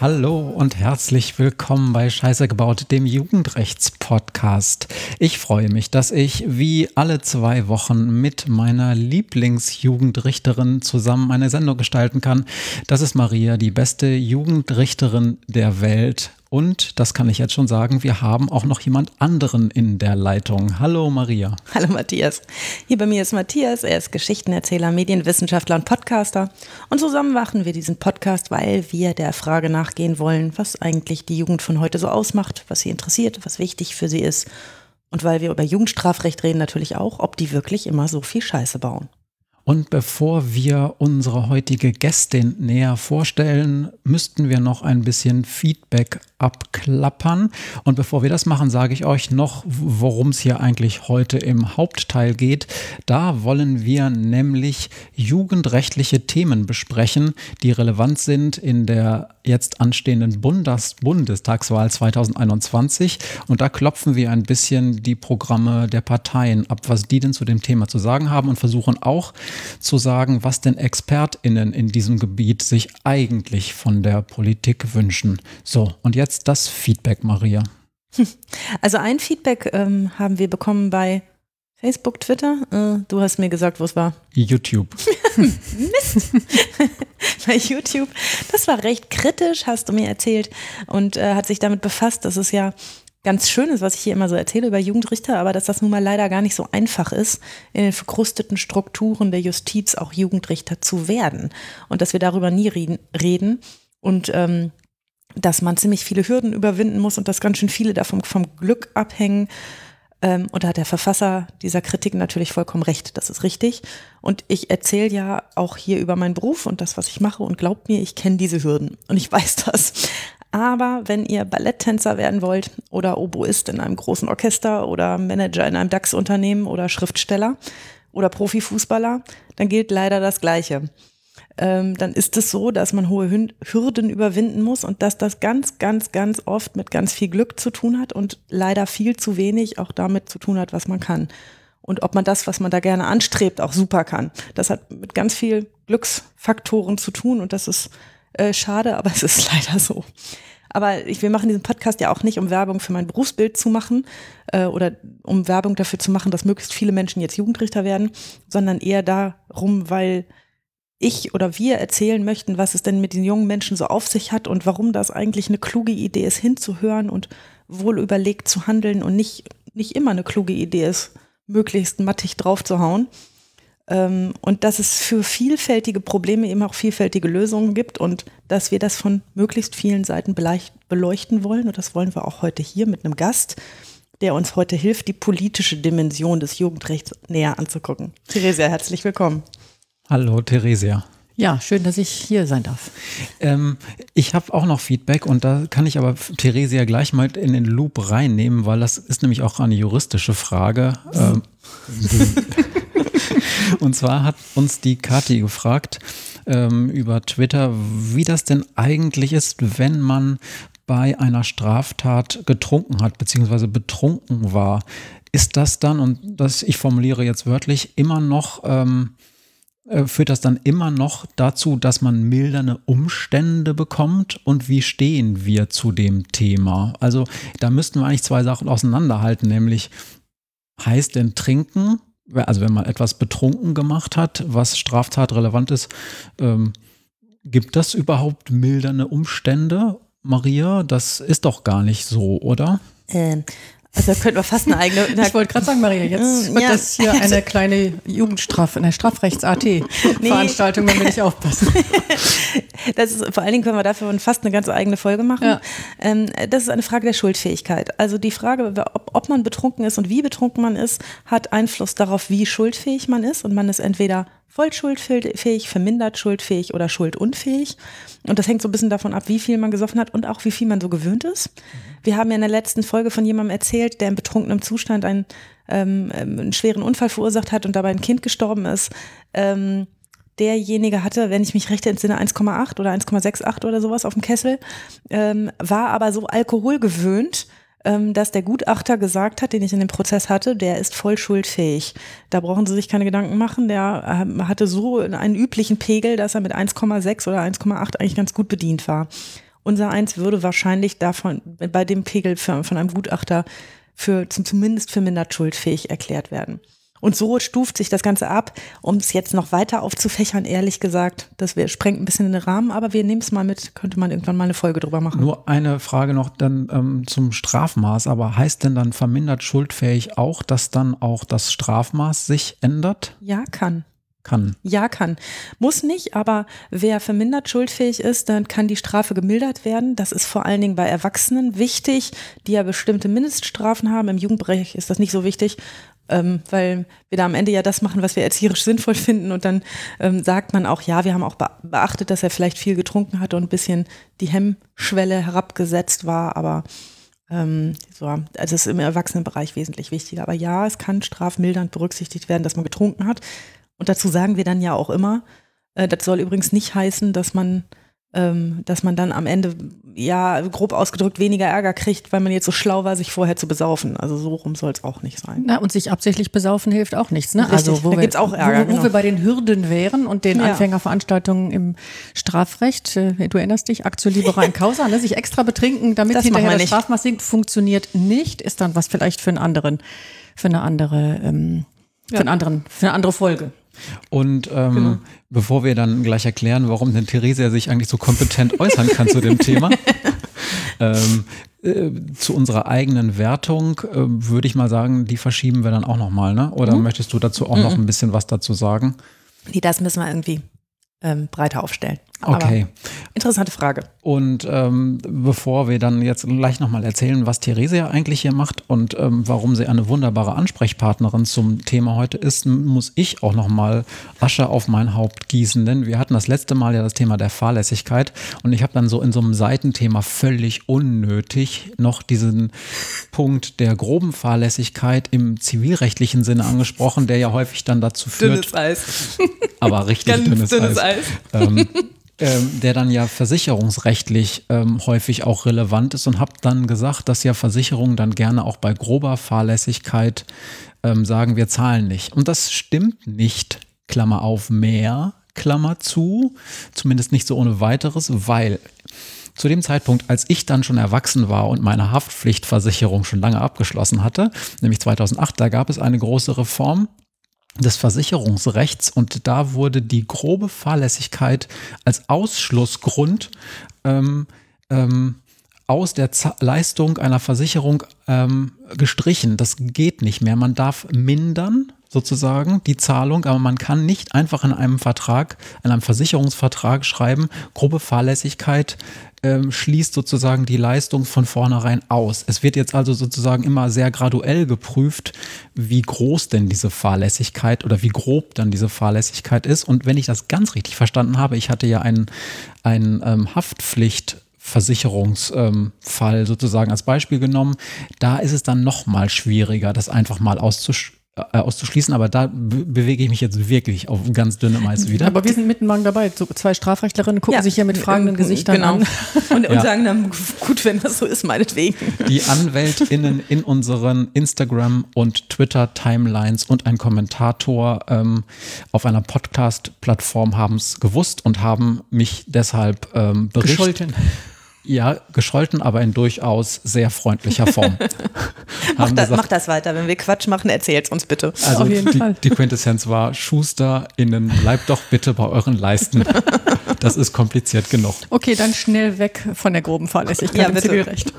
Hallo und herzlich willkommen bei Scheiße gebaut, dem Jugendrechtspodcast. Ich freue mich, dass ich wie alle zwei Wochen mit meiner Lieblingsjugendrichterin zusammen eine Sendung gestalten kann. Das ist Maria, die beste Jugendrichterin der Welt und das kann ich jetzt schon sagen, wir haben auch noch jemand anderen in der Leitung. Hallo Maria. Hallo Matthias. Hier bei mir ist Matthias. Er ist Geschichtenerzähler, Medienwissenschaftler und Podcaster. Und zusammen machen wir diesen Podcast, weil wir der Frage nachgehen wollen, was eigentlich die Jugend von heute so ausmacht, was sie interessiert, was wichtig für sie ist. Und weil wir über Jugendstrafrecht reden, natürlich auch, ob die wirklich immer so viel Scheiße bauen. Und bevor wir unsere heutige Gästin näher vorstellen, müssten wir noch ein bisschen Feedback abklappern. Und bevor wir das machen, sage ich euch noch, worum es hier eigentlich heute im Hauptteil geht. Da wollen wir nämlich jugendrechtliche Themen besprechen, die relevant sind in der jetzt anstehenden Bundes Bundestagswahl 2021. Und da klopfen wir ein bisschen die Programme der Parteien ab, was die denn zu dem Thema zu sagen haben und versuchen auch zu sagen, was denn ExpertInnen in diesem Gebiet sich eigentlich von der Politik wünschen. So, und jetzt das Feedback, Maria. Also ein Feedback ähm, haben wir bekommen bei Facebook, Twitter. Äh, du hast mir gesagt, wo es war. YouTube. Mist. Bei YouTube. Das war recht kritisch, hast du mir erzählt. Und äh, hat sich damit befasst, dass es ja ganz schön ist, was ich hier immer so erzähle über Jugendrichter, aber dass das nun mal leider gar nicht so einfach ist, in den verkrusteten Strukturen der Justiz auch Jugendrichter zu werden. Und dass wir darüber nie reden. Und ähm, dass man ziemlich viele Hürden überwinden muss und dass ganz schön viele davon vom Glück abhängen ähm, und da hat der Verfasser dieser Kritik natürlich vollkommen recht, das ist richtig. Und ich erzähle ja auch hier über meinen Beruf und das, was ich mache und glaubt mir, ich kenne diese Hürden und ich weiß das. Aber wenn ihr Balletttänzer werden wollt oder Oboist in einem großen Orchester oder Manager in einem DAX-Unternehmen oder Schriftsteller oder Profifußballer, dann gilt leider das Gleiche ähm, dann ist es so, dass man hohe Hürden überwinden muss und dass das ganz, ganz, ganz oft mit ganz viel Glück zu tun hat und leider viel zu wenig auch damit zu tun hat, was man kann. Und ob man das, was man da gerne anstrebt, auch super kann. Das hat mit ganz viel Glücksfaktoren zu tun und das ist äh, schade, aber es ist leider so. Aber ich, wir machen diesen Podcast ja auch nicht, um Werbung für mein Berufsbild zu machen äh, oder um Werbung dafür zu machen, dass möglichst viele Menschen jetzt Jugendrichter werden, sondern eher darum, weil ich oder wir erzählen möchten, was es denn mit den jungen Menschen so auf sich hat und warum das eigentlich eine kluge Idee ist, hinzuhören und wohl überlegt zu handeln und nicht, nicht immer eine kluge Idee ist, möglichst mattig draufzuhauen. Ähm, und dass es für vielfältige Probleme eben auch vielfältige Lösungen gibt und dass wir das von möglichst vielen Seiten beleuchten wollen. Und das wollen wir auch heute hier mit einem Gast, der uns heute hilft, die politische Dimension des Jugendrechts näher anzugucken. Theresia, herzlich willkommen. Hallo, Theresia. Ja, schön, dass ich hier sein darf. Ähm, ich habe auch noch Feedback und da kann ich aber Theresia gleich mal in den Loop reinnehmen, weil das ist nämlich auch eine juristische Frage. Ähm, und zwar hat uns die Kathi gefragt ähm, über Twitter, wie das denn eigentlich ist, wenn man bei einer Straftat getrunken hat, beziehungsweise betrunken war. Ist das dann, und das, ich formuliere jetzt wörtlich, immer noch ähm, äh, führt das dann immer noch dazu, dass man mildernde Umstände bekommt? Und wie stehen wir zu dem Thema? Also da müssten wir eigentlich zwei Sachen auseinanderhalten, nämlich heißt denn trinken, also wenn man etwas betrunken gemacht hat, was straftatrelevant ist, ähm, gibt das überhaupt mildernde Umstände? Maria, das ist doch gar nicht so, oder? Ähm, also da könnten wir fast eine eigene. ich wollte gerade sagen, Maria, jetzt mm, wird ja. das hier eine kleine Jugendstrafe, eine Strafrechts-AT-Veranstaltung, nee. wenn wir nicht aufpassen. Das ist, vor allen Dingen können wir dafür fast eine ganz eigene Folge machen. Ja. Ähm, das ist eine Frage der Schuldfähigkeit. Also die Frage, ob, ob man betrunken ist und wie betrunken man ist, hat Einfluss darauf, wie schuldfähig man ist. Und man ist entweder voll schuldfähig, vermindert schuldfähig oder schuldunfähig. Und das hängt so ein bisschen davon ab, wie viel man gesoffen hat und auch wie viel man so gewöhnt ist. Wir haben ja in der letzten Folge von jemandem erzählt, der in betrunkenem Zustand einen, ähm, einen schweren Unfall verursacht hat und dabei ein Kind gestorben ist. Ähm, derjenige hatte, wenn ich mich recht entsinne, 1,8 oder 1,68 oder sowas auf dem Kessel, ähm, war aber so alkoholgewöhnt, ähm, dass der Gutachter gesagt hat, den ich in dem Prozess hatte, der ist voll schuldfähig. Da brauchen Sie sich keine Gedanken machen. Der ähm, hatte so einen üblichen Pegel, dass er mit 1,6 oder 1,8 eigentlich ganz gut bedient war. Unser Eins würde wahrscheinlich davon bei dem Pegel von einem Gutachter für zumindest für mindert schuldfähig erklärt werden. Und so stuft sich das Ganze ab, um es jetzt noch weiter aufzufächern, ehrlich gesagt. Das wir, sprengt ein bisschen in den Rahmen, aber wir nehmen es mal mit, könnte man irgendwann mal eine Folge drüber machen. Nur eine Frage noch dann ähm, zum Strafmaß, aber heißt denn dann vermindert schuldfähig auch, dass dann auch das Strafmaß sich ändert? Ja, kann. Kann. Ja, kann. Muss nicht, aber wer vermindert schuldfähig ist, dann kann die Strafe gemildert werden. Das ist vor allen Dingen bei Erwachsenen wichtig, die ja bestimmte Mindeststrafen haben. Im Jugendbereich ist das nicht so wichtig, ähm, weil wir da am Ende ja das machen, was wir erzieherisch sinnvoll finden. Und dann ähm, sagt man auch, ja, wir haben auch beachtet, dass er vielleicht viel getrunken hatte und ein bisschen die Hemmschwelle herabgesetzt war, aber ähm, so, also es ist im Erwachsenenbereich wesentlich wichtiger. Aber ja, es kann strafmildernd berücksichtigt werden, dass man getrunken hat. Und dazu sagen wir dann ja auch immer, äh, das soll übrigens nicht heißen, dass man, dass man dann am Ende, ja, grob ausgedrückt, weniger Ärger kriegt, weil man jetzt so schlau war, sich vorher zu besaufen. Also so rum soll es auch nicht sein. Na, und sich absichtlich besaufen hilft auch nichts. Ne? Richtig, also wo da wir, gibt's auch Ärger, wo, wo genau. wir bei den Hürden wären und den Ja. Anfängerveranstaltungen im Strafrecht, äh, du erinnerst dich, Actio Libera in Causa, ne? sich extra betrinken, damit Das hinterher das. Strafmaß sinkt, funktioniert nicht, ist dann was vielleicht für einen anderen, für eine andere, ähm, für, einen anderen, für eine andere Folge. Und ähm, Genau. bevor wir dann gleich erklären, warum denn Theresia sich eigentlich so kompetent äußern kann zu dem Thema, ähm, äh, zu unserer eigenen Wertung äh, würde ich mal sagen, die verschieben wir dann auch nochmal, ne? Oder Mhm. möchtest du dazu auch noch ein bisschen was dazu sagen? Nee, das müssen wir irgendwie ähm, breiter aufstellen. Okay. Aber interessante Frage. Und ähm, bevor wir dann jetzt gleich nochmal erzählen, was Theresia eigentlich hier macht und ähm, warum sie eine wunderbare Ansprechpartnerin zum Thema heute ist, muss ich auch nochmal Asche auf mein Haupt gießen. Denn wir hatten das letzte Mal ja das Thema der Fahrlässigkeit und ich habe dann so in so einem Seitenthema völlig unnötig noch diesen Punkt der groben Fahrlässigkeit im zivilrechtlichen Sinne angesprochen, der ja häufig dann dazu führt, Eis. aber richtig dünnes, dünnes Eis Eis. ähm, ähm, der dann ja versicherungsrechtlich ähm, häufig auch relevant ist und habe dann gesagt, dass ja Versicherungen dann gerne auch bei grober Fahrlässigkeit ähm, sagen, wir zahlen nicht. Und das stimmt nicht, Klammer auf, mehr, Klammer zu, zumindest nicht so ohne weiteres, weil zu dem Zeitpunkt, als ich dann schon erwachsen war und meine Haftpflichtversicherung schon lange abgeschlossen hatte, nämlich 2008, da gab es eine große Reform des Versicherungsrechts und da wurde die grobe Fahrlässigkeit als Ausschlussgrund ähm, ähm, aus der Z Leistung einer Versicherung ähm, gestrichen. Das geht nicht mehr. Man darf mindern sozusagen die Zahlung, aber man kann nicht einfach in einem Vertrag, in einem Versicherungsvertrag schreiben, grobe Fahrlässigkeit ähm, schließt sozusagen die Leistung von vornherein aus. Es wird jetzt also sozusagen immer sehr graduell geprüft, wie groß denn diese Fahrlässigkeit oder wie grob dann diese Fahrlässigkeit ist. Und wenn ich das ganz richtig verstanden habe, ich hatte ja einen, einen ähm, Haftpflicht Versicherungsfall sozusagen als Beispiel genommen. Da ist es dann noch mal schwieriger, das einfach mal auszusch auszuschließen. Aber da be bewege ich mich jetzt wirklich auf ganz dünnem Eis wieder. Aber wir sind mittenmagen dabei. So zwei Strafrechtlerinnen gucken sich hier mit fragenden Gesichtern genau. an. Und, und Ja. sagen dann, gut, wenn das so ist, meinetwegen. Die AnwältInnen in unseren Instagram- und Twitter-Timelines und ein Kommentator ähm, auf einer Podcast-Plattform haben es gewusst und haben mich deshalb ähm, berichtet. Gescholten. Ja, gescholten, aber in durchaus sehr freundlicher Form. Mach, Haben da, gesagt, mach das weiter. Wenn wir Quatsch machen, erzähl's uns bitte. Also Auf jeden die, Fall. die Quintessenz war, SchusterInnen, bleibt doch bitte bei euren Leisten. Das ist kompliziert genug. Okay, dann schnell weg von der groben Fahrlässigkeit Ja, im bitte. Zivilrecht.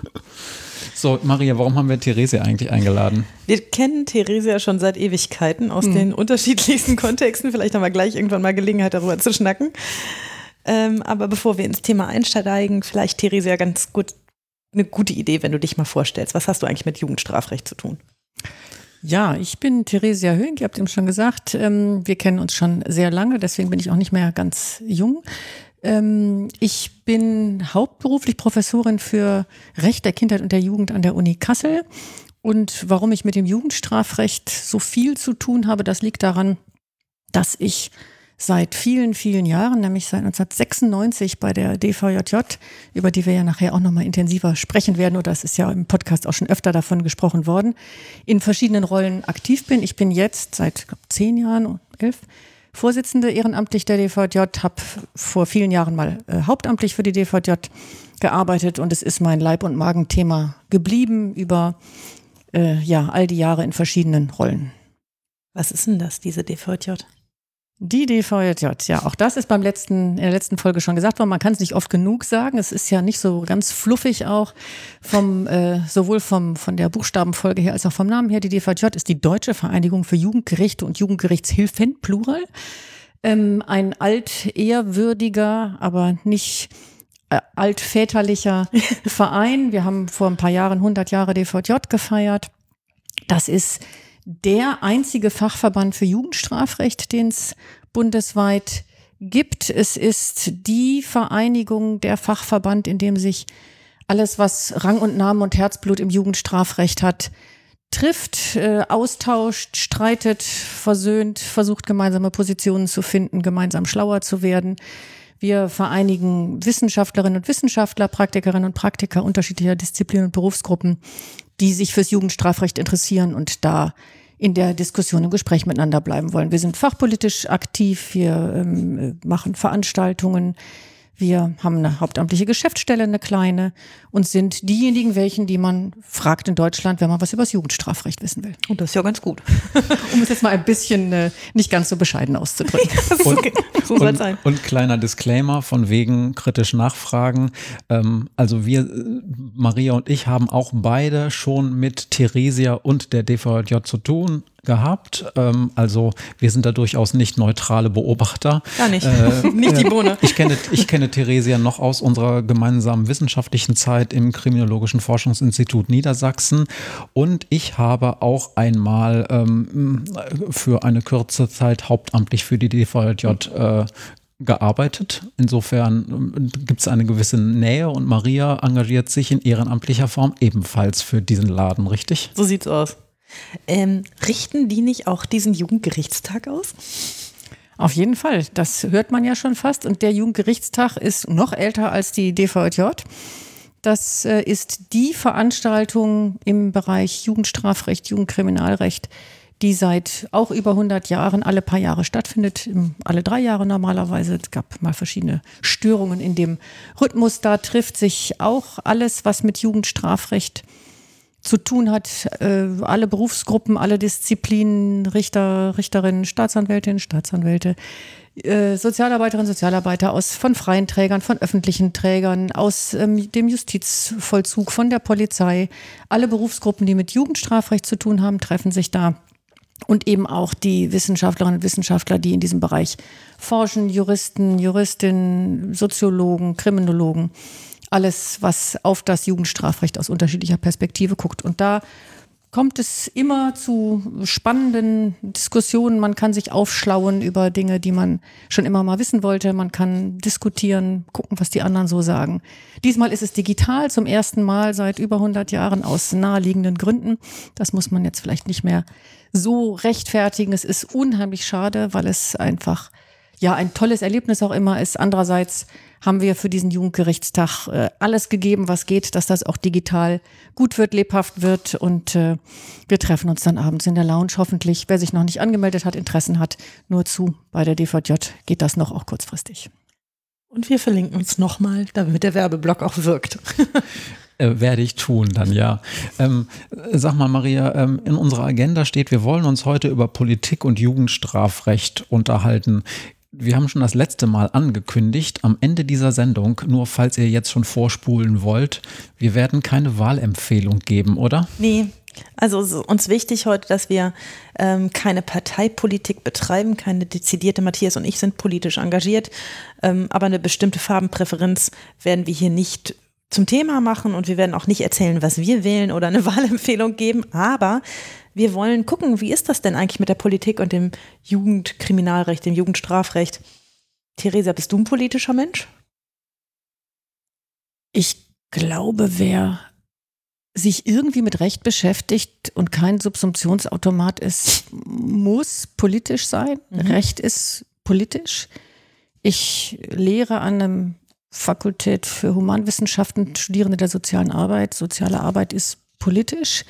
So, Maria, warum haben wir Therese eigentlich eingeladen? Wir kennen Theresia schon seit Ewigkeiten aus den unterschiedlichsten Kontexten. Vielleicht haben wir gleich irgendwann mal Gelegenheit, darüber zu schnacken. Ähm, aber bevor wir ins Thema einsteigen, vielleicht Theresia ganz gut eine gute Idee, wenn du dich mal vorstellst. Was hast du eigentlich mit Jugendstrafrecht zu tun? Ja, ich bin Theresia Höhing, ihr habt eben schon gesagt, ähm, wir kennen uns schon sehr lange, deswegen bin ich auch nicht mehr ganz jung. Ähm, ich bin hauptberuflich Professorin für Recht der Kindheit und der Jugend an der Uni Kassel. Und warum ich mit dem Jugendstrafrecht so viel zu tun habe, das liegt daran, dass ich seit vielen, vielen Jahren, nämlich seit 1996 bei der DVJJ, über die wir ja nachher auch nochmal intensiver sprechen werden, oder es ist ja im Podcast auch schon öfter davon gesprochen worden, in verschiedenen Rollen aktiv bin. Ich bin jetzt seit glaub, zehn Jahren, elf, Vorsitzende ehrenamtlich der DVJ, habe vor vielen Jahren mal äh, hauptamtlich für die DVJ gearbeitet und es ist mein Leib- und Magenthema geblieben über äh, ja, all die Jahre in verschiedenen Rollen. Was ist denn das, diese DVJ? Die DVJ, ja, auch das ist beim letzten, in der letzten Folge schon gesagt worden. Man kann es nicht oft genug sagen. Es ist ja nicht so ganz fluffig auch vom, äh, sowohl vom, von der Buchstabenfolge her als auch vom Namen her. Die DVJ ist die Deutsche Vereinigung für Jugendgerichte und Jugendgerichtshilfen, Plural. Ähm, ein altehrwürdiger, aber nicht äh, altväterlicher Verein. Wir haben vor ein paar Jahren 100 Jahre DVJ gefeiert. Das ist der einzige Fachverband für Jugendstrafrecht, den es bundesweit gibt. Es ist die Vereinigung, der Fachverband, in dem sich alles, was Rang und Namen und Herzblut im Jugendstrafrecht hat, trifft, äh, austauscht, streitet, versöhnt, versucht gemeinsame Positionen zu finden, gemeinsam schlauer zu werden. Wir vereinigen Wissenschaftlerinnen und Wissenschaftler, Praktikerinnen und Praktiker unterschiedlicher Disziplinen und Berufsgruppen, die sich fürs Jugendstrafrecht interessieren und da in der Diskussion im Gespräch miteinander bleiben wollen. Wir sind fachpolitisch aktiv, wir ähm, machen Veranstaltungen, wir haben eine hauptamtliche Geschäftsstelle, eine kleine, und sind diejenigen, welchen, die man fragt in Deutschland, wenn man was über das Jugendstrafrecht wissen will. Und das ist ja ganz gut. um es jetzt mal ein bisschen äh, nicht ganz so bescheiden auszudrücken. und, okay. so soll es sein. Und kleiner Disclaimer von wegen kritisch nachfragen. Ähm, also wir, äh, Maria und ich, haben auch beide schon mit Theresia und der DVJ zu tun gehabt. Ähm, also wir sind da durchaus nicht neutrale Beobachter. Gar nicht. Äh, nicht die Bohne. Ich kenne, ich kenne Theresia noch aus unserer gemeinsamen wissenschaftlichen Zeit im Kriminologischen Forschungsinstitut Niedersachsen. Und ich habe auch einmal ähm, für eine kurze Zeit hauptamtlich für die DVJ äh, gearbeitet. Insofern ähm, gibt es eine gewisse Nähe und Maria engagiert sich in ehrenamtlicher Form ebenfalls für diesen Laden, richtig? So sieht's aus. Ähm, richten die nicht auch diesen Jugendgerichtstag aus? Auf jeden Fall. Das hört man ja schon fast. Und der Jugendgerichtstag ist noch älter als die DVJ. Das äh, ist die Veranstaltung im Bereich Jugendstrafrecht, Jugendkriminalrecht, die seit auch über 100 Jahren alle paar Jahre stattfindet, alle drei Jahre normalerweise. Es gab mal verschiedene Störungen in dem Rhythmus. Da trifft sich auch alles, was mit Jugendstrafrecht zu tun hat, äh, alle Berufsgruppen, alle Disziplinen, Richter, Richterinnen, Staatsanwältinnen, Staatsanwälte, äh, Sozialarbeiterinnen, Sozialarbeiter aus von freien Trägern, von öffentlichen Trägern, aus ähm, dem Justizvollzug, von der Polizei. Alle Berufsgruppen, die mit Jugendstrafrecht zu tun haben, treffen sich da. Und eben auch die Wissenschaftlerinnen und Wissenschaftler, die in diesem Bereich forschen, Juristen, Juristinnen, Soziologen, Kriminologen alles, was auf das Jugendstrafrecht aus unterschiedlicher Perspektive guckt. Und da kommt es immer zu spannenden Diskussionen. Man kann sich aufschlauen über Dinge, die man schon immer mal wissen wollte. Man kann diskutieren, gucken, was die anderen so sagen. Diesmal ist es digital zum ersten Mal seit über 100 Jahren aus naheliegenden Gründen. Das muss man jetzt vielleicht nicht mehr so rechtfertigen. Es ist unheimlich schade, weil es einfach ja ein tolles Erlebnis auch immer ist. Andererseits haben wir für diesen Jugendgerichtstag äh, alles gegeben, was geht, dass das auch digital gut wird, lebhaft wird. Und äh, wir treffen uns dann abends in der Lounge. Hoffentlich, wer sich noch nicht angemeldet hat, Interessen hat, nur zu. Bei der DVJ geht das noch auch kurzfristig. Und wir verlinken uns nochmal, damit der Werbeblock auch wirkt. Äh, werde ich tun, dann ja. Ähm, sag mal, Maria, ähm, in unserer Agenda steht, wir wollen uns heute über Politik und Jugendstrafrecht unterhalten wir haben schon das letzte Mal angekündigt, am Ende dieser Sendung, nur falls ihr jetzt schon vorspulen wollt, wir werden keine Wahlempfehlung geben, oder? Nee. Also uns wichtig heute, dass wir ähm, keine Parteipolitik betreiben, keine dezidierte. Matthias und ich sind politisch engagiert, ähm, aber eine bestimmte Farbenpräferenz werden wir hier nicht zum Thema machen und wir werden auch nicht erzählen, was wir wählen oder eine Wahlempfehlung geben. Aber wir wollen gucken, wie ist das denn eigentlich mit der Politik und dem Jugendkriminalrecht, dem Jugendstrafrecht? Theresa, bist du ein politischer Mensch? Ich glaube, wer sich irgendwie mit Recht beschäftigt und kein Subsumptionsautomat ist, muss politisch sein. Mhm. Recht ist politisch. Ich lehre an einem Fakultät für Humanwissenschaften, Studierende der sozialen Arbeit. Soziale Arbeit ist politisch.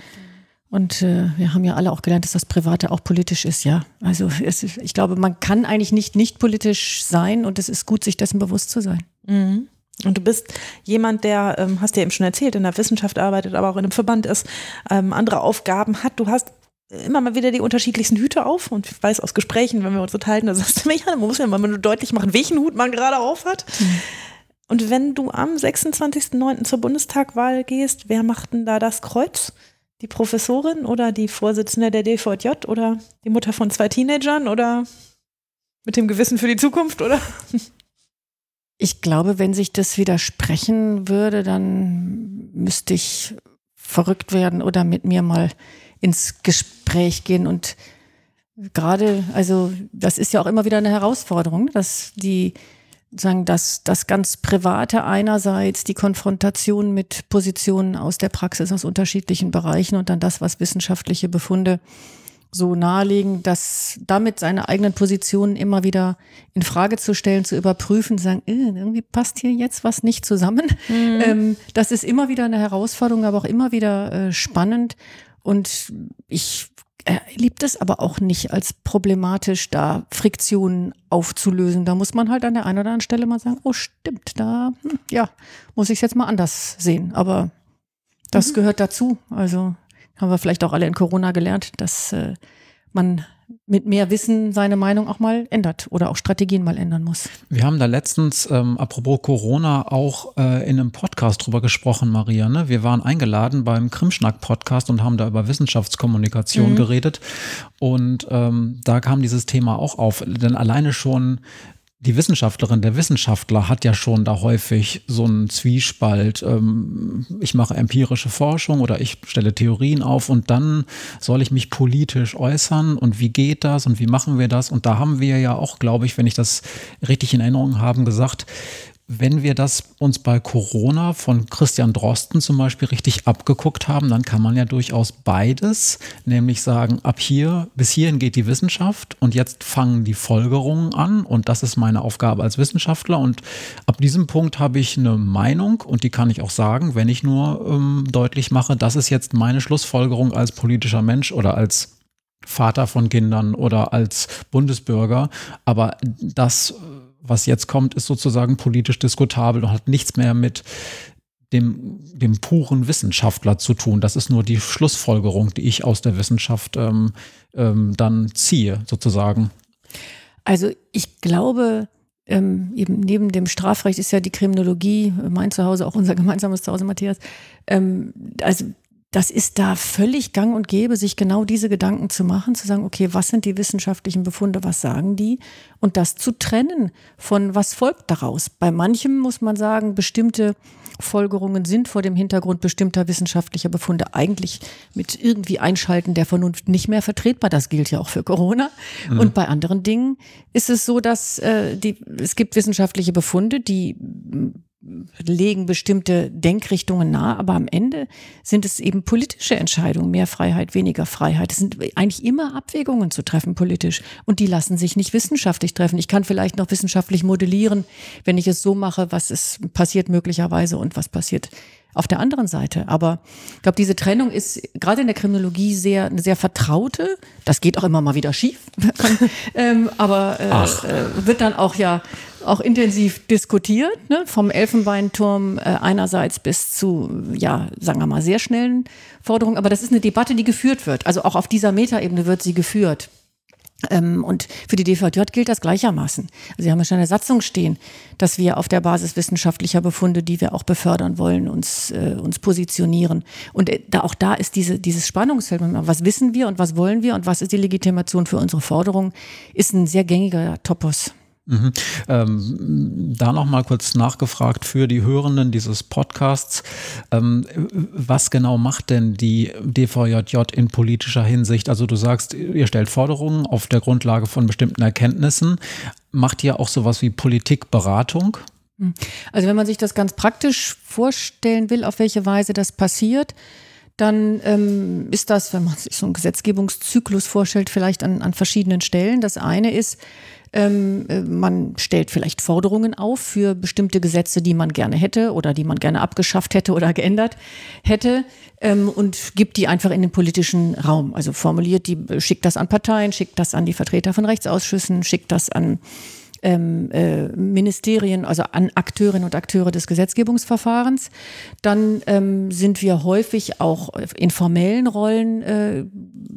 Und äh, wir haben ja alle auch gelernt, dass das Private auch politisch ist, ja. Also es, ich glaube, man kann eigentlich nicht nicht politisch sein und es ist gut, sich dessen bewusst zu sein. Mhm. Und du bist jemand, der, ähm, hast du ja eben schon erzählt, in der Wissenschaft arbeitet, aber auch in einem Verband ist, ähm, andere Aufgaben hat. Du hast immer mal wieder die unterschiedlichsten Hüte auf und ich weiß aus Gesprächen, wenn wir uns unterhalten, da sagst du mir, ja, man muss ja mal nur deutlich machen, welchen Hut man gerade auf hat. Mhm. Und wenn du am 26.09. zur Bundestagwahl gehst, wer macht denn da das Kreuz? Die Professorin oder die Vorsitzende der DVJ oder die Mutter von zwei Teenagern oder mit dem Gewissen für die Zukunft, oder? Ich glaube, wenn sich das widersprechen würde, dann müsste ich verrückt werden oder mit mir mal ins Gespräch gehen und gerade, also das ist ja auch immer wieder eine Herausforderung, dass die sagen, dass das ganz Private einerseits, die Konfrontation mit Positionen aus der Praxis aus unterschiedlichen Bereichen und dann das, was wissenschaftliche Befunde so nahelegen, dass damit seine eigenen Positionen immer wieder in Frage zu stellen, zu überprüfen, sagen, äh, irgendwie passt hier jetzt was nicht zusammen. Mhm. Ähm, das ist immer wieder eine Herausforderung, aber auch immer wieder äh, spannend. Und ich er liebt es aber auch nicht als problematisch, da Friktionen aufzulösen. Da muss man halt an der einen oder anderen Stelle mal sagen, oh stimmt, da, hm, ja, muss ich es jetzt mal anders sehen. Aber das mhm. gehört dazu. Also haben wir vielleicht auch alle in Corona gelernt, dass äh, man mit mehr Wissen seine Meinung auch mal ändert oder auch Strategien mal ändern muss. Wir haben da letztens, ähm, apropos Corona, auch äh, in einem Podcast drüber gesprochen, Maria. Ne? Wir waren eingeladen beim Krimschnack-Podcast und haben da über Wissenschaftskommunikation mhm. geredet. Und ähm, da kam dieses Thema auch auf. Denn alleine schon die Wissenschaftlerin, der Wissenschaftler hat ja schon da häufig so einen Zwiespalt. Ähm, ich mache empirische Forschung oder ich stelle Theorien auf und dann soll ich mich politisch äußern und wie geht das und wie machen wir das? Und da haben wir ja auch, glaube ich, wenn ich das richtig in Erinnerung habe, gesagt, wenn wir das uns bei Corona von Christian Drosten zum Beispiel richtig abgeguckt haben, dann kann man ja durchaus beides, nämlich sagen, ab hier, bis hierhin geht die Wissenschaft und jetzt fangen die Folgerungen an und das ist meine Aufgabe als Wissenschaftler und ab diesem Punkt habe ich eine Meinung und die kann ich auch sagen, wenn ich nur ähm, deutlich mache, das ist jetzt meine Schlussfolgerung als politischer Mensch oder als Vater von Kindern oder als Bundesbürger, aber das was jetzt kommt, ist sozusagen politisch diskutabel und hat nichts mehr mit dem, dem puren Wissenschaftler zu tun. Das ist nur die Schlussfolgerung, die ich aus der Wissenschaft ähm, ähm, dann ziehe, sozusagen. Also ich glaube, ähm, eben neben dem Strafrecht ist ja die Kriminologie, mein Zuhause, auch unser gemeinsames Zuhause, Matthias. Ähm, also das ist da völlig gang und gäbe, sich genau diese Gedanken zu machen, zu sagen, okay, was sind die wissenschaftlichen Befunde, was sagen die? Und das zu trennen von was folgt daraus. Bei manchem muss man sagen, bestimmte Folgerungen sind vor dem Hintergrund bestimmter wissenschaftlicher Befunde eigentlich mit irgendwie Einschalten der Vernunft nicht mehr vertretbar. Das gilt ja auch für Corona. Mhm. Und bei anderen Dingen ist es so, dass äh, die, es gibt wissenschaftliche Befunde, die legen bestimmte Denkrichtungen nahe, aber am Ende sind es eben politische Entscheidungen, mehr Freiheit, weniger Freiheit. Es sind eigentlich immer Abwägungen zu treffen politisch und die lassen sich nicht wissenschaftlich treffen. Ich kann vielleicht noch wissenschaftlich modellieren, wenn ich es so mache, was es passiert möglicherweise und was passiert auf der anderen Seite. Aber ich glaube, diese Trennung ist gerade in der Kriminologie sehr, eine sehr vertraute. Das geht auch immer mal wieder schief. ähm, aber äh, äh, wird dann auch ja auch intensiv diskutiert, ne? vom Elfenbeinturm äh, einerseits bis zu, ja, sagen wir mal, sehr schnellen Forderungen. Aber das ist eine Debatte, die geführt wird. Also auch auf dieser Metaebene wird sie geführt. Ähm, und für die DVJ gilt das gleichermaßen. Also wir haben ja schon eine Satzung stehen, dass wir auf der Basis wissenschaftlicher Befunde, die wir auch befördern wollen, uns, äh, uns positionieren. Und äh, da, auch da ist diese, dieses Spannungsfeld, was wissen wir und was wollen wir und was ist die Legitimation für unsere Forderungen, ist ein sehr gängiger Topos. Mhm. Ähm, da noch mal kurz nachgefragt für die Hörenden dieses Podcasts. Ähm, was genau macht denn die DVJJ in politischer Hinsicht? Also du sagst, ihr stellt Forderungen auf der Grundlage von bestimmten Erkenntnissen. Macht ihr auch sowas wie Politikberatung? Hm. Also wenn man sich das ganz praktisch vorstellen will, auf welche Weise das passiert, dann ähm, ist das, wenn man sich so einen Gesetzgebungszyklus vorstellt, vielleicht an, an verschiedenen Stellen. Das eine ist, Ähm, äh, man stellt vielleicht Forderungen auf für bestimmte Gesetze, die man gerne hätte oder die man gerne abgeschafft hätte oder geändert hätte ähm, und gibt die einfach in den politischen Raum. Also formuliert die, schickt das an Parteien, schickt das an die Vertreter von Rechtsausschüssen, schickt das an ähm, äh, Ministerien, also an Akteurinnen und Akteure des Gesetzgebungsverfahrens. Dann ähm, sind wir häufig auch in formellen Rollen äh,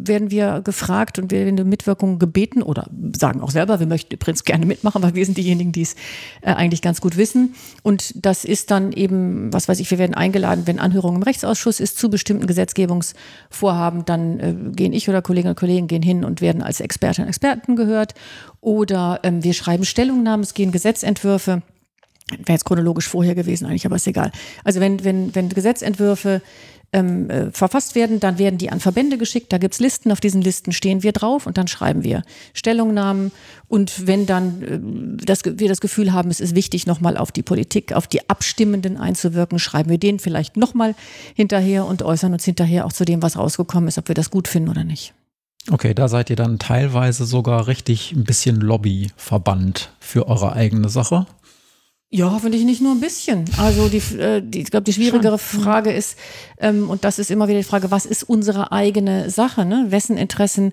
werden wir gefragt und werden in Mitwirkung gebeten oder sagen auch selber, wir möchten übrigens gerne mitmachen, weil wir sind diejenigen, die es äh, eigentlich ganz gut wissen. Und das ist dann eben, was weiß ich, wir werden eingeladen, wenn Anhörung im Rechtsausschuss ist zu bestimmten Gesetzgebungsvorhaben, dann äh, gehen ich oder Kolleginnen und Kollegen gehen hin und werden als Expertinnen und Experten gehört. Oder ähm, wir schreiben Stellungnahmen, es gehen Gesetzentwürfe. Wäre jetzt chronologisch vorher gewesen eigentlich, aber ist egal. Also wenn, wenn, wenn Gesetzentwürfe ähm, äh, verfasst werden, dann werden die an Verbände geschickt. Da gibt's Listen, auf diesen Listen stehen wir drauf und dann schreiben wir Stellungnahmen. Und wenn dann äh, das, wir das Gefühl haben, es ist wichtig, nochmal auf die Politik, auf die Abstimmenden einzuwirken, schreiben wir denen vielleicht nochmal hinterher und äußern uns hinterher auch zu dem, was rausgekommen ist, ob wir das gut finden oder nicht. Okay, da seid ihr dann teilweise sogar richtig ein bisschen Lobbyverband für eure eigene Sache. Ja, finde ich nicht nur ein bisschen. Also die, äh, die ich glaube, die schwierigere Schon. Frage ist, ähm, und das ist immer wieder die Frage, was ist unsere eigene Sache? Ne? Wessen Interessen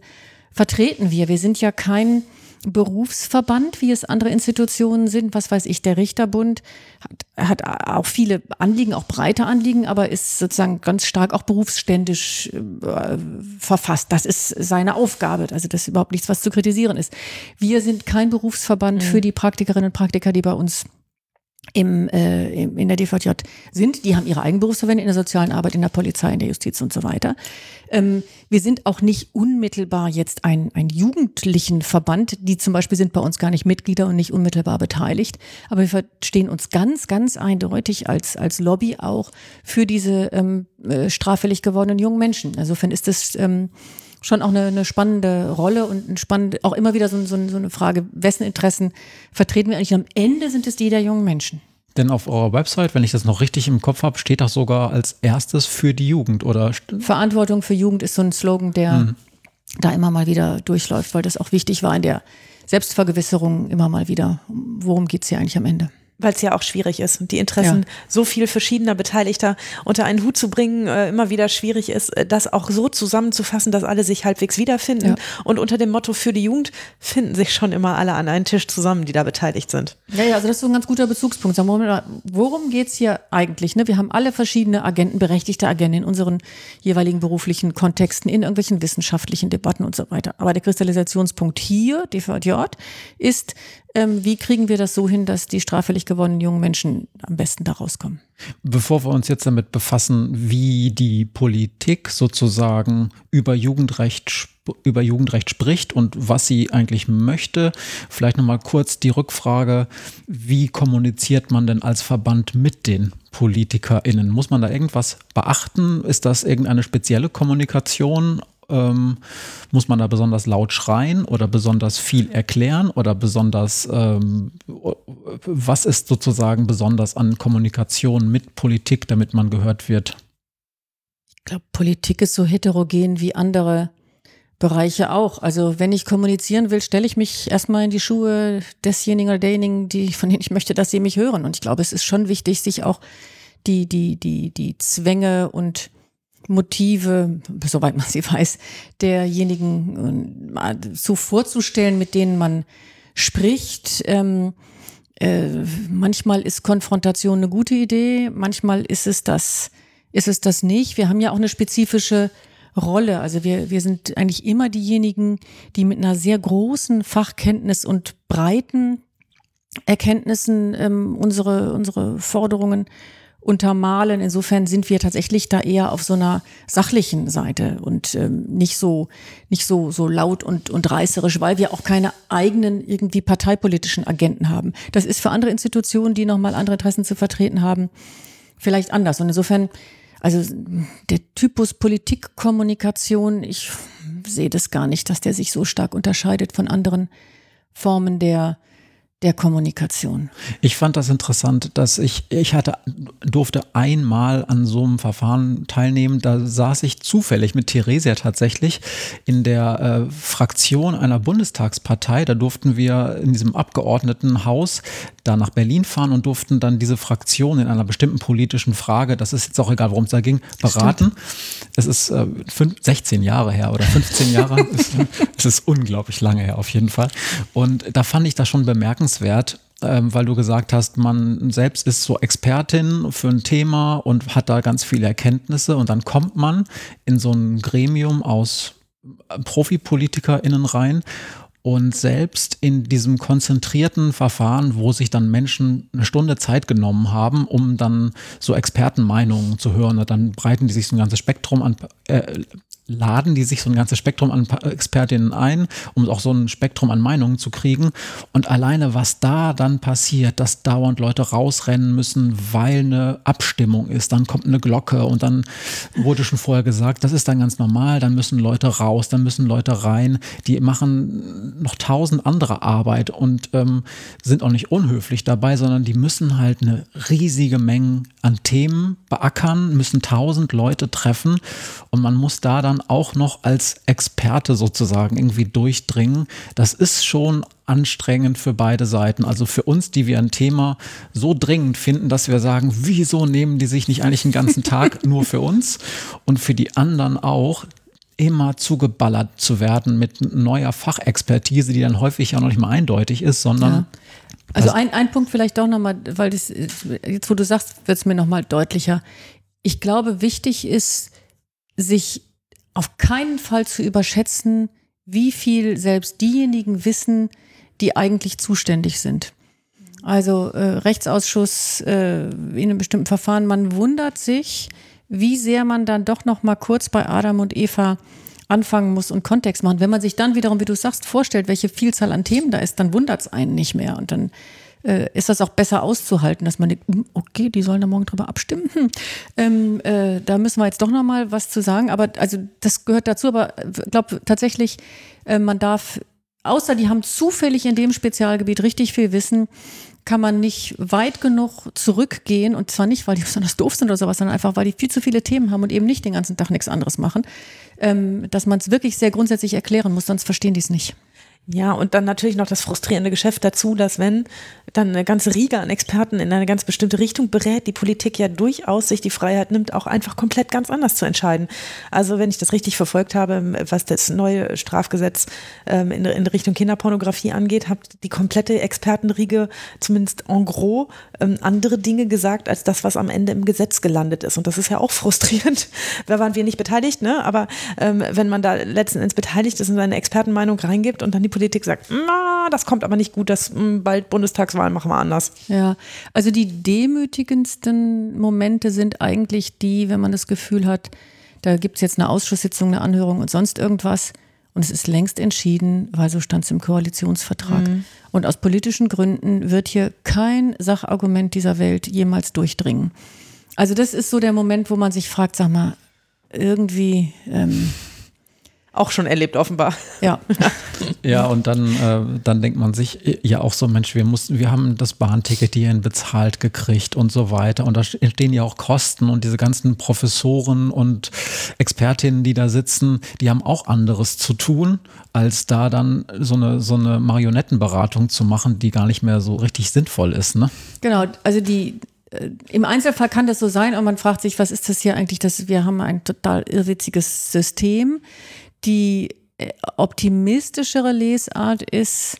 vertreten wir? Wir sind ja kein Berufsverband, wie es andere Institutionen sind. Was weiß ich, der Richterbund hat, hat auch viele Anliegen, auch breite Anliegen, aber ist sozusagen ganz stark auch berufsständisch äh, verfasst. Das ist seine Aufgabe. Also das ist überhaupt nichts, was zu kritisieren ist. Wir sind kein Berufsverband mhm. für die Praktikerinnen und Praktiker, die bei uns im, äh, in der DVJ sind. Die haben ihre eigenen Berufsverbände in der sozialen Arbeit, in der Polizei, in der Justiz und so weiter. Ähm, wir sind auch nicht unmittelbar jetzt ein, ein jugendlichen Verband. Die zum Beispiel sind bei uns gar nicht Mitglieder und nicht unmittelbar beteiligt. Aber wir verstehen uns ganz, ganz eindeutig als, als Lobby auch für diese ähm, äh, straffällig gewordenen jungen Menschen. Insofern ist das ähm, schon auch eine, eine spannende Rolle und ein spannend, auch immer wieder so, so, so eine Frage, wessen Interessen vertreten wir eigentlich? Und am Ende sind es die der jungen Menschen. Denn auf eurer Website, wenn ich das noch richtig im Kopf habe, steht das sogar als erstes für die Jugend, oder? Verantwortung für Jugend ist so ein Slogan, der hm. da immer mal wieder durchläuft, weil das auch wichtig war in der Selbstvergewisserung immer mal wieder. Worum geht es hier eigentlich am Ende? Weil es ja auch schwierig ist und die Interessen ja. so viel verschiedener Beteiligter unter einen Hut zu bringen, äh, immer wieder schwierig ist, äh, das auch so zusammenzufassen, dass alle sich halbwegs wiederfinden. Ja. Und unter dem Motto für die Jugend finden sich schon immer alle an einen Tisch zusammen, die da beteiligt sind. Ja, ja, also das ist so ein ganz guter Bezugspunkt. Sagen wir mal, worum geht's hier eigentlich? Ne? Wir haben alle verschiedene Agenten, berechtigte Agenten in unseren jeweiligen beruflichen Kontexten, in irgendwelchen wissenschaftlichen Debatten und so weiter. Aber der Kristallisationspunkt hier, DVJ, ist, ähm, wie kriegen wir das so hin, dass die straffällig gewonnenen jungen Menschen am besten da rauskommen? Bevor wir uns jetzt damit befassen, wie die Politik sozusagen über Jugendrecht über Jugendrecht spricht und was sie eigentlich möchte. Vielleicht nochmal kurz die Rückfrage, wie kommuniziert man denn als Verband mit den PolitikerInnen? Muss man da irgendwas beachten? Ist das irgendeine spezielle Kommunikation ähm, muss man da besonders laut schreien oder besonders viel erklären oder besonders, ähm, was ist sozusagen besonders an Kommunikation mit Politik, damit man gehört wird? Ich glaube, Politik ist so heterogen wie andere Bereiche auch. Also wenn ich kommunizieren will, stelle ich mich erstmal in die Schuhe desjenigen oder derjenigen, die, von denen ich möchte, dass sie mich hören. Und ich glaube, es ist schon wichtig, sich auch die, die, die, die Zwänge und Motive, soweit man sie weiß, derjenigen äh, so vorzustellen, mit denen man spricht. Ähm, äh, manchmal ist Konfrontation eine gute Idee, manchmal ist es das, ist es das nicht. Wir haben ja auch eine spezifische Rolle. Also wir, wir sind eigentlich immer diejenigen, die mit einer sehr großen Fachkenntnis und breiten Erkenntnissen ähm, unsere, unsere Forderungen untermalen. Insofern sind wir tatsächlich da eher auf so einer sachlichen Seite und ähm, nicht so nicht so so laut und und reißerisch, weil wir auch keine eigenen irgendwie parteipolitischen Agenten haben. Das ist für andere Institutionen, die noch mal andere Interessen zu vertreten haben, vielleicht anders. Und insofern also der Typus Politikkommunikation, ich sehe das gar nicht, dass der sich so stark unterscheidet von anderen Formen der der Kommunikation. Ich fand das interessant, dass ich, ich hatte, durfte einmal an so einem Verfahren teilnehmen. Da saß ich zufällig mit Theresia tatsächlich in der äh, Fraktion einer Bundestagspartei. Da durften wir in diesem Abgeordnetenhaus da nach Berlin fahren und durften dann diese Fraktion in einer bestimmten politischen Frage, das ist jetzt auch egal, worum es da ging, beraten. Stimmt. Es ist äh, fünf, 16 Jahre her oder 15 Jahre. es ist unglaublich lange her auf jeden Fall. Und da fand ich das schon bemerkenswert bemerkenswert, ähm, weil du gesagt hast, man selbst ist so Expertin für ein Thema und hat da ganz viele Erkenntnisse und dann kommt man in so ein Gremium aus ProfipolitikerInnen rein und selbst in diesem konzentrierten Verfahren, wo sich dann Menschen eine Stunde Zeit genommen haben, um dann so Expertenmeinungen zu hören, dann breiten die sich so ein ganzes Spektrum an äh, laden die sich so ein ganzes Spektrum an Expertinnen ein, um auch so ein Spektrum an Meinungen zu kriegen. Und alleine, was da dann passiert, dass dauernd Leute rausrennen müssen, weil eine Abstimmung ist, dann kommt eine Glocke und dann wurde schon vorher gesagt, das ist dann ganz normal, dann müssen Leute raus, dann müssen Leute rein, die machen noch tausend andere Arbeit und ähm, sind auch nicht unhöflich dabei, sondern die müssen halt eine riesige Menge an Themen beackern, müssen tausend Leute treffen und man muss da dann dann auch noch als Experte sozusagen irgendwie durchdringen, das ist schon anstrengend für beide Seiten. Also für uns, die wir ein Thema so dringend finden, dass wir sagen, wieso nehmen die sich nicht eigentlich einen ganzen Tag nur für uns? Und für die anderen auch, immer zugeballert zu werden mit neuer Fachexpertise, die dann häufig ja noch nicht mal eindeutig ist, sondern ja. Also ein, ein Punkt vielleicht doch nochmal, weil das, jetzt wo du sagst, wird es mir nochmal deutlicher. Ich glaube, wichtig ist, sich auf keinen Fall zu überschätzen, wie viel selbst diejenigen wissen, die eigentlich zuständig sind. Also äh, Rechtsausschuss äh, in einem bestimmten Verfahren, man wundert sich, wie sehr man dann doch noch mal kurz bei Adam und Eva anfangen muss und Kontext machen. Wenn man sich dann wiederum, wie du sagst, vorstellt, welche Vielzahl an Themen da ist, dann wundert es einen nicht mehr und dann äh, ist das auch besser auszuhalten, dass man denkt, hm, okay, die sollen da morgen drüber abstimmen. Hm, ähm, äh, da müssen wir jetzt doch noch mal was zu sagen. Aber also das gehört dazu. Aber ich glaube tatsächlich, äh, man darf, außer die haben zufällig in dem Spezialgebiet richtig viel Wissen, kann man nicht weit genug zurückgehen und zwar nicht, weil die besonders doof sind oder sowas, sondern einfach, weil die viel zu viele Themen haben und eben nicht den ganzen Tag nichts anderes machen, ähm, dass man es wirklich sehr grundsätzlich erklären muss, sonst verstehen die es nicht. Ja, und dann natürlich noch das frustrierende Geschäft dazu, dass wenn dann eine ganze Riege an Experten in eine ganz bestimmte Richtung berät, die Politik ja durchaus sich die Freiheit nimmt, auch einfach komplett ganz anders zu entscheiden. Also wenn ich das richtig verfolgt habe, was das neue Strafgesetz ähm, in, in Richtung Kinderpornografie angeht, hat die komplette Expertenriege zumindest en gros ähm, andere Dinge gesagt, als das, was am Ende im Gesetz gelandet ist. Und das ist ja auch frustrierend. Da waren wir nicht beteiligt, ne? aber ähm, wenn man da letzten Endes beteiligt ist und seine Expertenmeinung reingibt und dann die Politik sagt, na, das kommt aber nicht gut, das hm, bald Bundestagswahlen machen wir anders. Ja, also die demütigendsten Momente sind eigentlich die, wenn man das Gefühl hat, da gibt es jetzt eine Ausschusssitzung, eine Anhörung und sonst irgendwas. Und es ist längst entschieden, weil so stand es im Koalitionsvertrag. Mhm. Und aus politischen Gründen wird hier kein Sachargument dieser Welt jemals durchdringen. Also das ist so der Moment, wo man sich fragt, sag mal, irgendwie ähm, auch schon erlebt, offenbar. Ja. ja, und dann, äh, dann denkt man sich, ja auch so, Mensch, wir mussten, wir haben das Bahnticket hierhin bezahlt gekriegt und so weiter. Und da entstehen ja auch Kosten und diese ganzen Professoren und Expertinnen, die da sitzen, die haben auch anderes zu tun, als da dann so eine, so eine Marionettenberatung zu machen, die gar nicht mehr so richtig sinnvoll ist. Ne? Genau, also die, äh, im Einzelfall kann das so sein und man fragt sich, was ist das hier eigentlich? Das, wir haben ein total irrwitziges System. Die äh, optimistischere Lesart ist,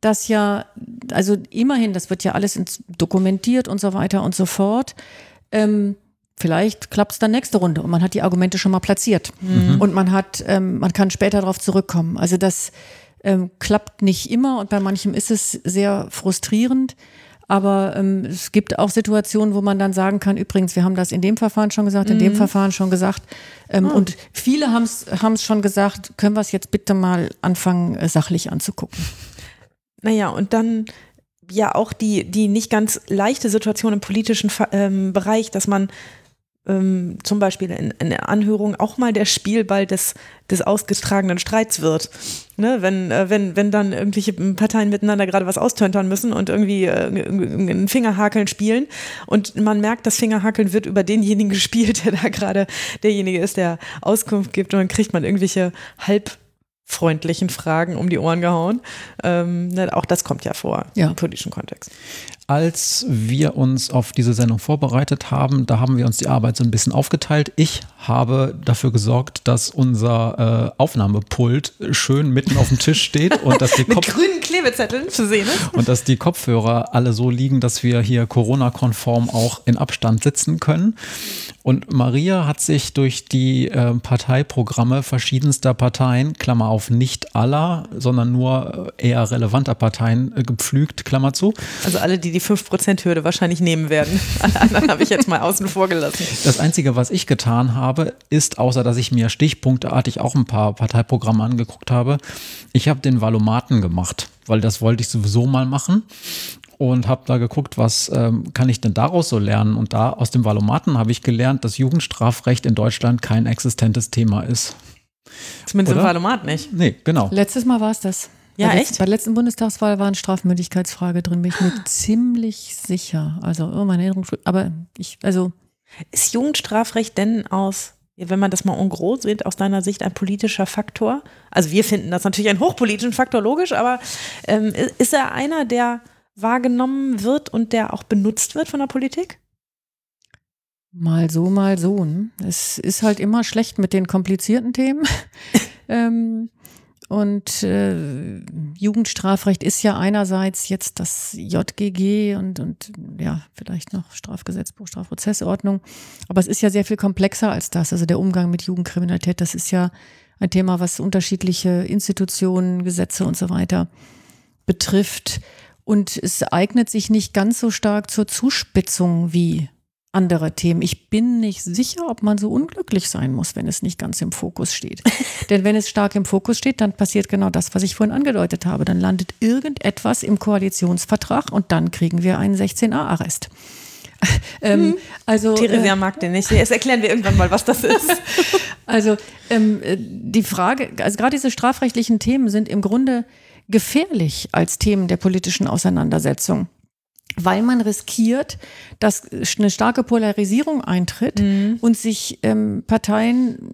dass ja, also immerhin, das wird ja alles dokumentiert und so weiter und so fort. Ähm, vielleicht klappt es dann nächste Runde und man hat die Argumente schon mal platziert mhm. und man hat, ähm, man kann später darauf zurückkommen. Also das ähm, klappt nicht immer und bei manchem ist es sehr frustrierend. Aber ähm, es gibt auch Situationen, wo man dann sagen kann, übrigens, wir haben das in dem Verfahren schon gesagt, in mhm. dem Verfahren schon gesagt. Ähm, oh. Und viele haben es schon gesagt, können wir es jetzt bitte mal anfangen, äh, sachlich anzugucken. Naja, und dann ja auch die, die nicht ganz leichte Situation im politischen ähm, Bereich, dass man ähm, zum Beispiel in, in der Anhörung auch mal der Spielball des, des ausgetragenen Streits wird. Ne? Wenn, äh, wenn, wenn dann irgendwelche Parteien miteinander gerade was austöntern müssen und irgendwie äh, ein Fingerhakeln spielen und man merkt, das Fingerhakeln wird über denjenigen gespielt, der da gerade derjenige ist, der Auskunft gibt und dann kriegt man irgendwelche halb freundlichen Fragen um die Ohren gehauen. Ähm, ne, auch das kommt ja vor ja. im politischen Kontext. Als wir uns auf diese Sendung vorbereitet haben, da haben wir uns die Arbeit so ein bisschen aufgeteilt. Ich habe dafür gesorgt, dass unser äh, Aufnahmepult schön mitten auf dem Tisch steht und dass die Mit grünen Klebezetteln zu sehen ist. Und dass die Kopfhörer alle so liegen, dass wir hier Corona-konform auch in Abstand sitzen können. Und Maria hat sich durch die äh, Parteiprogramme verschiedenster Parteien, Klammer auf, nicht aller, sondern nur äh, eher relevanter Parteien äh, gepflügt, Klammer zu. Also alle, die die 5%-Hürde wahrscheinlich nehmen werden. Alle anderen habe ich jetzt mal außen vor gelassen. Das Einzige, was ich getan habe, ist, außer dass ich mir stichpunkteartig auch ein paar Parteiprogramme angeguckt habe, ich habe den Valomaten gemacht, weil das wollte ich sowieso mal machen und habe da geguckt, was ähm, kann ich denn daraus so lernen. Und da aus dem Valomaten habe ich gelernt, dass Jugendstrafrecht in Deutschland kein existentes Thema ist. Zumindest Oder? im Valomat nicht. Nee, genau. Letztes Mal war es das. Ja, bei echt? Letzt, bei der letzten Bundestagswahl war eine Strafmündigkeitsfrage drin, bin ich mir ziemlich sicher. Also, oh, meine Erinnerung, aber ich, also. Ist Jugendstrafrecht denn aus, wenn man das mal en gros sieht, aus deiner Sicht ein politischer Faktor? Also, wir finden das natürlich einen hochpolitischen Faktor, logisch, aber ähm, ist er einer, der wahrgenommen wird und der auch benutzt wird von der Politik? Mal so, mal so. Ne? Es ist halt immer schlecht mit den komplizierten Themen. ähm, und äh, Jugendstrafrecht ist ja einerseits jetzt das JGG und, und ja, vielleicht noch Strafgesetzbuch, Strafprozessordnung. Aber es ist ja sehr viel komplexer als das. Also der Umgang mit Jugendkriminalität, das ist ja ein Thema, was unterschiedliche Institutionen, Gesetze und so weiter betrifft. Und es eignet sich nicht ganz so stark zur Zuspitzung wie andere Themen. Ich bin nicht sicher, ob man so unglücklich sein muss, wenn es nicht ganz im Fokus steht. Denn wenn es stark im Fokus steht, dann passiert genau das, was ich vorhin angedeutet habe. Dann landet irgendetwas im Koalitionsvertrag und dann kriegen wir einen 16a-Arrest. ähm, hm. also, Theresia äh, mag den nicht. Jetzt erklären wir irgendwann mal, was das ist. also ähm, äh, die Frage, also gerade diese strafrechtlichen Themen sind im Grunde gefährlich als Themen der politischen Auseinandersetzung weil man riskiert, dass eine starke Polarisierung eintritt mhm. und sich ähm, Parteien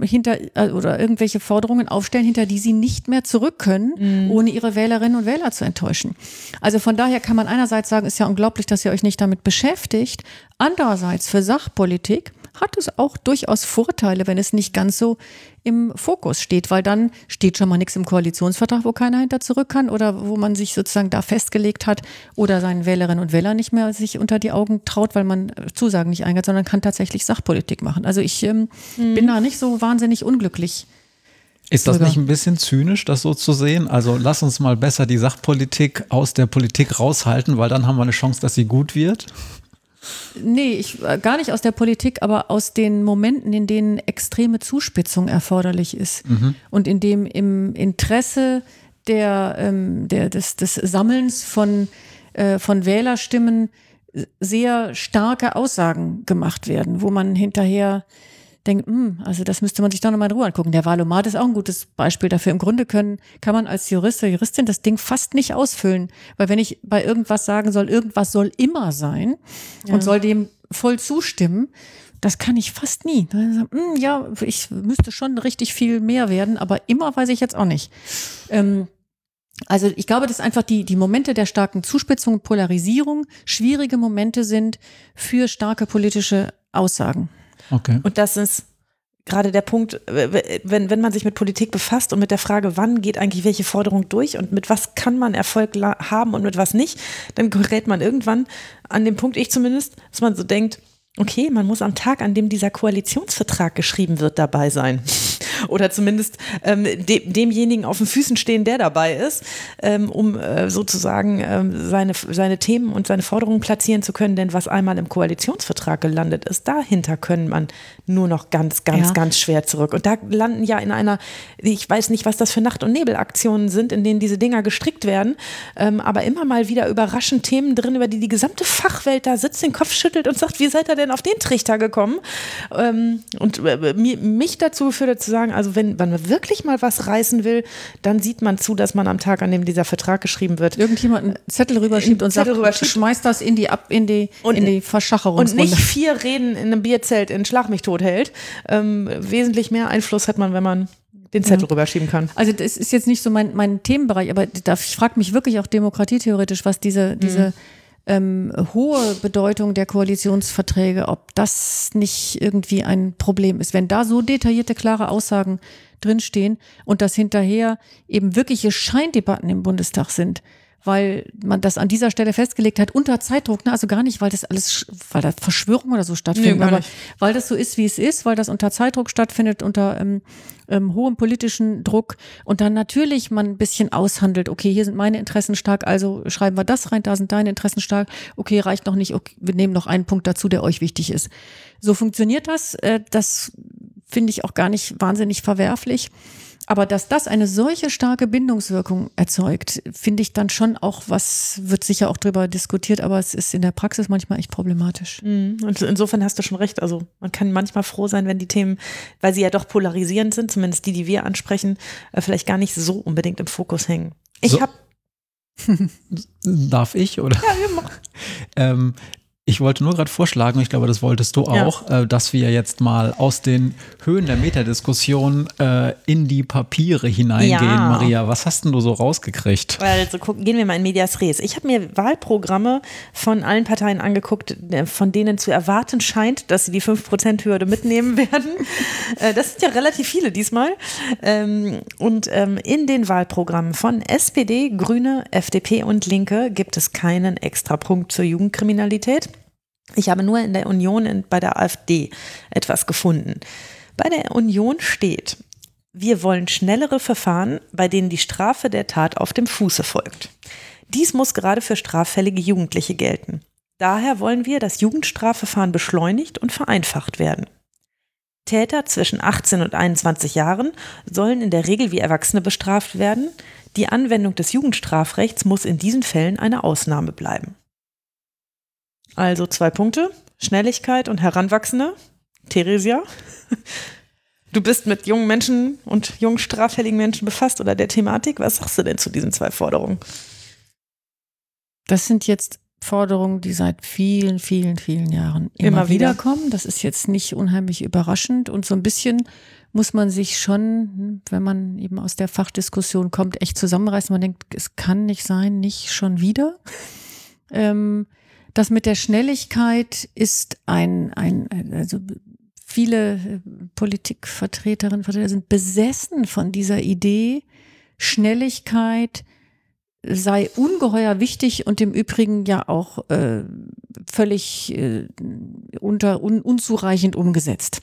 hinter äh, oder irgendwelche Forderungen aufstellen, hinter die sie nicht mehr zurück können, mhm. ohne ihre Wählerinnen und Wähler zu enttäuschen. Also von daher kann man einerseits sagen, ist ja unglaublich, dass ihr euch nicht damit beschäftigt. Andererseits für Sachpolitik hat es auch durchaus Vorteile, wenn es nicht ganz so im Fokus steht, weil dann steht schon mal nichts im Koalitionsvertrag, wo keiner hinter zurück kann oder wo man sich sozusagen da festgelegt hat oder seinen Wählerinnen und Wählern nicht mehr sich unter die Augen traut, weil man Zusagen nicht eingeht, sondern kann tatsächlich Sachpolitik machen. Also ich ähm, mhm. bin da nicht so wahnsinnig unglücklich. Ist das nicht ein bisschen zynisch, das so zu sehen? Also lass uns mal besser die Sachpolitik aus der Politik raushalten, weil dann haben wir eine Chance, dass sie gut wird. Nee, ich, äh, gar nicht aus der Politik, aber aus den Momenten, in denen extreme Zuspitzung erforderlich ist mhm. und in dem im Interesse der, ähm, der, des, des Sammelns von, äh, von Wählerstimmen sehr starke Aussagen gemacht werden, wo man hinterher denkt, mh, hm, also das müsste man sich doch nochmal in Ruhe angucken. Der Wahlomat ist auch ein gutes Beispiel dafür. Im Grunde können, kann man als Jurist oder Juristin das Ding fast nicht ausfüllen. Weil wenn ich bei irgendwas sagen soll, irgendwas soll immer sein ja. und soll dem voll zustimmen, das kann ich fast nie. Hm, ja, ich müsste schon richtig viel mehr werden, aber immer weiß ich jetzt auch nicht. Ähm, also ich glaube, dass einfach die, die Momente der starken Zuspitzung und Polarisierung schwierige Momente sind für starke politische Aussagen. Okay. Und das ist gerade der Punkt, wenn, wenn man sich mit Politik befasst und mit der Frage, wann geht eigentlich welche Forderung durch und mit was kann man Erfolg haben und mit was nicht, dann gerät man irgendwann an den Punkt, ich zumindest, dass man so denkt, okay, man muss am Tag, an dem dieser Koalitionsvertrag geschrieben wird, dabei sein. Oder zumindest ähm, de demjenigen auf den Füßen stehen, der dabei ist, ähm, um äh, sozusagen ähm, seine, seine Themen und seine Forderungen platzieren zu können. Denn was einmal im Koalitionsvertrag gelandet ist, dahinter können man nur noch ganz, ganz, ja. ganz schwer zurück. Und da landen ja in einer, ich weiß nicht, was das für Nacht- und Nebelaktionen sind, in denen diese Dinger gestrickt werden, ähm, aber immer mal wieder überraschend Themen drin, über die die gesamte Fachwelt da sitzt, den Kopf schüttelt und sagt, wie seid ihr denn auf den Trichter gekommen? Ähm, und äh, mich dazu geführt zu sagen, also wenn, wenn man wirklich mal was reißen will, dann sieht man zu, dass man am Tag, an dem dieser Vertrag geschrieben wird, irgendjemand einen Zettel rüberschiebt und Zettel sagt, rüberschiebt. schmeißt das in die ab in die und, in die Verschacherungsrunde. Und nicht vier Reden in einem Bierzelt in Schlag mich tot hält. Ähm, wesentlich mehr Einfluss hat man, wenn man den Zettel ja. rüberschieben kann. Also das ist jetzt nicht so mein, mein Themenbereich, aber da, ich frage mich wirklich auch demokratietheoretisch, was diese, mhm. Ähm, hohe Bedeutung der Koalitionsverträge, ob das nicht irgendwie ein Problem ist. Wenn da so detaillierte, klare Aussagen drinstehen und das hinterher eben wirkliche Scheindebatten im Bundestag sind, weil man das an dieser Stelle festgelegt hat, unter Zeitdruck, ne? also gar nicht, weil das alles, weil da Verschwörung oder so stattfindet, nee, aber weil das so ist, wie es ist, weil das unter Zeitdruck stattfindet, unter ähm, ähm, hohem politischen Druck und dann natürlich man ein bisschen aushandelt, okay, hier sind meine Interessen stark, also schreiben wir das rein, da sind deine Interessen stark, okay, reicht noch nicht, okay, wir nehmen noch einen Punkt dazu, der euch wichtig ist. So funktioniert das, äh, das finde ich auch gar nicht wahnsinnig verwerflich. Aber dass das eine solche starke Bindungswirkung erzeugt, finde ich dann schon auch, was wird sicher auch darüber diskutiert, aber es ist in der Praxis manchmal echt problematisch. Mhm. Und insofern hast du schon recht. Also man kann manchmal froh sein, wenn die Themen, weil sie ja doch polarisierend sind, zumindest die, die wir ansprechen, äh, vielleicht gar nicht so unbedingt im Fokus hängen. Ich so. habe Darf ich oder? Ja, wir machen. ähm, ich wollte nur gerade vorschlagen, ich glaube, das wolltest du auch, ja. äh, dass wir jetzt mal aus den Höhen der Metadiskussion äh, in die Papiere hineingehen. Ja. Maria, was hast denn du so rausgekriegt? Also gucken, gehen wir mal in Medias Res. Ich habe mir Wahlprogramme von allen Parteien angeguckt, äh, von denen zu erwarten scheint, dass sie die 5%-Hürde mitnehmen werden. äh, das sind ja relativ viele diesmal. Ähm, und ähm, in den Wahlprogrammen von SPD, Grüne, FDP und Linke gibt es keinen Extrapunkt zur Jugendkriminalität. Ich habe nur in der Union in, bei der AfD etwas gefunden. Bei der Union steht, wir wollen schnellere Verfahren, bei denen die Strafe der Tat auf dem Fuße folgt. Dies muss gerade für straffällige Jugendliche gelten. Daher wollen wir, dass Jugendstrafverfahren beschleunigt und vereinfacht werden. Täter zwischen 18 und 21 Jahren sollen in der Regel wie Erwachsene bestraft werden. Die Anwendung des Jugendstrafrechts muss in diesen Fällen eine Ausnahme bleiben. Also zwei Punkte. Schnelligkeit und Heranwachsende. Theresia. Du bist mit jungen Menschen und jungen straffälligen Menschen befasst oder der Thematik. Was sagst du denn zu diesen zwei Forderungen? Das sind jetzt Forderungen, die seit vielen, vielen, vielen Jahren immer, immer wieder kommen. Das ist jetzt nicht unheimlich überraschend und so ein bisschen muss man sich schon, wenn man eben aus der Fachdiskussion kommt, echt zusammenreißen. Man denkt, es kann nicht sein, nicht schon wieder. Ähm, das mit der Schnelligkeit ist ein, ein, also viele äh, Politikvertreterinnen Vertreter sind besessen von dieser Idee, Schnelligkeit sei ungeheuer wichtig und im Übrigen ja auch äh, völlig äh, unter, un, unzureichend umgesetzt.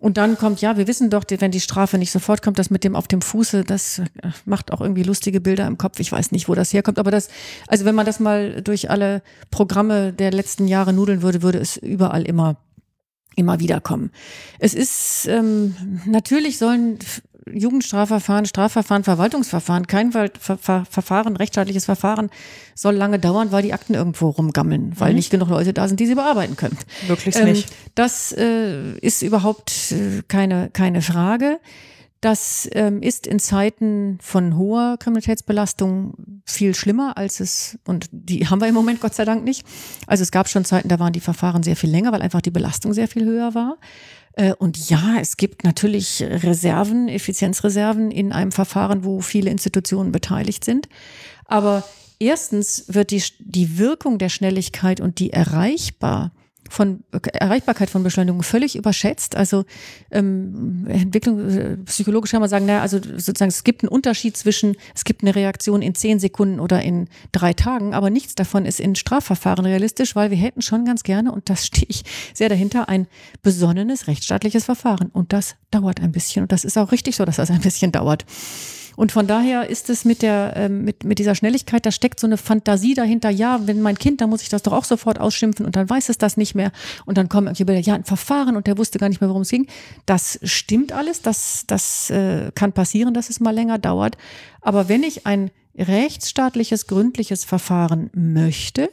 Und dann kommt, ja, wir wissen doch, wenn die Strafe nicht sofort kommt, das mit dem auf dem Fuße, das äh, macht auch irgendwie lustige Bilder im Kopf. Ich weiß nicht, wo das herkommt. Aber das, also wenn man das mal durch alle Programme der letzten Jahre nudeln würde, würde es überall immer immer wieder kommen. Es ist ähm, natürlich sollen Jugendstrafverfahren, Strafverfahren, Verwaltungsverfahren, kein Ver Ver Verfahren, rechtsstaatliches Verfahren soll lange dauern, weil die Akten irgendwo rumgammeln, weil mhm. nicht genug Leute da sind, die sie bearbeiten können. Wirklich ähm, nicht. Das äh, ist überhaupt äh, keine, keine Frage. Das ähm, ist in Zeiten von hoher Kriminalitätsbelastung viel schlimmer als es, und die haben wir im Moment Gott sei Dank nicht. Also es gab schon Zeiten, da waren die Verfahren sehr viel länger, weil einfach die Belastung sehr viel höher war. Äh, und ja, es gibt natürlich Reserven, Effizienzreserven in einem Verfahren, wo viele Institutionen beteiligt sind. Aber erstens wird die, die Wirkung der Schnelligkeit und die Erreichbarkeit von Erreichbarkeit von Beschleunigung völlig überschätzt. Also ähm, Entwicklung, äh, psychologisch kann man sagen, naja, also sozusagen es gibt einen Unterschied zwischen, es gibt eine Reaktion in zehn Sekunden oder in drei Tagen, aber nichts davon ist in Strafverfahren realistisch, weil wir hätten schon ganz gerne, und das stehe ich sehr dahinter, ein besonnenes rechtsstaatliches Verfahren. Und das dauert ein bisschen. Und das ist auch richtig so, dass das ein bisschen dauert. Und von daher ist es mit der, ähm, mit, mit dieser Schnelligkeit, da steckt so eine Fantasie dahinter. Ja, wenn mein Kind, dann muss ich das doch auch sofort ausschimpfen und dann weiß es das nicht mehr. Und dann kommen irgendwie Bilder, ja, ein Verfahren und der wusste gar nicht mehr, worum es ging. Das stimmt alles. Das, das äh, kann passieren, dass es mal länger dauert. Aber wenn ich ein rechtsstaatliches, gründliches Verfahren möchte,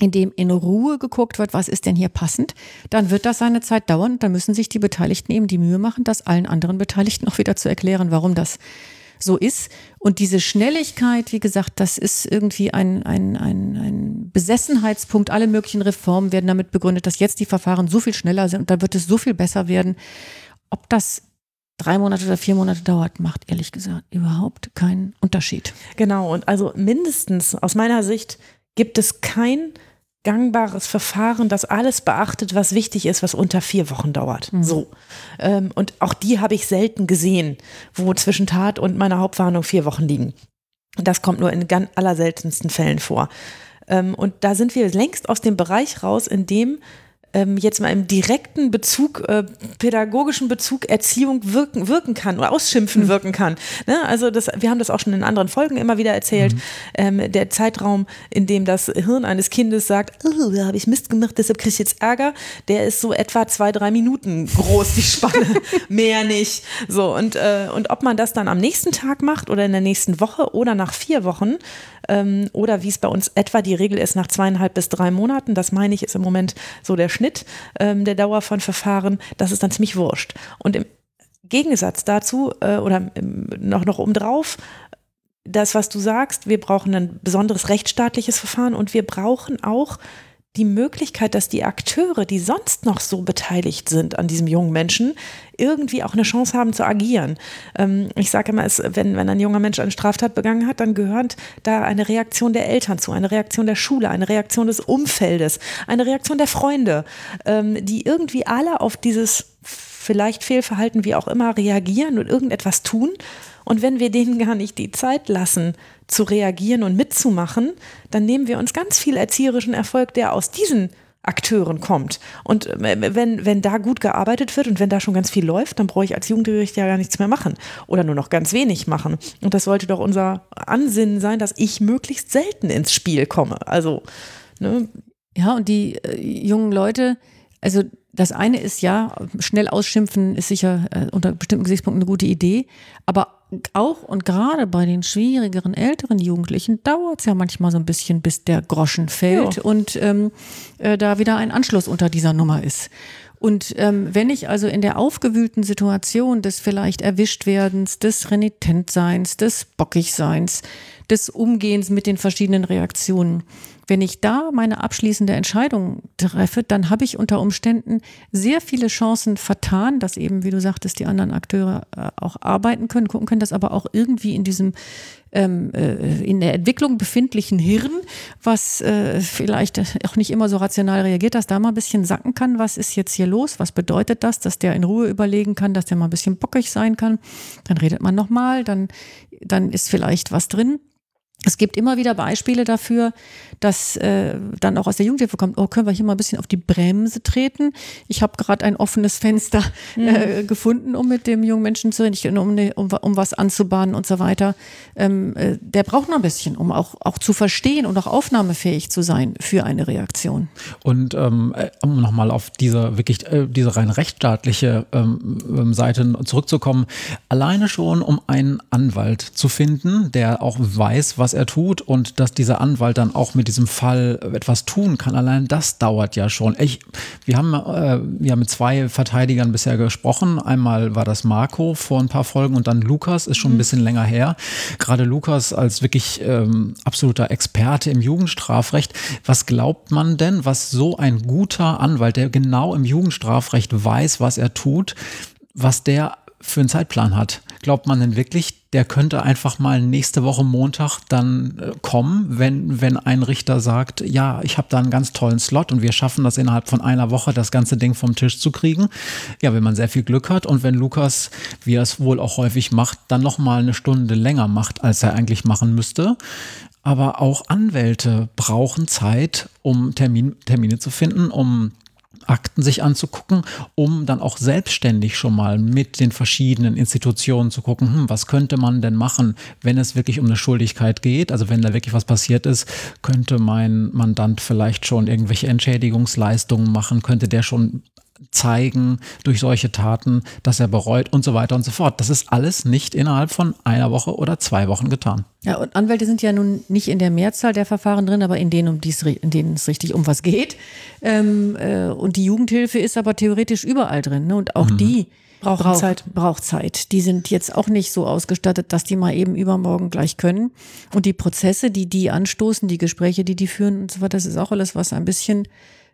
in dem in Ruhe geguckt wird, was ist denn hier passend, dann wird das seine Zeit dauern dann müssen sich die Beteiligten eben die Mühe machen, das allen anderen Beteiligten auch wieder zu erklären, warum das so ist. Und diese Schnelligkeit, wie gesagt, das ist irgendwie ein, ein, ein, ein Besessenheitspunkt. Alle möglichen Reformen werden damit begründet, dass jetzt die Verfahren so viel schneller sind und da wird es so viel besser werden. Ob das drei Monate oder vier Monate dauert, macht ehrlich gesagt überhaupt keinen Unterschied. Genau, und also mindestens aus meiner Sicht gibt es kein gangbares Verfahren, das alles beachtet, was wichtig ist, was unter vier Wochen dauert. Mhm. So. Ähm, und auch die habe ich selten gesehen, wo zwischen Tat und meiner Hauptwarnung vier Wochen liegen. Das kommt nur in ganz allerseltensten Fällen vor. Ähm, und da sind wir längst aus dem Bereich raus, in dem jetzt mal im direkten Bezug, äh, pädagogischen Bezug Erziehung wirken, wirken kann oder Ausschimpfen mhm. wirken kann. Ne? Also das, wir haben das auch schon in anderen Folgen immer wieder erzählt. Mhm. Ähm, der Zeitraum, in dem das Hirn eines Kindes sagt, oh, da habe ich Mist gemacht, deshalb kriege ich jetzt Ärger, der ist so etwa zwei, drei Minuten groß, die Spanne. Mehr nicht. So, und, äh, und ob man das dann am nächsten Tag macht oder in der nächsten Woche oder nach vier Wochen, ähm, oder wie es bei uns etwa die Regel ist, nach zweieinhalb bis drei Monaten. Das meine ich, ist im Moment so der Schnitt ähm, der Dauer von Verfahren. Das ist dann ziemlich wurscht. Und im Gegensatz dazu äh, oder ähm, noch, noch obendrauf, das, was du sagst, wir brauchen ein besonderes rechtsstaatliches Verfahren und wir brauchen auch die Möglichkeit, dass die Akteure, die sonst noch so beteiligt sind an diesem jungen Menschen, irgendwie auch eine Chance haben zu agieren. Ähm, ich sage immer, es, wenn, wenn ein junger Mensch eine Straftat begangen hat, dann gehört da eine Reaktion der Eltern zu, eine Reaktion der Schule, eine Reaktion des Umfeldes, eine Reaktion der Freunde, ähm, die irgendwie alle auf dieses vielleicht Fehlverhalten wie auch immer reagieren und irgendetwas tun. Und wenn wir denen gar nicht die Zeit lassen, zu reagieren und mitzumachen, dann nehmen wir uns ganz viel erzieherischen Erfolg, der aus diesen Akteuren kommt. Und äh, wenn, wenn da gut gearbeitet wird und wenn da schon ganz viel läuft, dann brauche ich als Jugendgericht ja gar nichts mehr machen oder nur noch ganz wenig machen. Und das sollte doch unser Ansinnen sein, dass ich möglichst selten ins Spiel komme. Also, ne? Ja, und die äh, jungen Leute, also das eine ist ja, schnell ausschimpfen ist sicher äh, unter bestimmten Gesichtspunkten eine gute Idee, aber auch und gerade bei den schwierigeren älteren Jugendlichen dauert es ja manchmal so ein bisschen, bis der Groschen fällt ja. und ähm, äh, da wieder ein Anschluss unter dieser Nummer ist. Und ähm, wenn ich also in der aufgewühlten Situation des vielleicht Erwischtwerdens, des Renitentseins, des Bockigseins, des Umgehens mit den verschiedenen Reaktionen wenn ich da meine abschließende Entscheidung treffe, dann habe ich unter Umständen sehr viele Chancen vertan, dass eben, wie du sagtest, die anderen Akteure äh, auch arbeiten können, gucken können, dass aber auch irgendwie in diesem ähm, äh, in der Entwicklung befindlichen Hirn, was äh, vielleicht auch nicht immer so rational reagiert, dass da mal ein bisschen sacken kann, was ist jetzt hier los, was bedeutet das, dass der in Ruhe überlegen kann, dass der mal ein bisschen bockig sein kann. Dann redet man nochmal, dann, dann ist vielleicht was drin. Es gibt immer wieder Beispiele dafür, dass äh, dann auch aus der Jugendhilfe kommt, oh, können wir hier mal ein bisschen auf die Bremse treten. Ich habe gerade ein offenes Fenster äh, mhm. gefunden, um mit dem jungen Menschen zu reden, um, ne, um, um was anzubahnen und so weiter. Ähm, äh, der braucht noch ein bisschen, um auch, auch zu verstehen und auch aufnahmefähig zu sein für eine Reaktion. Und ähm, äh, um nochmal auf diese wirklich äh, diese rein rechtsstaatliche ähm, ähm, Seite zurückzukommen, alleine schon, um einen Anwalt zu finden, der auch weiß, was was er tut und dass dieser Anwalt dann auch mit diesem Fall etwas tun kann. Allein das dauert ja schon. Ich, wir haben äh, ja mit zwei Verteidigern bisher gesprochen. Einmal war das Marco vor ein paar Folgen und dann Lukas, ist schon ein mhm. bisschen länger her. Gerade Lukas als wirklich ähm, absoluter Experte im Jugendstrafrecht. Was glaubt man denn, was so ein guter Anwalt, der genau im Jugendstrafrecht weiß, was er tut, was der für einen Zeitplan hat. Glaubt man denn wirklich, der könnte einfach mal nächste Woche Montag dann äh, kommen, wenn, wenn ein Richter sagt, ja, ich habe da einen ganz tollen Slot und wir schaffen das innerhalb von einer Woche, das ganze Ding vom Tisch zu kriegen. Ja, wenn man sehr viel Glück hat und wenn Lukas, wie er es wohl auch häufig macht, dann noch mal eine Stunde länger macht, als er eigentlich machen müsste. Aber auch Anwälte brauchen Zeit, um Termin, Termine zu finden, um Akten sich anzugucken, um dann auch selbstständig schon mal mit den verschiedenen Institutionen zu gucken, hm, was könnte man denn machen, wenn es wirklich um eine Schuldigkeit geht, also wenn da wirklich was passiert ist, könnte mein Mandant vielleicht schon irgendwelche Entschädigungsleistungen machen, könnte der schon zeigen durch solche Taten, dass er bereut und so weiter und so fort. Das ist alles nicht innerhalb von einer Woche oder zwei Wochen getan. Ja, und Anwälte sind ja nun nicht in der Mehrzahl der Verfahren drin, aber in denen, um dies, in denen es richtig um was geht. Ähm, äh, und die Jugendhilfe ist aber theoretisch überall drin. Ne? Und auch mhm. die braucht brauch, Zeit. Braucht Zeit. Die sind jetzt auch nicht so ausgestattet, dass die mal eben übermorgen gleich können. Und die Prozesse, die die anstoßen, die Gespräche, die die führen und so weiter, das ist auch alles, was ein bisschen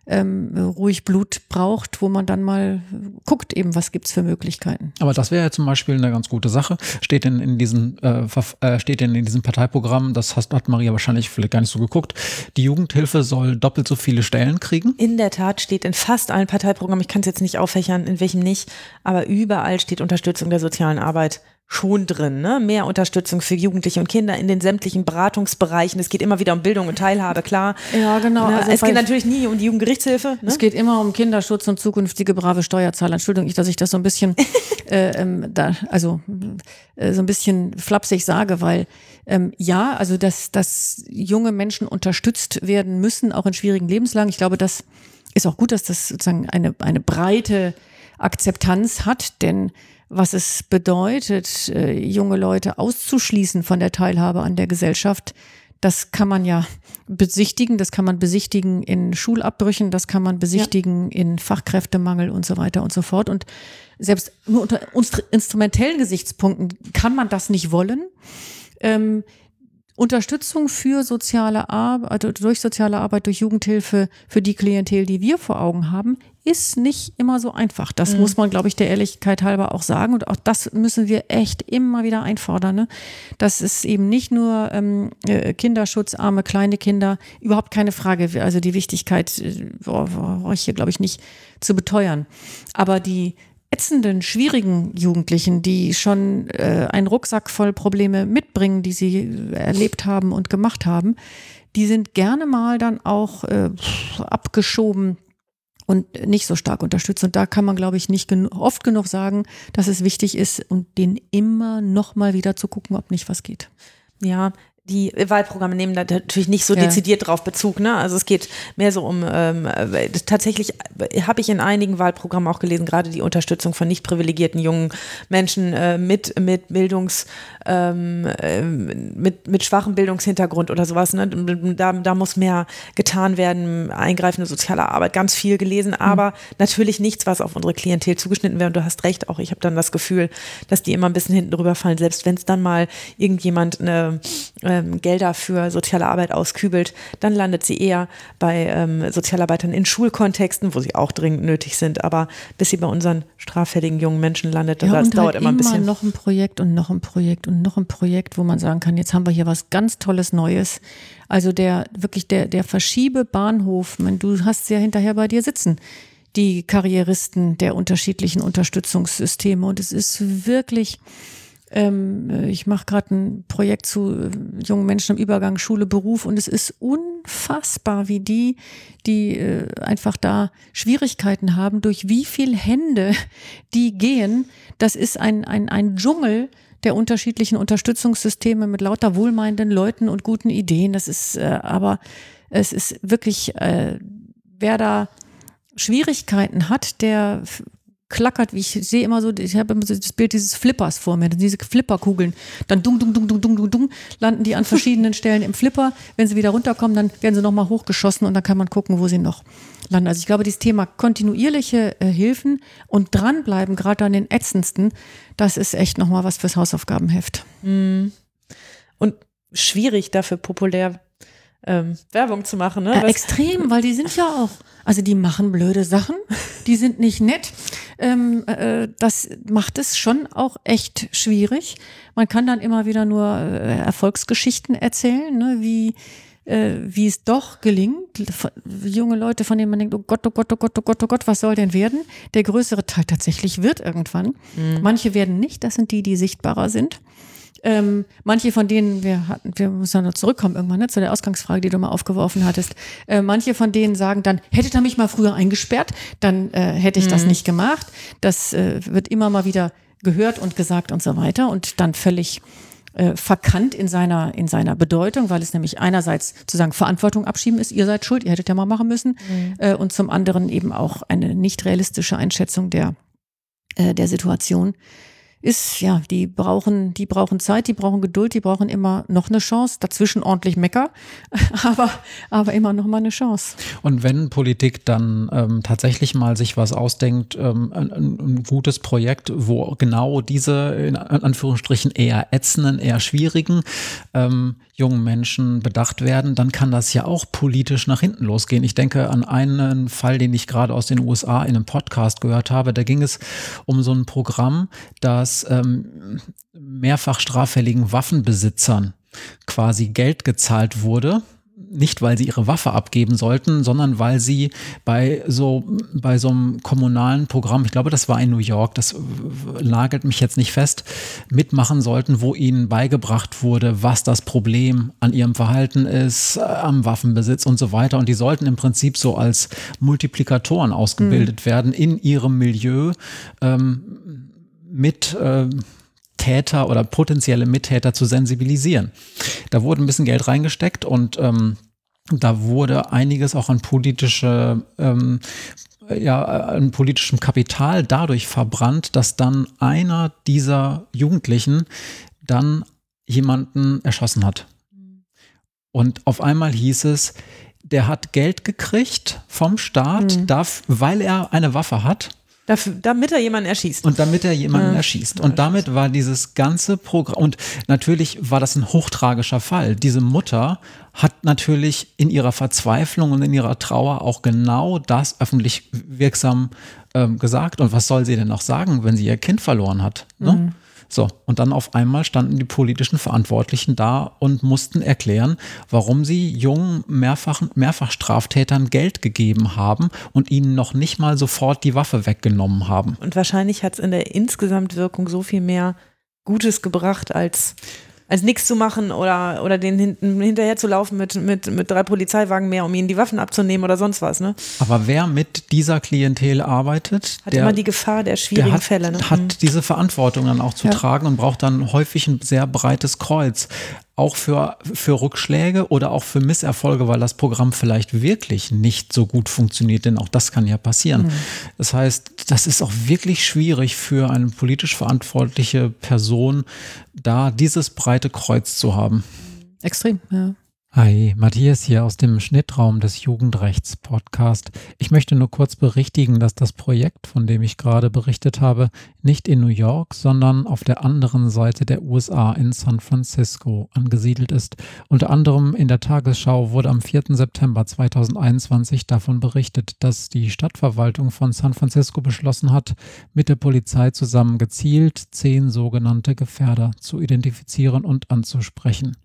ähm, ruhig Blut braucht, wo man dann mal guckt, eben, was gibt's für Möglichkeiten. Aber das wäre ja zum Beispiel eine ganz gute Sache. Steht denn in diesem, äh, äh, steht denn in diesem Parteiprogramm, das hast, hat Maria wahrscheinlich vielleicht gar nicht so geguckt, die Jugendhilfe soll doppelt so viele Stellen kriegen? In der Tat steht in fast allen Parteiprogrammen, ich kann es jetzt nicht auffächern, in welchem nicht, aber überall steht Unterstützung der sozialen Arbeit schon drin. Ne? Mehr Unterstützung für Jugendliche und Kinder in den sämtlichen Beratungsbereichen. Es geht immer wieder um Bildung und Teilhabe, klar. Ja, genau. Ne? Also es geht natürlich nie um die Jugendgerichtshilfe. Ne? Es geht immer um Kinderschutz und zukünftige brave Steuerzahler. Entschuldigung, dass ich das so ein bisschen, äh, ähm, da, also äh, so ein bisschen flapsig sage, weil ähm, ja, also dass, dass junge Menschen unterstützt werden müssen, auch in schwierigen Lebenslagen. Ich glaube, das ist auch gut, dass das sozusagen eine, eine breite Akzeptanz hat, denn was es bedeutet, äh, junge Leute auszuschließen von der Teilhabe an der Gesellschaft, das kann man ja besichtigen, das kann man besichtigen in Schulabbrüchen, das kann man besichtigen ja. in Fachkräftemangel und so weiter und so fort. Und selbst nur unter instrumentellen Gesichtspunkten kann man das nicht wollen. Ähm, Unterstützung für soziale Arbeit, also durch soziale Arbeit, durch Jugendhilfe für die Klientel, die wir vor Augen haben, ist nicht immer so einfach. Das mhm. muss man, glaube ich, der Ehrlichkeit halber auch sagen. Und auch das müssen wir echt immer wieder einfordern. Ne? Das ist eben nicht nur ähm, äh, Kinderschutz, arme kleine Kinder, überhaupt keine Frage. Also die Wichtigkeit äh, brauche ich hier, glaube ich, nicht zu beteuern. Aber die ätzenden, schwierigen Jugendlichen, die schon äh, einen Rucksack voll Probleme mitbringen, die sie erlebt haben und gemacht haben, die sind gerne mal dann auch äh, abgeschoben und nicht so stark unterstützt. Und da kann man, glaube ich, nicht genu oft genug sagen, dass es wichtig ist und den immer noch mal wieder zu gucken, ob nicht was geht. Ja, die Wahlprogramme nehmen da natürlich nicht so ja. dezidiert drauf Bezug. Ne? Also es geht mehr so um, ähm, tatsächlich habe ich in einigen Wahlprogrammen auch gelesen, gerade die Unterstützung von nicht privilegierten jungen Menschen äh, mit, mit Bildungs, ähm, äh, mit, mit schwachem Bildungshintergrund oder sowas. Ne? Da, da muss mehr getan werden, eingreifende soziale Arbeit, ganz viel gelesen, mhm. aber mhm. natürlich nichts, was auf unsere Klientel zugeschnitten wäre. Und du hast recht, auch ich habe dann das Gefühl, dass die immer ein bisschen hinten drüber fallen, selbst wenn es dann mal irgendjemand eine äh, ähm, Gelder für soziale Arbeit auskübelt, dann landet sie eher bei ähm, Sozialarbeitern in Schulkontexten, wo sie auch dringend nötig sind. Aber bis sie bei unseren straffälligen jungen Menschen landet, ja, das dauert halt immer ein bisschen. Noch ein Projekt und noch ein Projekt und noch ein Projekt, wo man sagen kann, jetzt haben wir hier was ganz Tolles Neues. Also der wirklich der der Verschiebebahnhof, du hast ja hinterher bei dir sitzen die Karrieristen der unterschiedlichen Unterstützungssysteme und es ist wirklich ähm, äh, ich mache gerade ein Projekt zu äh, jungen Menschen im Übergang Schule, Beruf und es ist unfassbar, wie die, die äh, einfach da Schwierigkeiten haben, durch wie viel Hände die gehen. Das ist ein, ein, ein Dschungel der unterschiedlichen Unterstützungssysteme mit lauter wohlmeinenden Leuten und guten Ideen. Das ist äh, aber, es ist wirklich, äh, wer da Schwierigkeiten hat, der klackert, wie ich sehe immer so, ich habe immer so das Bild dieses Flippers vor mir, diese Flipperkugeln. Dann dung, dung, dung, dung, dung, dung, dung, landen die an verschiedenen Stellen im Flipper. Wenn sie wieder runterkommen, dann werden sie nochmal hochgeschossen und dann kann man gucken, wo sie noch landen. Also ich glaube, dieses Thema kontinuierliche äh, Hilfen und dranbleiben, gerade an den ätzendsten, das ist echt nochmal was fürs Hausaufgabenheft. Mhm. Und schwierig dafür populär ähm, Werbung zu machen. Ne? Äh, extrem, weil die sind ja auch, also die machen blöde Sachen, die sind nicht nett. ähm, äh, das macht es schon auch echt schwierig. Man kann dann immer wieder nur äh, Erfolgsgeschichten erzählen, ne, wie äh, wie es doch gelingt, junge Leute, von denen man denkt, oh Gott, oh Gott, oh Gott, oh Gott, oh Gott, was soll denn werden? Der größere Teil tatsächlich wird irgendwann. Mhm. Manche werden nicht, das sind die, die sichtbarer sind. Ähm, manche von denen, wir hatten, wir müssen noch zurückkommen irgendwann ne, zu der Ausgangsfrage, die du mal aufgeworfen hattest. Äh, manche von denen sagen dann, hättet ihr mich mal früher eingesperrt, dann äh, hätte ich mhm. das nicht gemacht. Das äh, wird immer mal wieder gehört und gesagt und so weiter und dann völlig äh, verkannt in seiner, in seiner Bedeutung, weil es nämlich einerseits zu sagen Verantwortung abschieben ist, ihr seid schuld, ihr hättet ja mal machen müssen, mhm. äh, und zum anderen eben auch eine nicht realistische Einschätzung der, äh, der Situation ist, ja, die brauchen, die brauchen Zeit, die brauchen Geduld, die brauchen immer noch eine Chance, dazwischen ordentlich Mecker, aber, aber immer noch mal eine Chance. Und wenn Politik dann ähm, tatsächlich mal sich was ausdenkt, ähm, ein, ein, gutes Projekt, wo genau diese in Anführungsstrichen eher ätzenden, eher schwierigen ähm, jungen Menschen bedacht werden, dann kann das ja auch politisch nach hinten losgehen. Ich denke an einen Fall, den ich gerade aus den USA in einem Podcast gehört habe. Da ging es um so ein Programm, das ähm, mehrfach straffälligen Waffenbesitzern quasi Geld gezahlt wurde nicht, weil sie ihre Waffe abgeben sollten, sondern weil sie bei so, bei so einem kommunalen Programm, ich glaube, das war in New York, das lagert mich jetzt nicht fest, mitmachen sollten, wo ihnen beigebracht wurde, was das Problem an ihrem Verhalten ist, äh, am Waffenbesitz und so weiter. Und die sollten im Prinzip so als Multiplikatoren ausgebildet mhm. werden in ihrem Milieu ähm, mit äh, Täter oder potenzielle Mittäter zu sensibilisieren. Da wurde ein bisschen Geld reingesteckt und ähm, da wurde einiges auch an politische ähm, ja, an politischem Kapital dadurch verbrannt, dass dann einer dieser Jugendlichen dann jemanden erschossen hat. Und auf einmal hieß es, der hat Geld gekriegt vom Staat, mhm. darf, weil er eine Waffe hat Dafür, damit er jemanden erschießt. Und damit er jemanden ja. erschießt. Und damit war dieses ganze Programm, und natürlich war das ein hochtragischer Fall. Diese Mutter hat natürlich in ihrer Verzweiflung und in ihrer Trauer auch genau das öffentlich wirksam ähm, gesagt. Und was soll sie denn noch sagen, wenn sie ihr Kind verloren hat? Ne? Mhm. So, und dann auf einmal standen die politischen Verantwortlichen da und mussten erklären, warum sie jungen mehrfach, Mehrfachstraftätern Geld gegeben haben und ihnen noch nicht mal sofort die Waffe weggenommen haben. Und wahrscheinlich hat es in der Insgesamtwirkung so viel mehr Gutes gebracht als als nichts zu machen oder, oder den hinten, hinterher zu laufen mit, mit, mit drei Polizeiwagen mehr, um ihnen die Waffen abzunehmen oder sonst was. Ne? Aber wer mit dieser Klientel arbeitet, hat der, immer die Gefahr der schwierigen hat, Fälle. Ne? Hat mhm. diese Verantwortung dann auch zu ja. tragen und braucht dann häufig ein sehr breites Kreuz auch für, für Rückschläge oder auch für Misserfolge, weil das Programm vielleicht wirklich nicht so gut funktioniert, denn auch das kann ja passieren. Mhm. Das heißt, das ist auch wirklich schwierig für eine politisch verantwortliche Person, da dieses breite Kreuz zu haben. Extrem, ja. Hi, Matthias hier aus dem Schnittraum des Jugendrechts Podcast. Ich möchte nur kurz berichtigen, dass das Projekt, von dem ich gerade berichtet habe, nicht in New York, sondern auf der anderen Seite der USA in San Francisco angesiedelt ist. Unter anderem in der Tagesschau wurde am 4. September 2021 davon berichtet, dass die Stadtverwaltung von San Francisco beschlossen hat, mit der Polizei zusammen gezielt zehn sogenannte Gefährder zu identifizieren und anzusprechen.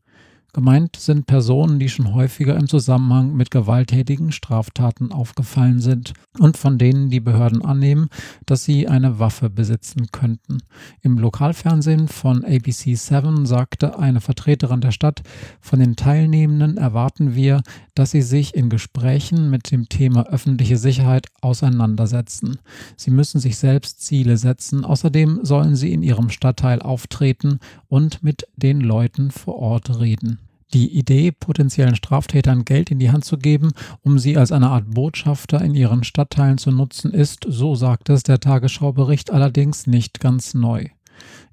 Gemeint sind Personen, die schon häufiger im Zusammenhang mit gewalttätigen Straftaten aufgefallen sind und von denen die Behörden annehmen, dass sie eine Waffe besitzen könnten. Im Lokalfernsehen von ABC 7 sagte eine Vertreterin der Stadt, von den Teilnehmenden erwarten wir, dass sie sich in Gesprächen mit dem Thema öffentliche Sicherheit auseinandersetzen. Sie müssen sich selbst Ziele setzen, außerdem sollen sie in ihrem Stadtteil auftreten und mit den Leuten vor Ort reden. Die Idee, potenziellen Straftätern Geld in die Hand zu geben, um sie als eine Art Botschafter in ihren Stadtteilen zu nutzen, ist, so sagt es der Tagesschaubericht, allerdings nicht ganz neu.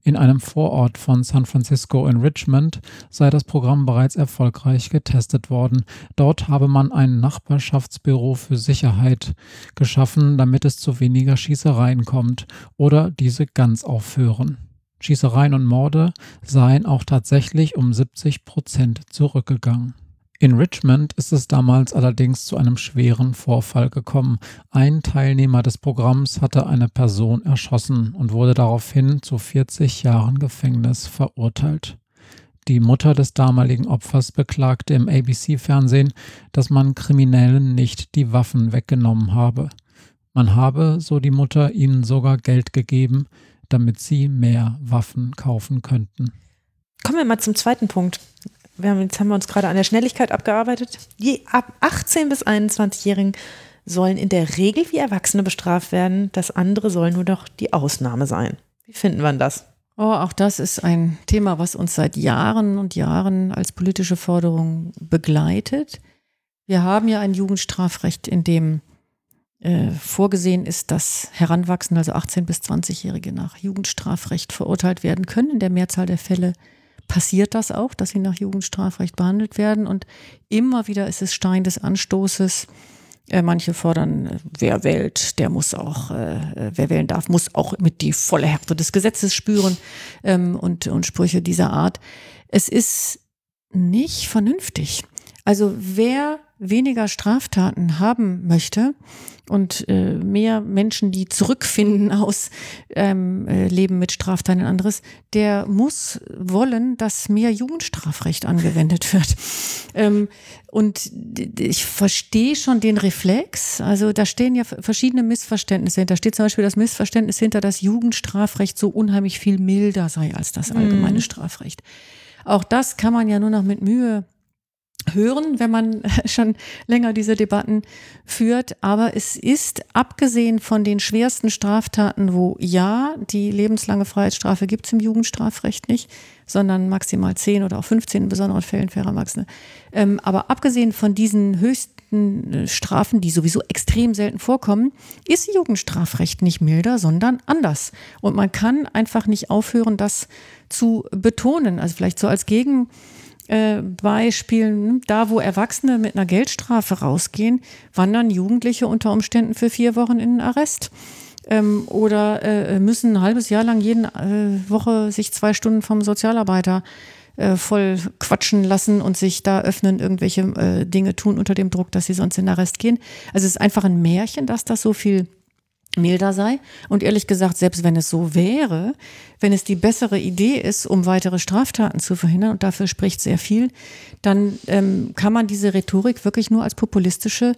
In einem Vorort von San Francisco in Richmond sei das Programm bereits erfolgreich getestet worden. Dort habe man ein Nachbarschaftsbüro für Sicherheit geschaffen, damit es zu weniger Schießereien kommt oder diese ganz aufhören. Schießereien und Morde seien auch tatsächlich um 70 Prozent zurückgegangen. In Richmond ist es damals allerdings zu einem schweren Vorfall gekommen. Ein Teilnehmer des Programms hatte eine Person erschossen und wurde daraufhin zu 40 Jahren Gefängnis verurteilt. Die Mutter des damaligen Opfers beklagte im ABC-Fernsehen, dass man Kriminellen nicht die Waffen weggenommen habe. Man habe, so die Mutter, ihnen sogar Geld gegeben, damit sie mehr Waffen kaufen könnten. Kommen wir mal zum zweiten Punkt. Wir haben, jetzt haben wir uns gerade an der Schnelligkeit abgearbeitet. Die ab 18 bis 21-Jährigen sollen in der Regel wie Erwachsene bestraft werden. Das andere soll nur noch die Ausnahme sein. Wie finden wir das? Oh, auch das ist ein Thema, was uns seit Jahren und Jahren als politische Forderung begleitet. Wir haben ja ein Jugendstrafrecht, in dem äh, vorgesehen ist, dass Heranwachsende, also 18- bis 20-Jährige, nach Jugendstrafrecht verurteilt werden können. In der Mehrzahl der Fälle passiert das auch, dass sie nach Jugendstrafrecht behandelt werden. Und immer wieder ist es Stein des Anstoßes. Äh, manche fordern, äh, wer wählt, der muss auch, wer wählen darf, muss auch mit die volle Härte des Gesetzes spüren ähm, und, und Sprüche dieser Art. Es ist nicht vernünftig. Also wer weniger Straftaten haben möchte und äh, mehr Menschen, die zurückfinden aus ähm, äh, Leben mit Straftaten und anderes, der muss wollen, dass mehr Jugendstrafrecht angewendet wird. Ähm, und ich verstehe schon den Reflex. Also da stehen ja verschiedene Missverständnisse hinter. Da steht zum Beispiel das Missverständnis hinter, dass Jugendstrafrecht so unheimlich viel milder sei als das allgemeine mhm. Strafrecht. Auch das kann man ja nur noch mit Mühe hören, wenn man schon länger diese Debatten führt. Aber es ist, abgesehen von den schwersten Straftaten, wo ja, die lebenslange Freiheitsstrafe gibt es im Jugendstrafrecht nicht, sondern maximal 10 oder auch 15 in besonderen Fällen für Erwachsene. Ähm, aber abgesehen von diesen höchsten äh, Strafen, die sowieso extrem selten vorkommen, ist Jugendstrafrecht nicht milder, sondern anders. Und man kann einfach nicht aufhören, das zu betonen. Also vielleicht so als Gegen äh, Beispielen, da wo Erwachsene mit einer Geldstrafe rausgehen, wandern Jugendliche unter Umständen für vier Wochen in den Arrest. Ähm, oder äh, müssen ein halbes Jahr lang jede äh, Woche sich zwei Stunden vom Sozialarbeiter äh, voll quatschen lassen und sich da öffnen, irgendwelche äh, Dinge tun unter dem Druck, dass sie sonst in den Arrest gehen. Also es ist einfach ein Märchen, dass das so viel milder sei. Und ehrlich gesagt, selbst wenn es so wäre, wenn es die bessere Idee ist, um weitere Straftaten zu verhindern, und dafür spricht sehr viel, dann ähm, kann man diese Rhetorik wirklich nur als populistische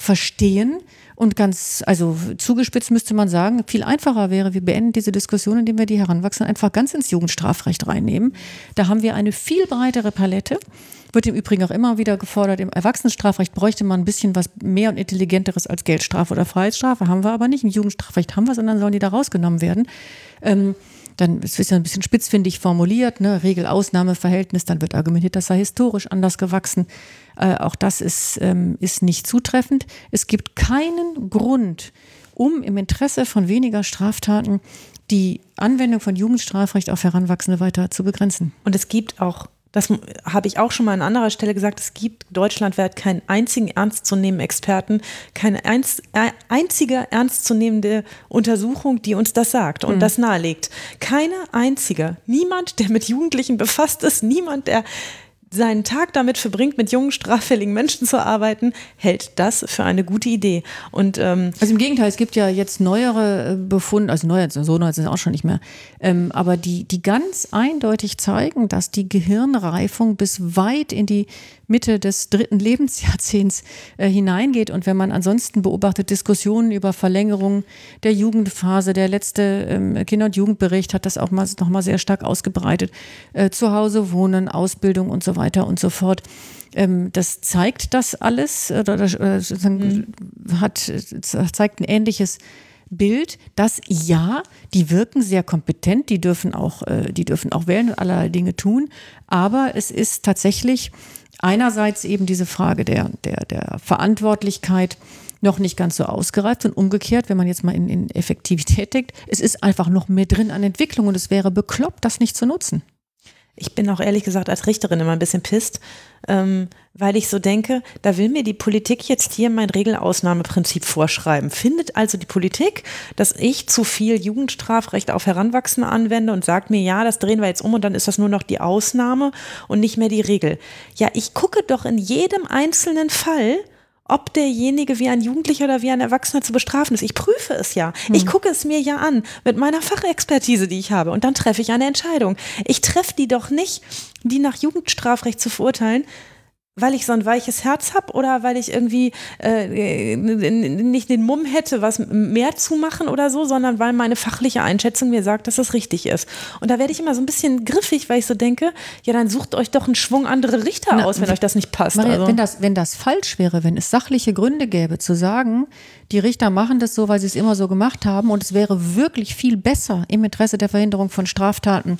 verstehen und ganz, also zugespitzt müsste man sagen, viel einfacher wäre, wir beenden diese Diskussion, indem wir die Heranwachsenden einfach ganz ins Jugendstrafrecht reinnehmen. Da haben wir eine viel breitere Palette. Wird im Übrigen auch immer wieder gefordert, im Erwachsenenstrafrecht bräuchte man ein bisschen was mehr und intelligenteres als Geldstrafe oder Freiheitsstrafe. Haben wir aber nicht. Im Jugendstrafrecht haben wir es dann sollen die da rausgenommen werden. Ähm, dann ist es ja ein bisschen spitzfindig formuliert, ne? Regel-Ausnahme-Verhältnis, dann wird argumentiert, das sei historisch anders gewachsen. Äh, auch das ist, ähm, ist nicht zutreffend. Es gibt keinen Grund, um im Interesse von weniger Straftaten die Anwendung von Jugendstrafrecht auf Heranwachsende weiter zu begrenzen. Und es gibt auch das habe ich auch schon mal an anderer Stelle gesagt, es gibt deutschlandweit keinen einzigen ernstzunehmenden Experten, keine einz, äh, einzige ernstzunehmende Untersuchung, die uns das sagt und mhm. das nahelegt. Keine einzige. Niemand, der mit Jugendlichen befasst ist, niemand, der seinen Tag damit verbringt, mit jungen, straffälligen Menschen zu arbeiten, hält das für eine gute Idee. Und, ähm also im Gegenteil, es gibt ja jetzt neuere äh, Befunde, also neue, so neu sind es auch schon nicht mehr, ähm, aber die, die ganz eindeutig zeigen, dass die Gehirnreifung bis weit in die Mitte des dritten Lebensjahrzehnts äh, hineingeht. Und wenn man ansonsten beobachtet Diskussionen über Verlängerung der Jugendphase, der letzte ähm, Kinder- und Jugendbericht hat das auch mal, noch mal sehr stark ausgebreitet. Äh, zu Hause wohnen, Ausbildung und so weiter und so fort. Ähm, das zeigt das alles oder, oder mhm. hat, zeigt ein ähnliches Bild, dass ja, die wirken sehr kompetent, die dürfen auch, äh, die dürfen auch wählen und allerlei Dinge tun, aber es ist tatsächlich einerseits eben diese Frage der, der, der Verantwortlichkeit noch nicht ganz so ausgereift und umgekehrt, wenn man jetzt mal in, in Effektivität denkt, es ist einfach noch mehr drin an Entwicklung und es wäre bekloppt, das nicht zu nutzen. Ich bin auch ehrlich gesagt als Richterin immer ein bisschen pisst, ähm, weil ich so denke, da will mir die Politik jetzt hier mein Regelausnahmeprinzip vorschreiben. Findet also die Politik, dass ich zu viel Jugendstrafrecht auf Heranwachsende anwende und sagt mir, ja, das drehen wir jetzt um und dann ist das nur noch die Ausnahme und nicht mehr die Regel. Ja, ich gucke doch in jedem einzelnen Fall, ob derjenige wie ein Jugendlicher oder wie ein Erwachsener zu bestrafen ist. Ich prüfe es ja. Hm. Ich gucke es mir ja an mit meiner Fachexpertise, die ich habe. Und dann treffe ich eine Entscheidung. Ich treffe die doch nicht, die nach Jugendstrafrecht zu verurteilen, weil ich so ein weiches Herz habe oder weil ich irgendwie äh, nicht den Mumm hätte, was mehr zu machen oder so, sondern weil meine fachliche Einschätzung mir sagt, dass das richtig ist. Und da werde ich immer so ein bisschen griffig, weil ich so denke, ja, dann sucht euch doch einen Schwung andere Richter Na, aus, wenn euch das nicht passt. Maria, also. wenn, das, wenn das falsch wäre, wenn es sachliche Gründe gäbe, zu sagen, die Richter machen das so, weil sie es immer so gemacht haben und es wäre wirklich viel besser im Interesse der Verhinderung von Straftaten,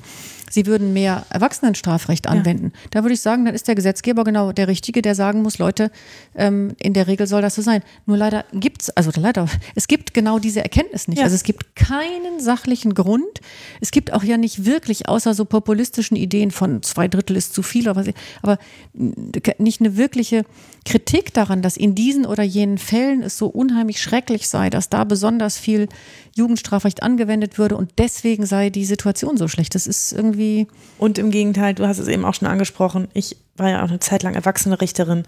sie würden mehr Erwachsenenstrafrecht anwenden. Ja. Da würde ich sagen, dann ist der Gesetzgeber genau der Richtige, der sagen muss, Leute, ähm, in der Regel soll das so sein. Nur leider gibt es, also leider, es gibt genau diese Erkenntnis nicht. Ja. Also es gibt keinen sachlichen Grund. Es gibt auch ja nicht wirklich, außer so populistischen Ideen von zwei Drittel ist zu viel, aber, aber nicht eine wirkliche Kritik daran, dass in diesen oder jenen Fällen es so unheimlich schrecklich sei, dass da besonders viel Jugendstrafrecht angewendet würde und deswegen sei die Situation so schlecht. Das ist irgendwie. Und im Gegenteil, du hast es eben auch schon angesprochen, ich war ja auch eine Zeit lang erwachsene Richterin.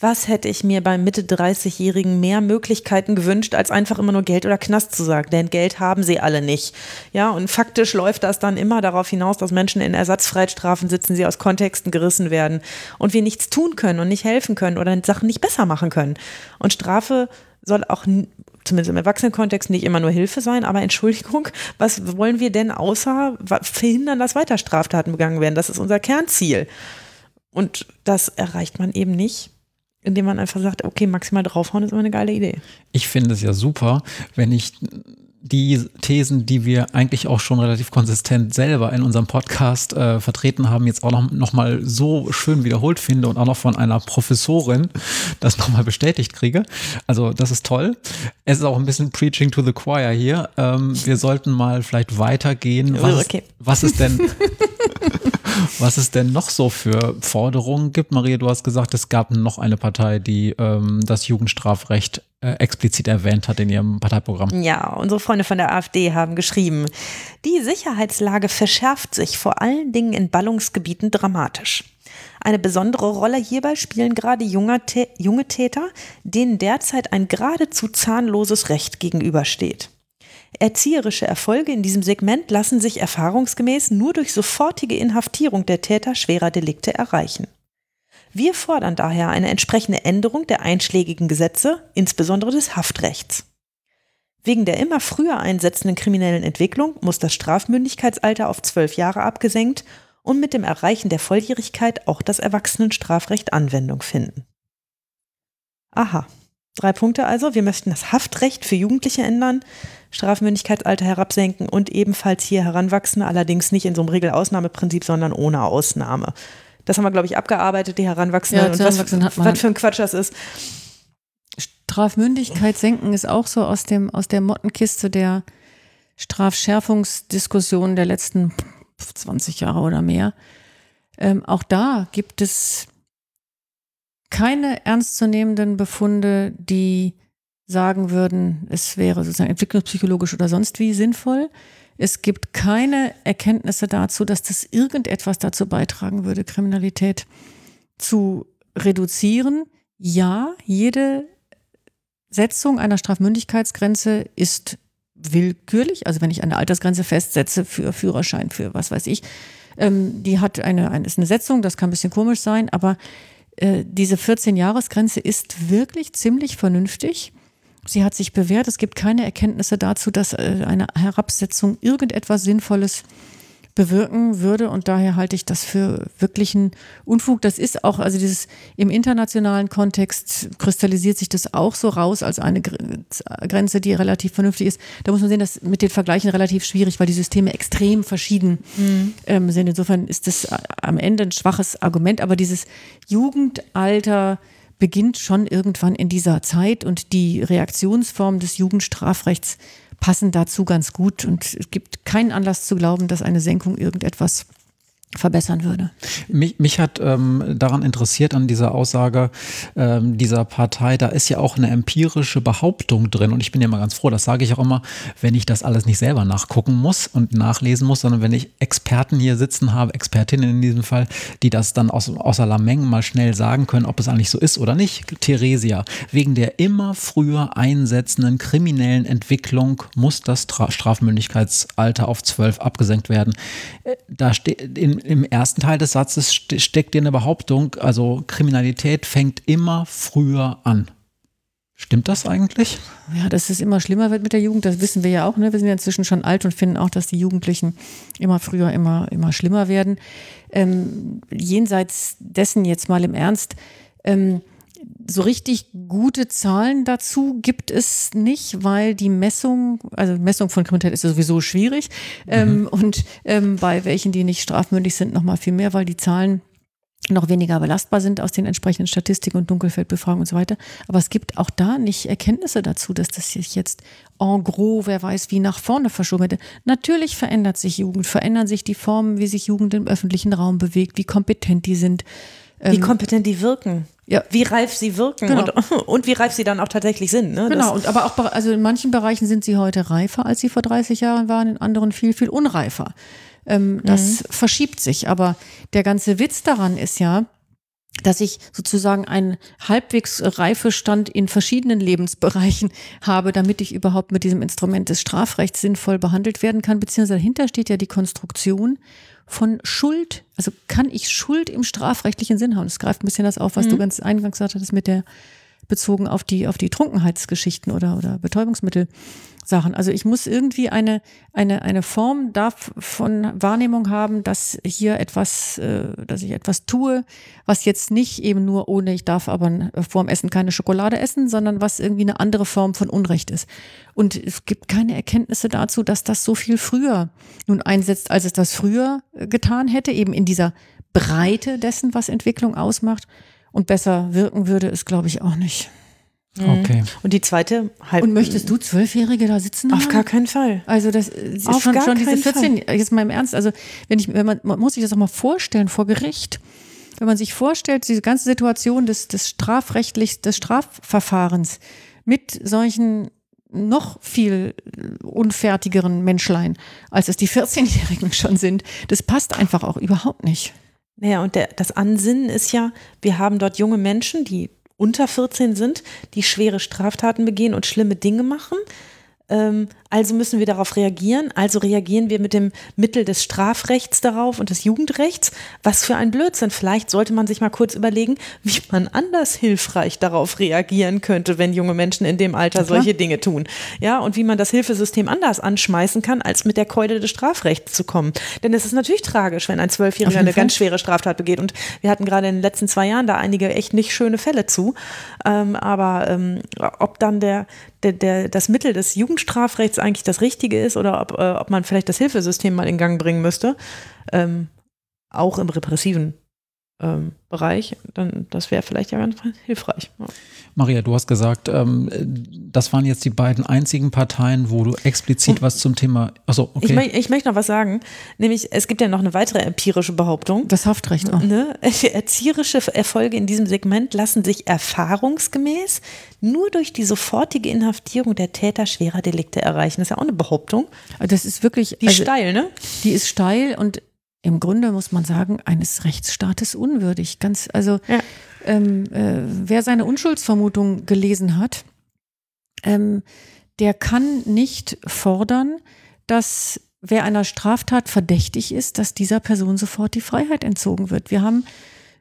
Was hätte ich mir beim Mitte 30-Jährigen mehr Möglichkeiten gewünscht, als einfach immer nur Geld oder Knast zu sagen? Denn Geld haben sie alle nicht. Ja, und faktisch läuft das dann immer darauf hinaus, dass Menschen in Ersatzfreiheitsstrafen sitzen, sie aus Kontexten gerissen werden und wir nichts tun können und nicht helfen können oder Sachen nicht besser machen können. Und Strafe soll auch zumindest im Erwachsenenkontext nicht immer nur Hilfe sein, aber Entschuldigung, was wollen wir denn außer verhindern, dass weiter Straftaten begangen werden? Das ist unser Kernziel. Und das erreicht man eben nicht, indem man einfach sagt, okay, maximal draufhauen ist immer eine geile Idee. Ich finde es ja super, wenn ich die Thesen, die wir eigentlich auch schon relativ konsistent selber in unserem Podcast äh, vertreten haben, jetzt auch noch, noch mal so schön wiederholt finde und auch noch von einer Professorin das nochmal bestätigt kriege. Also das ist toll. Es ist auch ein bisschen Preaching to the Choir hier. Ähm, wir sollten mal vielleicht weitergehen. Was, okay. was ist denn was es denn noch so für Forderungen gibt. Maria, du hast gesagt, es gab noch eine Partei, die ähm, das Jugendstrafrecht äh, explizit erwähnt hat in ihrem Parteiprogramm. Ja, unsere Freunde von der AfD haben geschrieben, die Sicherheitslage verschärft sich vor allen Dingen in Ballungsgebieten dramatisch. Eine besondere Rolle hierbei spielen gerade junge Täter, denen derzeit ein geradezu zahnloses Recht gegenübersteht. Erzieherische Erfolge in diesem Segment lassen sich erfahrungsgemäß nur durch sofortige Inhaftierung der Täter schwerer Delikte erreichen. Wir fordern daher eine entsprechende Änderung der einschlägigen Gesetze, insbesondere des Haftrechts. Wegen der immer früher einsetzenden kriminellen Entwicklung muss das Strafmündigkeitsalter auf zwölf Jahre abgesenkt und mit dem Erreichen der Volljährigkeit auch das Erwachsenenstrafrecht Anwendung finden. Aha. Drei Punkte also. Wir möchten das Haftrecht für Jugendliche ändern, Strafmündigkeitsalter herabsenken und ebenfalls hier Heranwachsende, allerdings nicht in so einem Regelausnahmeprinzip, sondern ohne Ausnahme. Das haben wir, glaube ich, abgearbeitet, die Heranwachsenden. Ja, und was, hat man was für ein Quatsch das ist. Strafmündigkeit senken ist auch so aus, dem, aus der Mottenkiste der Strafschärfungsdiskussion der letzten 20 Jahre oder mehr. Ähm, auch da gibt es keine ernstzunehmenden Befunde, die sagen würden, es wäre sozusagen entwicklungspsychologisch oder sonst wie sinnvoll. Es gibt keine Erkenntnisse dazu, dass das irgendetwas dazu beitragen würde, Kriminalität zu reduzieren. Ja, jede Setzung einer Strafmündigkeitsgrenze ist willkürlich. Also wenn ich eine Altersgrenze festsetze für Führerschein, für was weiß ich, ähm, die hat eine, eine, ist eine Setzung, das kann ein bisschen komisch sein, aber äh, diese 14-Jahres-Grenze ist wirklich ziemlich vernünftig. Sie hat sich bewährt. Es gibt keine Erkenntnisse dazu, dass äh, eine Herabsetzung irgendetwas Sinnvolles bewirken würde. Und daher halte ich das für wirklichen Unfug. Das ist auch, also dieses im internationalen Kontext kristallisiert sich das auch so raus als eine Grenze, die relativ vernünftig ist. Da muss man sehen, dass mit den Vergleichen relativ schwierig, weil die Systeme extrem verschieden mhm. ähm, sind. Insofern ist das am Ende ein schwaches Argument. Aber dieses Jugendalter, beginnt schon irgendwann in dieser Zeit und die Reaktionsformen des Jugendstrafrechts passen dazu ganz gut und es gibt keinen Anlass zu glauben, dass eine Senkung irgendetwas verbessern würde. Mich, mich hat ähm, daran interessiert an dieser Aussage ähm, dieser Partei, da ist ja auch eine empirische Behauptung drin und ich bin ja mal ganz froh, das sage ich auch immer, wenn ich das alles nicht selber nachgucken muss und nachlesen muss, sondern wenn ich Experten hier sitzen habe, Expertinnen in diesem Fall, die das dann aus, außer Lameng mal schnell sagen können, ob es eigentlich so ist oder nicht. Theresia, wegen der immer früher einsetzenden kriminellen Entwicklung muss das Strafmündigkeitsalter auf zwölf abgesenkt werden. Äh, da steht in im ersten Teil des Satzes steckt dir eine Behauptung, also Kriminalität fängt immer früher an. Stimmt das eigentlich? Ja, dass es immer schlimmer wird mit der Jugend, das wissen wir ja auch. Ne? Wir sind ja inzwischen schon alt und finden auch, dass die Jugendlichen immer früher, immer, immer schlimmer werden. Ähm, jenseits dessen jetzt mal im Ernst, ähm, so richtig gute Zahlen dazu gibt es nicht, weil die Messung, also Messung von Kriminalität ist sowieso schwierig ähm, mhm. und ähm, bei welchen, die nicht strafmündig sind, noch mal viel mehr, weil die Zahlen noch weniger belastbar sind aus den entsprechenden Statistiken und Dunkelfeldbefragungen und so weiter. Aber es gibt auch da nicht Erkenntnisse dazu, dass das sich jetzt en gros, wer weiß, wie nach vorne verschoben hätte. Natürlich verändert sich Jugend, verändern sich die Formen, wie sich Jugend im öffentlichen Raum bewegt, wie kompetent die sind. Wie ähm, kompetent die wirken. Ja. Wie reif sie wirken genau. und, und, wie reif sie dann auch tatsächlich sind. Ne? Genau, und aber auch also in manchen Bereichen sind sie heute reifer, als sie vor 30 Jahren waren, in anderen viel, viel unreifer. Ähm, das mhm. verschiebt sich. Aber der ganze Witz daran ist ja, dass ich sozusagen einen halbwegs Reifestand in verschiedenen Lebensbereichen habe, damit ich überhaupt mit diesem Instrument des Strafrechts sinnvoll behandelt werden kann. Beziehungsweise dahinter steht ja die Konstruktion von Schuld. Also kann ich Schuld im strafrechtlichen Sinn haben? Das greift ein bisschen das auf, was mhm. du ganz eingangs gesagt hattest mit der bezogen auf die, auf die Trunkenheitsgeschichten oder, oder Betäubungsmittel. Sachen. Also ich muss irgendwie eine, eine, eine Form davon Wahrnehmung haben, dass hier etwas, äh, dass ich etwas tue, was jetzt nicht eben nur ohne, ich darf aber vor dem Essen keine Schokolade essen, sondern was irgendwie eine andere Form von Unrecht ist. Und es gibt keine Erkenntnisse dazu, dass das so viel früher nun einsetzt, als es das früher äh, getan hätte, eben in dieser Breite dessen, was Entwicklung ausmacht. Und besser wirken würde es, glaube ich, auch nicht. Mhm. Okay. Und die zweite halb. Und möchtest du Zwölfjährige da sitzen Auf haben? gar keinen Fall. Also das ist Auf schon, schon diese 14, Fall. jetzt mal im Ernst, also wenn ich, wenn man, man muss sich das auch mal vorstellen vor Gericht. Wenn man sich vorstellt, diese ganze Situation des, des strafrechtlich, des Strafverfahrens mit solchen noch viel unfertigeren Menschlein, als es die 14-Jährigen schon sind, das passt einfach auch überhaupt nicht. Naja, und der, das Ansinnen ist ja, wir haben dort junge Menschen, die unter 14 sind, die schwere Straftaten begehen und schlimme Dinge machen. Ähm, also müssen wir darauf reagieren. Also reagieren wir mit dem Mittel des Strafrechts darauf und des Jugendrechts. Was für ein Blödsinn. Vielleicht sollte man sich mal kurz überlegen, wie man anders hilfreich darauf reagieren könnte, wenn junge Menschen in dem Alter solche Dinge tun. Ja, und wie man das Hilfesystem anders anschmeißen kann, als mit der Keule des Strafrechts zu kommen. Denn es ist natürlich tragisch, wenn ein Zwölfjähriger eine ganz schwere Straftat begeht. Und wir hatten gerade in den letzten zwei Jahren da einige echt nicht schöne Fälle zu. Ähm, aber ähm, ob dann der, der, der, das Mittel des Jugendstrafrechts eigentlich das Richtige ist oder ob, äh, ob man vielleicht das Hilfesystem mal in Gang bringen müsste, ähm, auch im repressiven ähm, Bereich, dann das wäre vielleicht ja ganz hilfreich. Ja. Maria, du hast gesagt, ähm, das waren jetzt die beiden einzigen Parteien, wo du explizit was zum Thema. Achso, okay. Ich, ich möchte noch was sagen, nämlich es gibt ja noch eine weitere empirische Behauptung. Das Haftrecht auch. Ne? Erzieherische Erfolge in diesem Segment lassen sich erfahrungsgemäß nur durch die sofortige Inhaftierung der Täter schwerer Delikte erreichen. Das ist ja auch eine Behauptung. Das ist wirklich. Die also, steil, ne? Die ist steil und im Grunde muss man sagen, eines Rechtsstaates unwürdig. Ganz, also ja. ähm, äh, wer seine Unschuldsvermutung gelesen hat, ähm, der kann nicht fordern, dass wer einer Straftat verdächtig ist, dass dieser Person sofort die Freiheit entzogen wird. Wir haben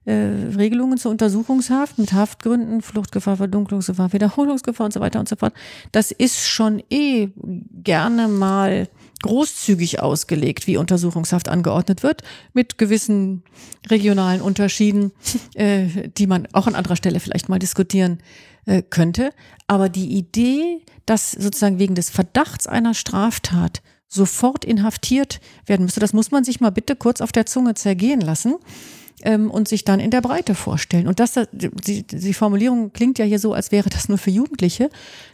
äh, Regelungen zur Untersuchungshaft mit Haftgründen, Fluchtgefahr, Verdunklungsgefahr, Wiederholungsgefahr und so weiter und so fort. Das ist schon eh gerne mal großzügig ausgelegt, wie Untersuchungshaft angeordnet wird, mit gewissen regionalen Unterschieden, äh, die man auch an anderer Stelle vielleicht mal diskutieren äh, könnte. Aber die Idee, dass sozusagen wegen des Verdachts einer Straftat sofort inhaftiert werden müsste. Das muss man sich mal bitte kurz auf der Zunge zergehen lassen ähm, und sich dann in der Breite vorstellen. Und das, die, die Formulierung klingt ja hier so, als wäre das nur für Jugendliche.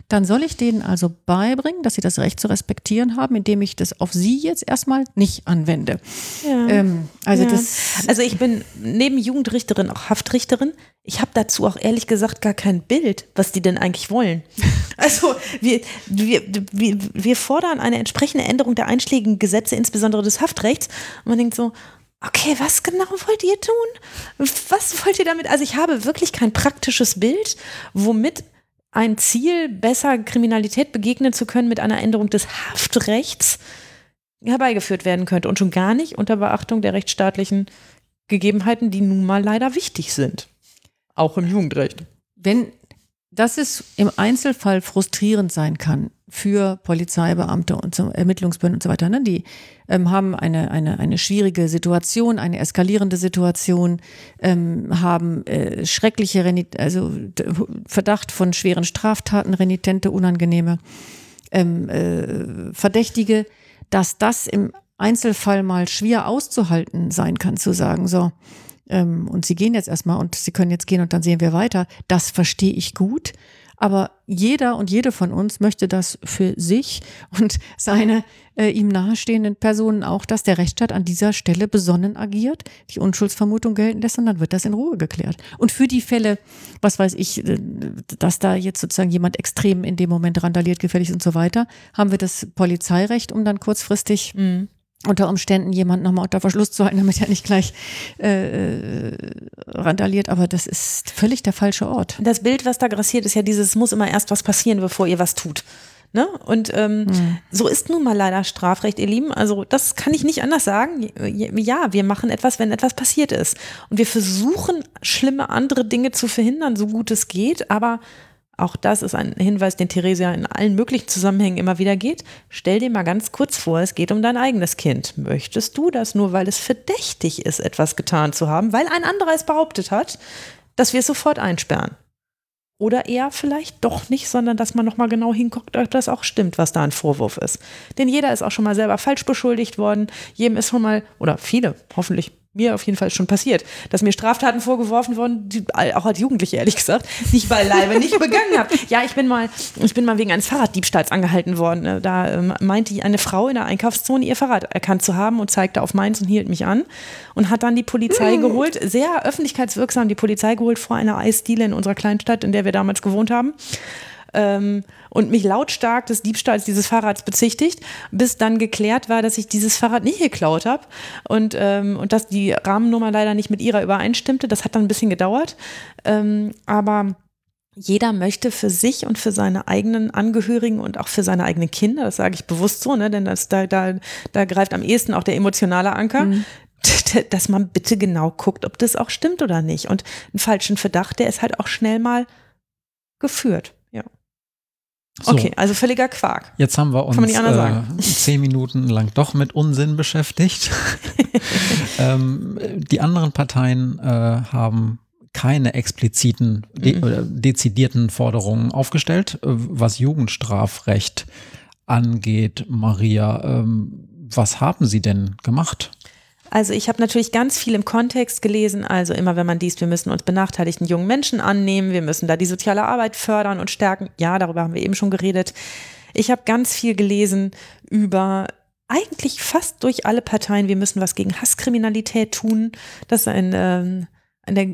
Dann soll ich denen also beibringen, dass sie das Recht zu respektieren haben, indem ich das auf sie jetzt erstmal nicht anwende. Ja. Ähm, also, Ja. das, also ich bin neben Jugendrichterin auch Haftrichterin. Ich habe dazu auch ehrlich gesagt gar kein Bild, was die denn eigentlich wollen. Also wir, wir, wir, wir fordern eine entsprechende Änderung der einschlägigen Gesetze, insbesondere des Haftrechts. Und man denkt so, okay, was genau wollt ihr tun? Was wollt ihr damit? Also ich habe wirklich kein praktisches Bild, womit ein Ziel, besser Kriminalität begegnen zu können mit einer Änderung des Haftrechts herbeigeführt werden könnte. Und schon gar nicht unter Beachtung der rechtsstaatlichen Gegebenheiten, die nun mal leider wichtig sind. Auch im Jugendrecht. wenn dass es im Einzelfall frustrierend sein kann für Polizeibeamte und so, Ermittlungsbehörden und so weiter. Ne? Die ähm, haben eine, eine, eine schwierige Situation, eine eskalierende Situation, ähm, haben äh, schreckliche, Renit also Verdacht von schweren Straftaten, renitente, unangenehme ähm, äh, Verdächtige, dass das im Einzelfall mal schwer auszuhalten sein kann, zu sagen, so, ähm, und sie gehen jetzt erstmal und sie können jetzt gehen und dann sehen wir weiter. Das verstehe ich gut. Aber jeder und jede von uns möchte das für sich und seine äh, ihm nahestehenden Personen auch, dass der Rechtsstaat an dieser Stelle besonnen agiert, die Unschuldsvermutung gelten lässt und dann wird das in Ruhe geklärt. Und für die Fälle, was weiß ich, äh, dass da jetzt sozusagen jemand extrem in dem Moment randaliert, gefährlich ist und so weiter, haben wir das Polizeirecht, um dann kurzfristig unter Umständen jemand nochmal unter Verschluss zu halten, damit er nicht gleich äh, äh, randaliert. Aber das ist völlig der falsche Ort. Das Bild, was da grassiert, ist ja dieses, es muss immer erst was passieren, bevor ihr was tut. Ne? Und ähm, so ist nun mal leider Strafrecht, ihr Lieben. Also das kann ich nicht anders sagen. Ja, wir machen etwas, wenn etwas passiert ist. Und wir versuchen, schlimme andere Dinge zu verhindern, so gut es geht. Aber auch das ist ein Hinweis, den Theresia in allen möglichen Zusammenhängen immer wieder geht. Stell dir mal ganz kurz vor, es geht um dein eigenes Kind. Möchtest du das nur, weil es verdächtig ist, etwas getan zu haben, weil ein anderer es behauptet hat, dass wir es sofort einsperren? Oder eher vielleicht doch nicht, sondern dass man nochmal genau hinguckt, ob das auch stimmt, was da ein Vorwurf ist. Denn jeder ist auch schon mal selber falsch beschuldigt worden. Jedem ist schon mal, oder viele, hoffentlich mir auf jeden Fall schon passiert, dass mir Straftaten vorgeworfen wurden, die, auch als Jugendliche ehrlich gesagt, ich beileibe nicht begangen habe. Ja, ich bin mal, ich bin mal wegen eines Fahrraddiebstahls angehalten worden. Da ähm, meinte eine Frau in der Einkaufszone ihr Fahrrad erkannt zu haben und zeigte auf meins und hielt mich an und hat dann die Polizei geholt, sehr öffentlichkeitswirksam die Polizei geholt vor einer Eisdiele in unserer Kleinstadt, in der wir damals gewohnt haben ähm, und mich lautstark des Diebstahls dieses Fahrrads bezichtigt, bis dann geklärt war, dass ich dieses Fahrrad nicht geklaut habe und, ähm, und dass die Rahmennummer leider nicht mit ihrer übereinstimmte. Das hat dann ein bisschen gedauert, ähm, aber jeder möchte für sich und für seine eigenen Angehörigen und auch für seine eigenen Kinder, das sage ich bewusst so, ne, denn das, da, da, da greift am ehesten auch der emotionale Anker, dass man bitte genau guckt, ob das auch stimmt oder nicht. Und einen falschen Verdacht, der ist halt auch schnell mal geführt. So, Okay, also völliger Quark. Jetzt haben wir uns äh, zehn Minuten lang doch mit Unsinn beschäftigt. ähm, die anderen Parteien äh, haben keine expliziten, de Mhm. oder dezidierten Forderungen aufgestellt, äh, was Jugendstrafrecht angeht. Maria, ähm, was haben Sie denn gemacht? Also ich habe natürlich ganz viel im Kontext gelesen. Also immer wenn man liest, wir müssen uns benachteiligten jungen Menschen annehmen, wir müssen da die soziale Arbeit fördern und stärken. Ja, darüber haben wir eben schon geredet. Ich habe ganz viel gelesen über eigentlich fast durch alle Parteien, wir müssen was gegen Hasskriminalität tun. Das ist ein ähm, der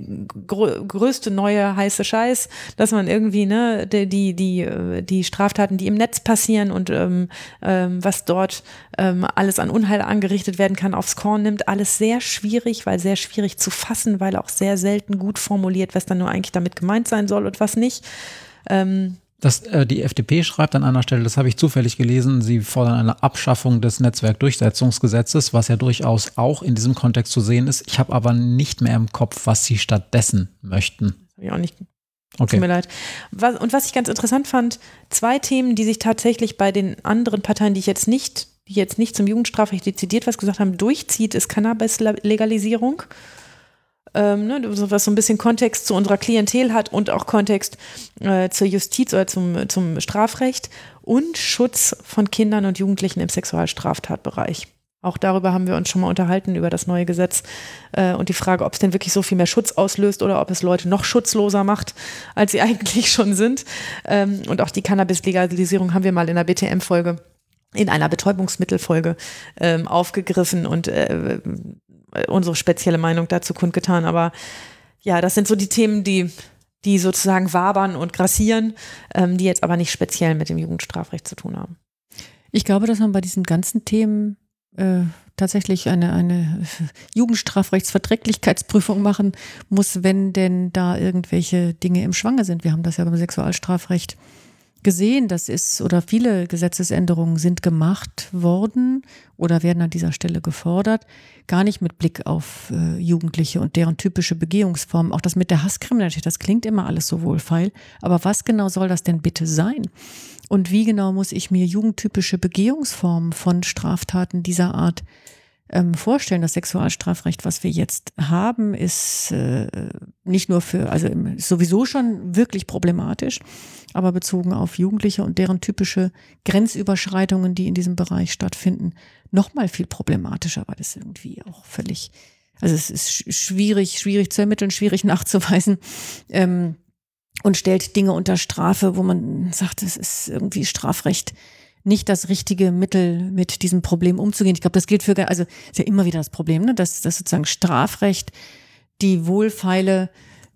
grö größte neue heiße Scheiß, dass man irgendwie ne die die die, äh, die Straftaten, die im Netz passieren und ähm, ähm, was dort ähm, alles an Unheil angerichtet werden kann, aufs Korn nimmt, alles sehr schwierig, weil sehr schwierig zu fassen, weil auch sehr selten gut formuliert, was dann nur eigentlich damit gemeint sein soll und was nicht. Ähm, Das, äh, die FDP schreibt an einer Stelle, das habe ich zufällig gelesen, sie fordern eine Abschaffung des Netzwerkdurchsetzungsgesetzes, was ja durchaus auch in diesem Kontext zu sehen ist. Ich habe aber nicht mehr im Kopf, was sie stattdessen möchten. ich auch nicht Tut Okay. mir leid. Was, und was ich ganz interessant fand, zwei Themen, die sich tatsächlich bei den anderen Parteien, die ich jetzt nicht, die jetzt nicht zum Jugendstrafrecht dezidiert was gesagt haben, durchzieht, ist Cannabis-Legalisierung. Ähm, ne, was so ein bisschen Kontext zu unserer Klientel hat und auch Kontext äh, zur Justiz oder zum, zum Strafrecht und Schutz von Kindern und Jugendlichen im Sexualstraftatbereich. Auch darüber haben wir uns schon mal unterhalten, über das neue Gesetz äh, und die Frage, ob es denn wirklich so viel mehr Schutz auslöst oder ob es Leute noch schutzloser macht, als sie eigentlich schon sind. Ähm, und auch die Cannabis-Legalisierung haben wir mal in der BTM-Folge, in einer Betäubungsmittelfolge ähm, aufgegriffen und äh, unsere spezielle Meinung dazu kundgetan. Aber ja, das sind so die Themen, die die sozusagen wabern und grassieren, ähm, die jetzt aber nicht speziell mit dem Jugendstrafrecht zu tun haben. Ich glaube, dass man bei diesen ganzen Themen äh, tatsächlich eine, eine Jugendstrafrechtsverträglichkeitsprüfung machen muss, wenn denn da irgendwelche Dinge im Schwange sind. Wir haben das ja beim Sexualstrafrecht gesehen, das ist oder viele Gesetzesänderungen sind gemacht worden oder werden an dieser Stelle gefordert, gar nicht mit Blick auf äh, Jugendliche und deren typische Begehungsformen. Auch das mit der Hasskriminalität, das klingt immer alles so wohlfeil, aber was genau soll das denn bitte sein? Und wie genau muss ich mir jugendtypische Begehungsformen von Straftaten dieser Art ähm, vorstellen. Das Sexualstrafrecht, was wir jetzt haben, ist äh, nicht nur für, also sowieso schon wirklich problematisch, aber bezogen auf Jugendliche und deren typische Grenzüberschreitungen, die in diesem Bereich stattfinden, noch mal viel problematischer, weil es irgendwie auch völlig, also es ist schwierig, schwierig zu ermitteln, schwierig nachzuweisen. Ähm, und stellt Dinge unter Strafe, wo man sagt, es ist irgendwie Strafrecht nicht das richtige Mittel, mit diesem Problem umzugehen. Ich glaube, das gilt für, also ist ja immer wieder das Problem, ne? dass, dass sozusagen Strafrecht die wohlfeile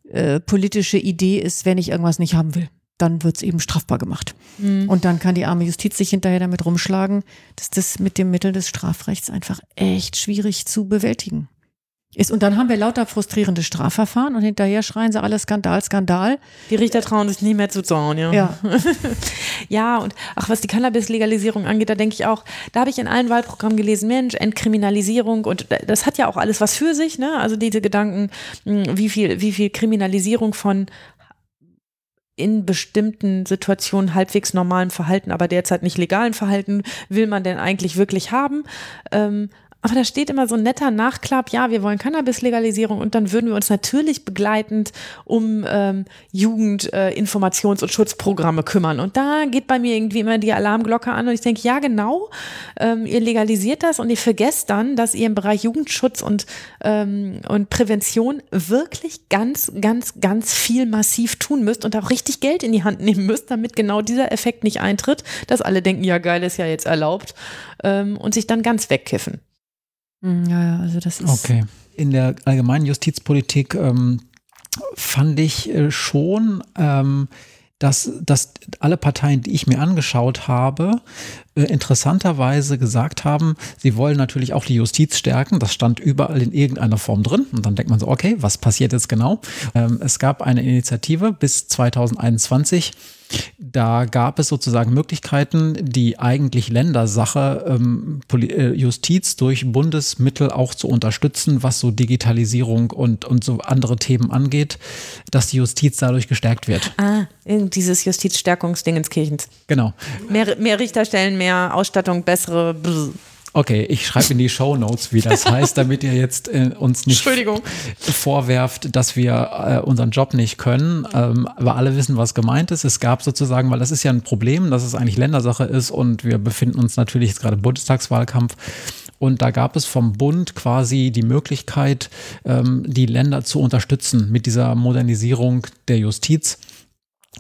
äh, politische Idee ist, wenn ich irgendwas nicht haben will. Dann wird es eben strafbar gemacht. Mhm. Und dann kann die arme Justiz sich hinterher damit rumschlagen, dass das mit dem Mittel des Strafrechts einfach echt schwierig zu bewältigen ist. Und dann haben wir lauter frustrierende Strafverfahren und hinterher schreien sie alle Skandal, Skandal. Die Richter trauen sich nicht mehr zu zauen, ja. Ja, ja und ach, was die Cannabis-Legalisierung angeht, da denke ich auch, da habe ich in allen Wahlprogrammen gelesen, Mensch, Entkriminalisierung und das hat ja auch alles was für sich, ne? Also diese Gedanken, hm, wie viel, wie viel Kriminalisierung von in bestimmten Situationen halbwegs normalen Verhalten, aber derzeit nicht legalen Verhalten will man denn eigentlich wirklich haben? Ähm, aber da steht immer so ein netter Nachklapp, ja, wir wollen Cannabis-Legalisierung und dann würden wir uns natürlich begleitend um ähm, Jugend-, äh, und Schutzprogramme kümmern. Und da geht bei mir irgendwie immer die Alarmglocke an und ich denke, ja, genau, ähm, ihr legalisiert das und ihr vergesst dann, dass ihr im Bereich Jugendschutz und, ähm, und Prävention wirklich ganz, ganz, ganz viel massiv tun müsst und auch richtig Geld in die Hand nehmen müsst, damit genau dieser Effekt nicht eintritt, dass alle denken, ja, geil, ist ja jetzt erlaubt ähm, und sich dann ganz wegkiffen. Hm, ja, ja, also das ist. Okay. In der allgemeinen Justizpolitik ähm, fand ich äh, schon, ähm, dass, dass alle Parteien, die ich mir angeschaut habe, äh, interessanterweise gesagt haben, sie wollen natürlich auch die Justiz stärken. Das stand überall in irgendeiner Form drin. Und dann denkt man so, okay, was passiert jetzt genau? Ähm, es gab eine Initiative bis 2021 da gab es sozusagen Möglichkeiten, die eigentlich Ländersache ähm, äh, Justiz durch Bundesmittel auch zu unterstützen, was so Digitalisierung und, und so andere Themen angeht, dass die Justiz dadurch gestärkt wird. Ah, dieses Justizstärkungsding ins Kirchens. Genau. Mehr, mehr Richterstellen, mehr Ausstattung, bessere. Bzz. Okay, ich schreibe in die Show Notes, wie das heißt, damit ihr jetzt äh, uns nicht vorwerft, dass wir äh, unseren Job nicht können. Ähm, aber alle wissen, was gemeint ist. Es gab sozusagen, weil das ist ja ein Problem, dass es eigentlich Ländersache ist und wir befinden uns natürlich jetzt gerade im Bundestagswahlkampf. Und da gab es vom Bund quasi die Möglichkeit, ähm, die Länder zu unterstützen mit dieser Modernisierung der Justiz.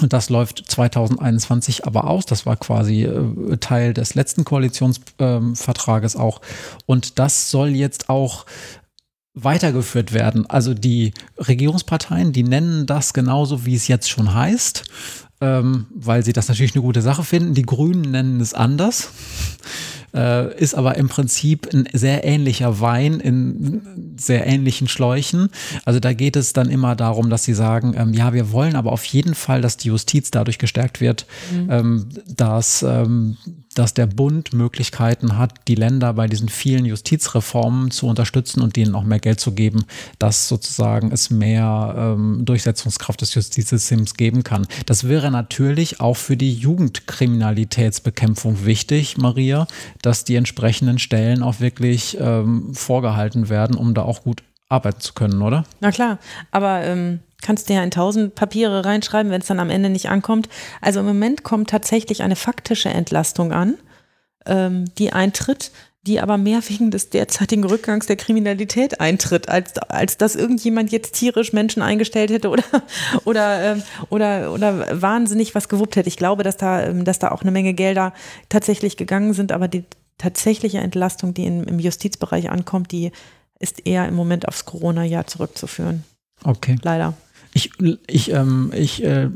Und das läuft 2021 aber aus. Das war quasi äh, Teil des letzten Koalitionsvertrages ähm, auch. Und das soll jetzt auch weitergeführt werden. Also die Regierungsparteien, die nennen das genauso, wie es jetzt schon heißt, ähm, weil sie das natürlich eine gute Sache finden. Die Grünen nennen es anders äh, ist aber im Prinzip ein sehr ähnlicher Wein in sehr ähnlichen Schläuchen. Also da geht es dann immer darum, dass sie sagen, ähm, ja, wir wollen aber auf jeden Fall, dass die Justiz dadurch gestärkt wird, mhm. ähm, dass ähm, dass der Bund Möglichkeiten hat, die Länder bei diesen vielen Justizreformen zu unterstützen und denen auch mehr Geld zu geben, dass sozusagen es mehr ähm, Durchsetzungskraft des Justizsystems geben kann. Das wäre natürlich auch für die Jugendkriminalitätsbekämpfung wichtig, Maria, dass die entsprechenden Stellen auch wirklich ähm, vorgehalten werden, um da auch gut arbeiten zu können, oder? Na klar, aber ähm, kannst dir ja in tausend Papiere reinschreiben, wenn es dann am Ende nicht ankommt. Also im Moment kommt tatsächlich eine faktische Entlastung an, ähm, die eintritt, die aber mehr wegen des derzeitigen Rückgangs der Kriminalität eintritt, als, als dass irgendjemand jetzt tierisch Menschen eingestellt hätte oder, oder, ähm, oder, oder wahnsinnig was gewuppt hätte. Ich glaube, dass da, ähm, dass da auch eine Menge Gelder tatsächlich gegangen sind, aber die tatsächliche Entlastung, die in, im Justizbereich ankommt, die ist eher im Moment aufs Corona-Jahr zurückzuführen. Okay. Leider. Ich, ich, ähm, ich äh,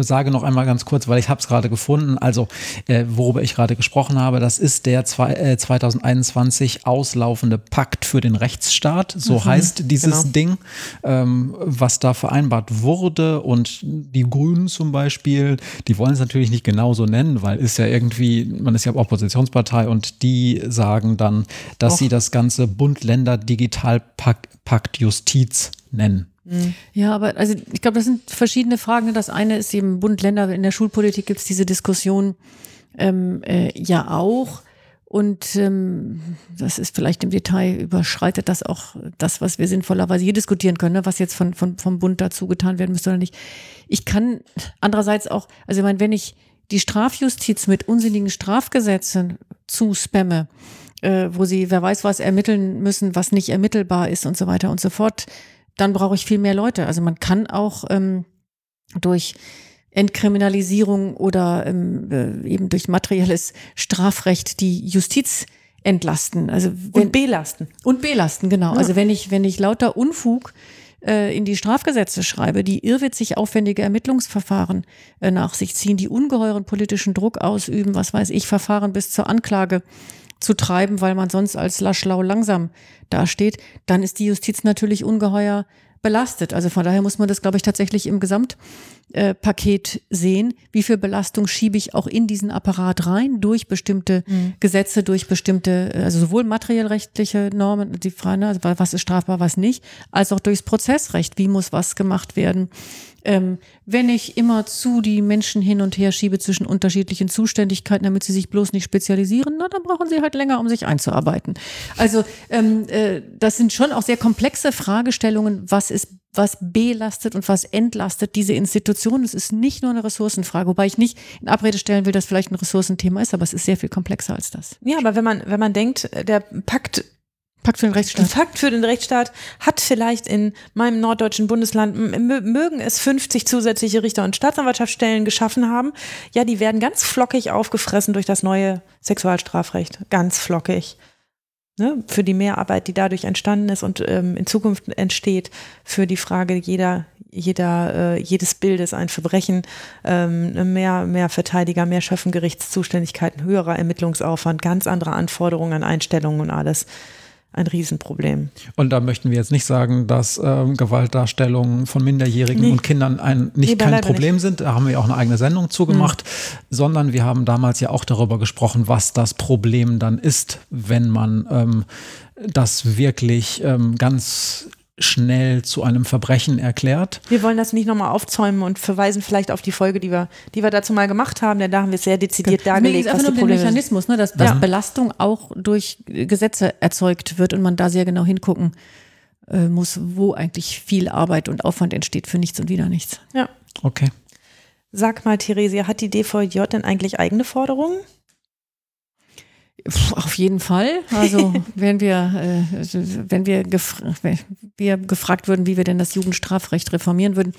sage noch einmal ganz kurz, weil ich habe es gerade gefunden. Also, äh, worüber ich gerade gesprochen habe, das ist der zwei, äh, 2021 auslaufende Pakt für den Rechtsstaat. So mhm, heißt dieses genau. Ding, ähm, was da vereinbart wurde. Und die Grünen zum Beispiel, die wollen es natürlich nicht genauso nennen, weil ist ja irgendwie, man ist ja Oppositionspartei und die sagen dann, dass Och. sie das ganze Bund-Länder-Digitalpakt Justiz nennen. Ja, aber also ich glaube, das sind verschiedene Fragen. Das eine ist eben Bund, Länder, in der Schulpolitik gibt es diese Diskussion ähm, äh, ja auch. Und ähm, das ist vielleicht im Detail überschreitet das auch das, was wir sinnvollerweise hier diskutieren können, ne? was jetzt von, von, vom Bund dazu getan werden müsste oder nicht. Ich kann andererseits auch, also ich meine, wenn ich die Strafjustiz mit unsinnigen Strafgesetzen zuspamme, äh, wo sie, wer weiß was, ermitteln müssen, was nicht ermittelbar ist und so weiter und so fort, dann brauche ich viel mehr Leute. Also man kann auch ähm, durch Entkriminalisierung oder ähm, äh, eben durch materielles Strafrecht die Justiz entlasten. Also wenn, und belasten. Und belasten, genau. Ja. Also wenn ich, wenn ich lauter Unfug äh, in die Strafgesetze schreibe, die irrwitzig aufwendige Ermittlungsverfahren äh, nach sich ziehen, die ungeheuren politischen Druck ausüben, was weiß ich, Verfahren bis zur Anklage zu treiben, weil man sonst als laschlau langsam dasteht, dann ist die Justiz natürlich ungeheuer belastet. Also von daher muss man das, glaube ich, tatsächlich im Gesamtpaket äh, sehen. Wie viel Belastung schiebe ich auch in diesen Apparat rein durch bestimmte mhm. Gesetze, durch bestimmte, also sowohl materiellrechtliche Normen, die Frage, also was ist strafbar, was nicht, als auch durchs Prozessrecht. Wie muss was gemacht werden? Ähm, wenn ich immer zu die Menschen hin und her schiebe zwischen unterschiedlichen Zuständigkeiten, damit sie sich bloß nicht spezialisieren, na, dann brauchen sie halt länger, um sich einzuarbeiten. Also ähm, äh, das sind schon auch sehr komplexe Fragestellungen, was ist was belastet und was entlastet diese Institutionen. Es ist nicht nur eine Ressourcenfrage, wobei ich nicht in Abrede stellen will, dass vielleicht ein Ressourcenthema ist, aber es ist sehr viel komplexer als das. Ja, aber wenn man, wenn man denkt, der Pakt Pakt für den Rechtsstaat. Pakt für den Rechtsstaat hat vielleicht in meinem norddeutschen Bundesland, mögen es 50 zusätzliche Richter- und Staatsanwaltschaftsstellen geschaffen haben. Ja, die werden ganz flockig aufgefressen durch das neue Sexualstrafrecht. Ganz flockig. Ne? Für die Mehrarbeit, die dadurch entstanden ist und ähm, in Zukunft entsteht, für die Frage jeder, jeder, äh, jedes Bildes ein Verbrechen, ähm, mehr, mehr Verteidiger, mehr Schöffengerichtszuständigkeiten, höherer Ermittlungsaufwand, ganz andere Anforderungen an Einstellungen und alles ein Riesenproblem. Und da möchten wir jetzt nicht sagen, dass ähm, Gewaltdarstellungen von Minderjährigen nee. und Kindern ein, nicht nee, kein Problem nicht. sind. Da haben wir auch eine eigene Sendung zugemacht, mhm. sondern wir haben damals ja auch darüber gesprochen, was das Problem dann ist, wenn man ähm, das wirklich ähm, ganz schnell zu einem Verbrechen erklärt. Wir wollen das nicht nochmal aufzäumen und verweisen vielleicht auf die Folge, die wir, die wir dazu mal gemacht haben, denn da haben wir sehr dezidiert genau. dargelegt, was die Probleme Mechanismus, ne, dass, dass ja. Belastung auch durch Gesetze erzeugt wird und man da sehr genau hingucken äh, muss, wo eigentlich viel Arbeit und Aufwand entsteht für nichts und wieder nichts. Ja. Okay. Sag mal, Theresia, hat die DVJ denn eigentlich eigene Forderungen? Auf jeden Fall. Also wenn wir, äh, wenn wir, gefra wenn wir gefragt würden, wie wir denn das Jugendstrafrecht reformieren würden,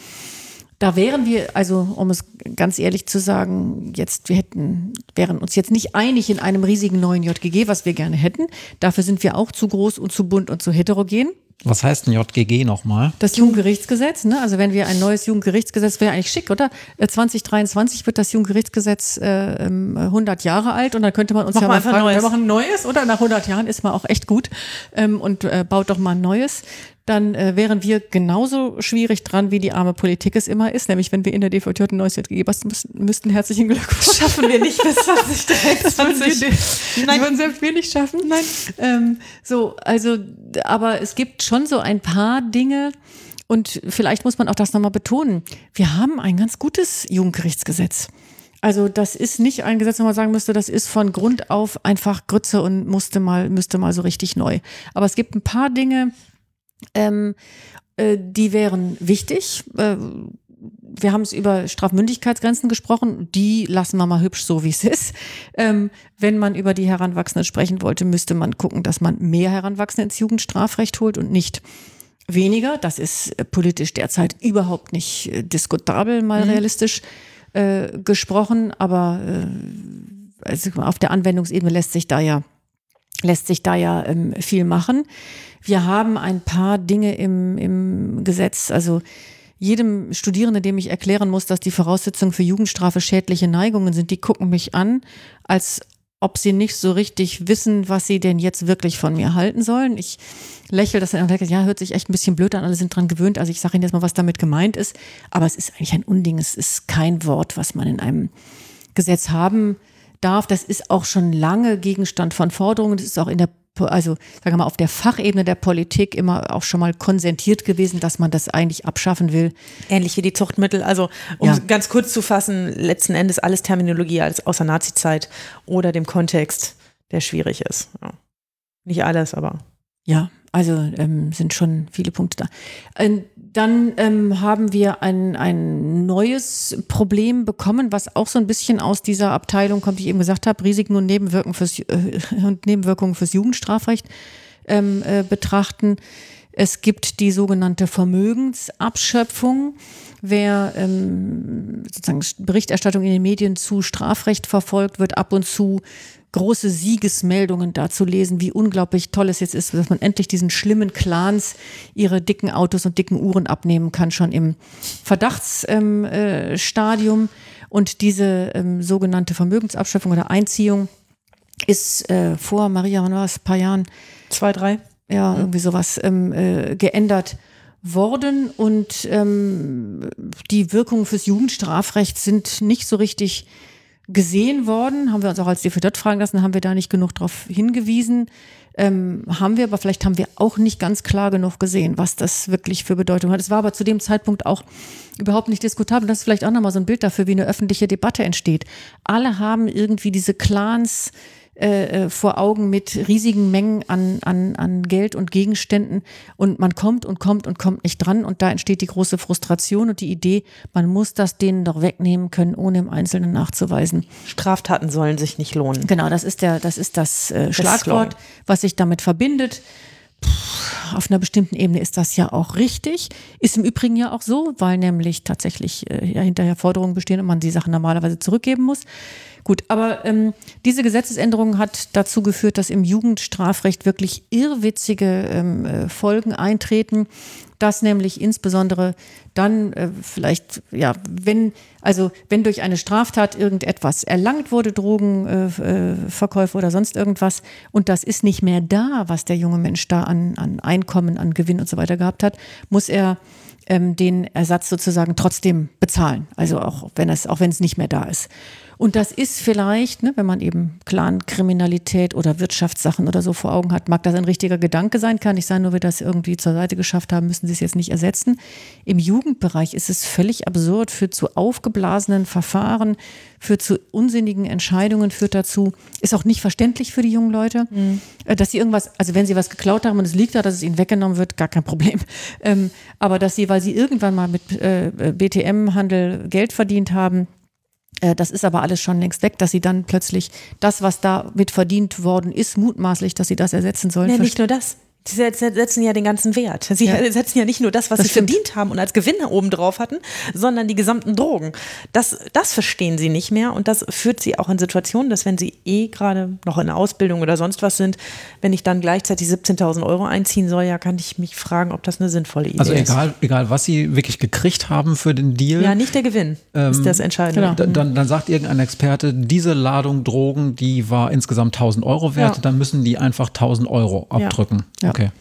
da wären wir, also um es ganz ehrlich zu sagen, jetzt, wir hätten, wären uns jetzt nicht einig in einem riesigen neuen JGG, was wir gerne hätten. Dafür sind wir auch zu groß und zu bunt und zu heterogen. Was heißt ein JGG nochmal? Das Jugendgerichtsgesetz, ne? Also wenn wir ein neues Jugendgerichtsgesetz, wäre eigentlich schick, oder? 2023 äh, wird das Jugendgerichtsgesetz äh, 100 ähm, Jahre alt und dann könnte man uns Mach ja mal fragen, wir machen ein neues, oder? Nach 100 Jahren ist man auch echt gut ähm, und äh, baut doch mal ein neues dann äh, wären wir genauso schwierig dran, wie die arme Politik es immer ist. Nämlich, wenn wir in der DVJ ein neues JGG basteln müssten, herzlichen Glückwunsch. Schaffen wir nicht bis 2023. Nein. würden selbst wir nicht schaffen. Nein. Ähm, so, also, aber es gibt schon so ein paar Dinge, und vielleicht muss man auch das nochmal betonen. Wir haben ein ganz gutes Jugendgerichtsgesetz. Also das ist nicht ein Gesetz, wo man sagen müsste, das ist von Grund auf einfach Grütze und musste mal, müsste mal so richtig neu. Aber es gibt ein paar Dinge, Ähm, äh, die wären wichtig. Äh, wir haben es über Strafmündigkeitsgrenzen gesprochen. Die lassen wir mal hübsch so, wie es ist. Ähm, wenn man über die Heranwachsenden sprechen wollte, müsste man gucken, dass man mehr Heranwachsende ins Jugendstrafrecht holt und nicht weniger. Das ist äh, politisch derzeit überhaupt nicht äh, diskutabel, mal mhm. realistisch äh, gesprochen. Aber äh, also auf der Anwendungsebene lässt sich da ja lässt sich da ja ähm, viel machen. Wir haben ein paar Dinge im, im Gesetz, also jedem Studierenden, dem ich erklären muss, dass die Voraussetzungen für Jugendstrafe schädliche Neigungen sind, die gucken mich an, als ob sie nicht so richtig wissen, was sie denn jetzt wirklich von mir halten sollen. Ich lächle das dann und ja, hört sich echt ein bisschen blöd an, alle sind dran gewöhnt. Also ich sage Ihnen jetzt mal, was damit gemeint ist. Aber es ist eigentlich ein Unding. Es ist kein Wort, was man in einem Gesetz haben darf. Das ist auch schon lange Gegenstand von Forderungen. Das ist auch in der also sagen wir mal, auf der Fachebene der Politik immer auch schon mal konsentiert gewesen, dass man das eigentlich abschaffen will. Ähnlich wie die Zuchtmittel. Also um ja. ganz kurz zu fassen, letzten Endes alles Terminologie als aus der Nazizeit oder dem Kontext, der schwierig ist. Ja. Nicht alles, aber. Ja, also ähm, sind schon viele Punkte da. Ähm, dann ähm, haben wir ein, ein neues Problem bekommen, was auch so ein bisschen aus dieser Abteilung kommt, die ich eben gesagt habe, Risiken und Nebenwirkungen fürs, äh, und Nebenwirkungen fürs Jugendstrafrecht ähm, äh, betrachten. Es gibt die sogenannte Vermögensabschöpfung. Wer ähm, sozusagen Berichterstattung in den Medien zu Strafrecht verfolgt, wird ab und zu große Siegesmeldungen dazu lesen, wie unglaublich toll es jetzt ist, dass man endlich diesen schlimmen Clans ihre dicken Autos und dicken Uhren abnehmen kann, schon im Verdachtsstadium. Ähm, äh, und diese ähm, sogenannte Vermögensabschöpfung oder Einziehung ist äh, vor Maria, wann war es, paar Jahren? Zwei, drei. Ja, irgendwie sowas ähm, äh, geändert worden und ähm, die Wirkungen fürs Jugendstrafrecht sind nicht so richtig gesehen worden, haben wir uns auch als DFJ fragen lassen, haben wir da nicht genug darauf hingewiesen. Ähm, haben wir, aber vielleicht haben wir auch nicht ganz klar genug gesehen, was das wirklich für Bedeutung hat. Es war aber zu dem Zeitpunkt auch überhaupt nicht diskutabel. Das ist vielleicht auch nochmal so ein Bild dafür, wie eine öffentliche Debatte entsteht. Alle haben irgendwie diese Clans äh, äh, vor Augen mit riesigen Mengen an, an, an Geld und Gegenständen und man kommt und kommt und kommt nicht dran und da entsteht die große Frustration und die Idee, man muss das denen doch wegnehmen können, ohne im Einzelnen nachzuweisen. Straftaten sollen sich nicht lohnen. Genau, das ist der, das ist das äh, Schlagwort, was sich damit verbindet. Auf einer bestimmten Ebene ist das ja auch richtig. Ist im Übrigen ja auch so, weil nämlich tatsächlich äh, hinterher Forderungen bestehen und man die Sachen normalerweise zurückgeben muss. Gut, aber ähm, diese Gesetzesänderung hat dazu geführt, dass im Jugendstrafrecht wirklich irrwitzige ähm, äh, Folgen eintreten. Das nämlich insbesondere dann äh, vielleicht, ja, wenn, also wenn durch eine Straftat irgendetwas erlangt wurde, Drogenverkäufe äh, äh oder sonst irgendwas, und das ist nicht mehr da, was der junge Mensch da an, an Einkommen, an Gewinn und so weiter gehabt hat, muss er ähm, den Ersatz sozusagen trotzdem bezahlen. Also auch wenn es, auch wenn es nicht mehr da ist. Und das ist vielleicht, ne, wenn man eben Clankriminalität oder Wirtschaftssachen oder so vor Augen hat, mag das ein richtiger Gedanke sein, kann nicht sein, nur wir das irgendwie zur Seite geschafft haben, müssen sie es jetzt nicht ersetzen. Im Jugendbereich ist es völlig absurd, führt zu aufgeblasenen Verfahren, führt zu unsinnigen Entscheidungen, führt dazu, ist auch nicht verständlich für die jungen Leute, mhm. dass sie irgendwas, also wenn sie was geklaut haben und es liegt da, dass es ihnen weggenommen wird, gar kein Problem. Ähm, aber dass sie, weil sie irgendwann mal mit äh, BTM-Handel Geld verdient haben, äh, das ist aber alles schon längst weg, dass sie dann plötzlich das, was da mit verdient worden ist, mutmaßlich, dass sie das ersetzen sollen. Nee, nicht nur das. Sie setzen ja den ganzen Wert. Sie ja. setzen ja nicht nur das, was das sie stimmt. verdient haben und als Gewinn oben drauf hatten, sondern die gesamten Drogen. Das, das verstehen sie nicht mehr und das führt sie auch in Situationen, dass wenn sie eh gerade noch in der Ausbildung oder sonst was sind, wenn ich dann gleichzeitig 17.000 Euro einziehen soll, ja, kann ich mich fragen, ob das eine sinnvolle Idee also ist. Also egal, egal, was sie wirklich gekriegt haben für den Deal. Ja, nicht der Gewinn ähm, ist das Entscheidende. Genau. Dann, dann sagt irgendein Experte, diese Ladung Drogen, die war insgesamt 1.000 Euro wert, ja. dann müssen die einfach 1.000 Euro abdrücken. Ja. Okay.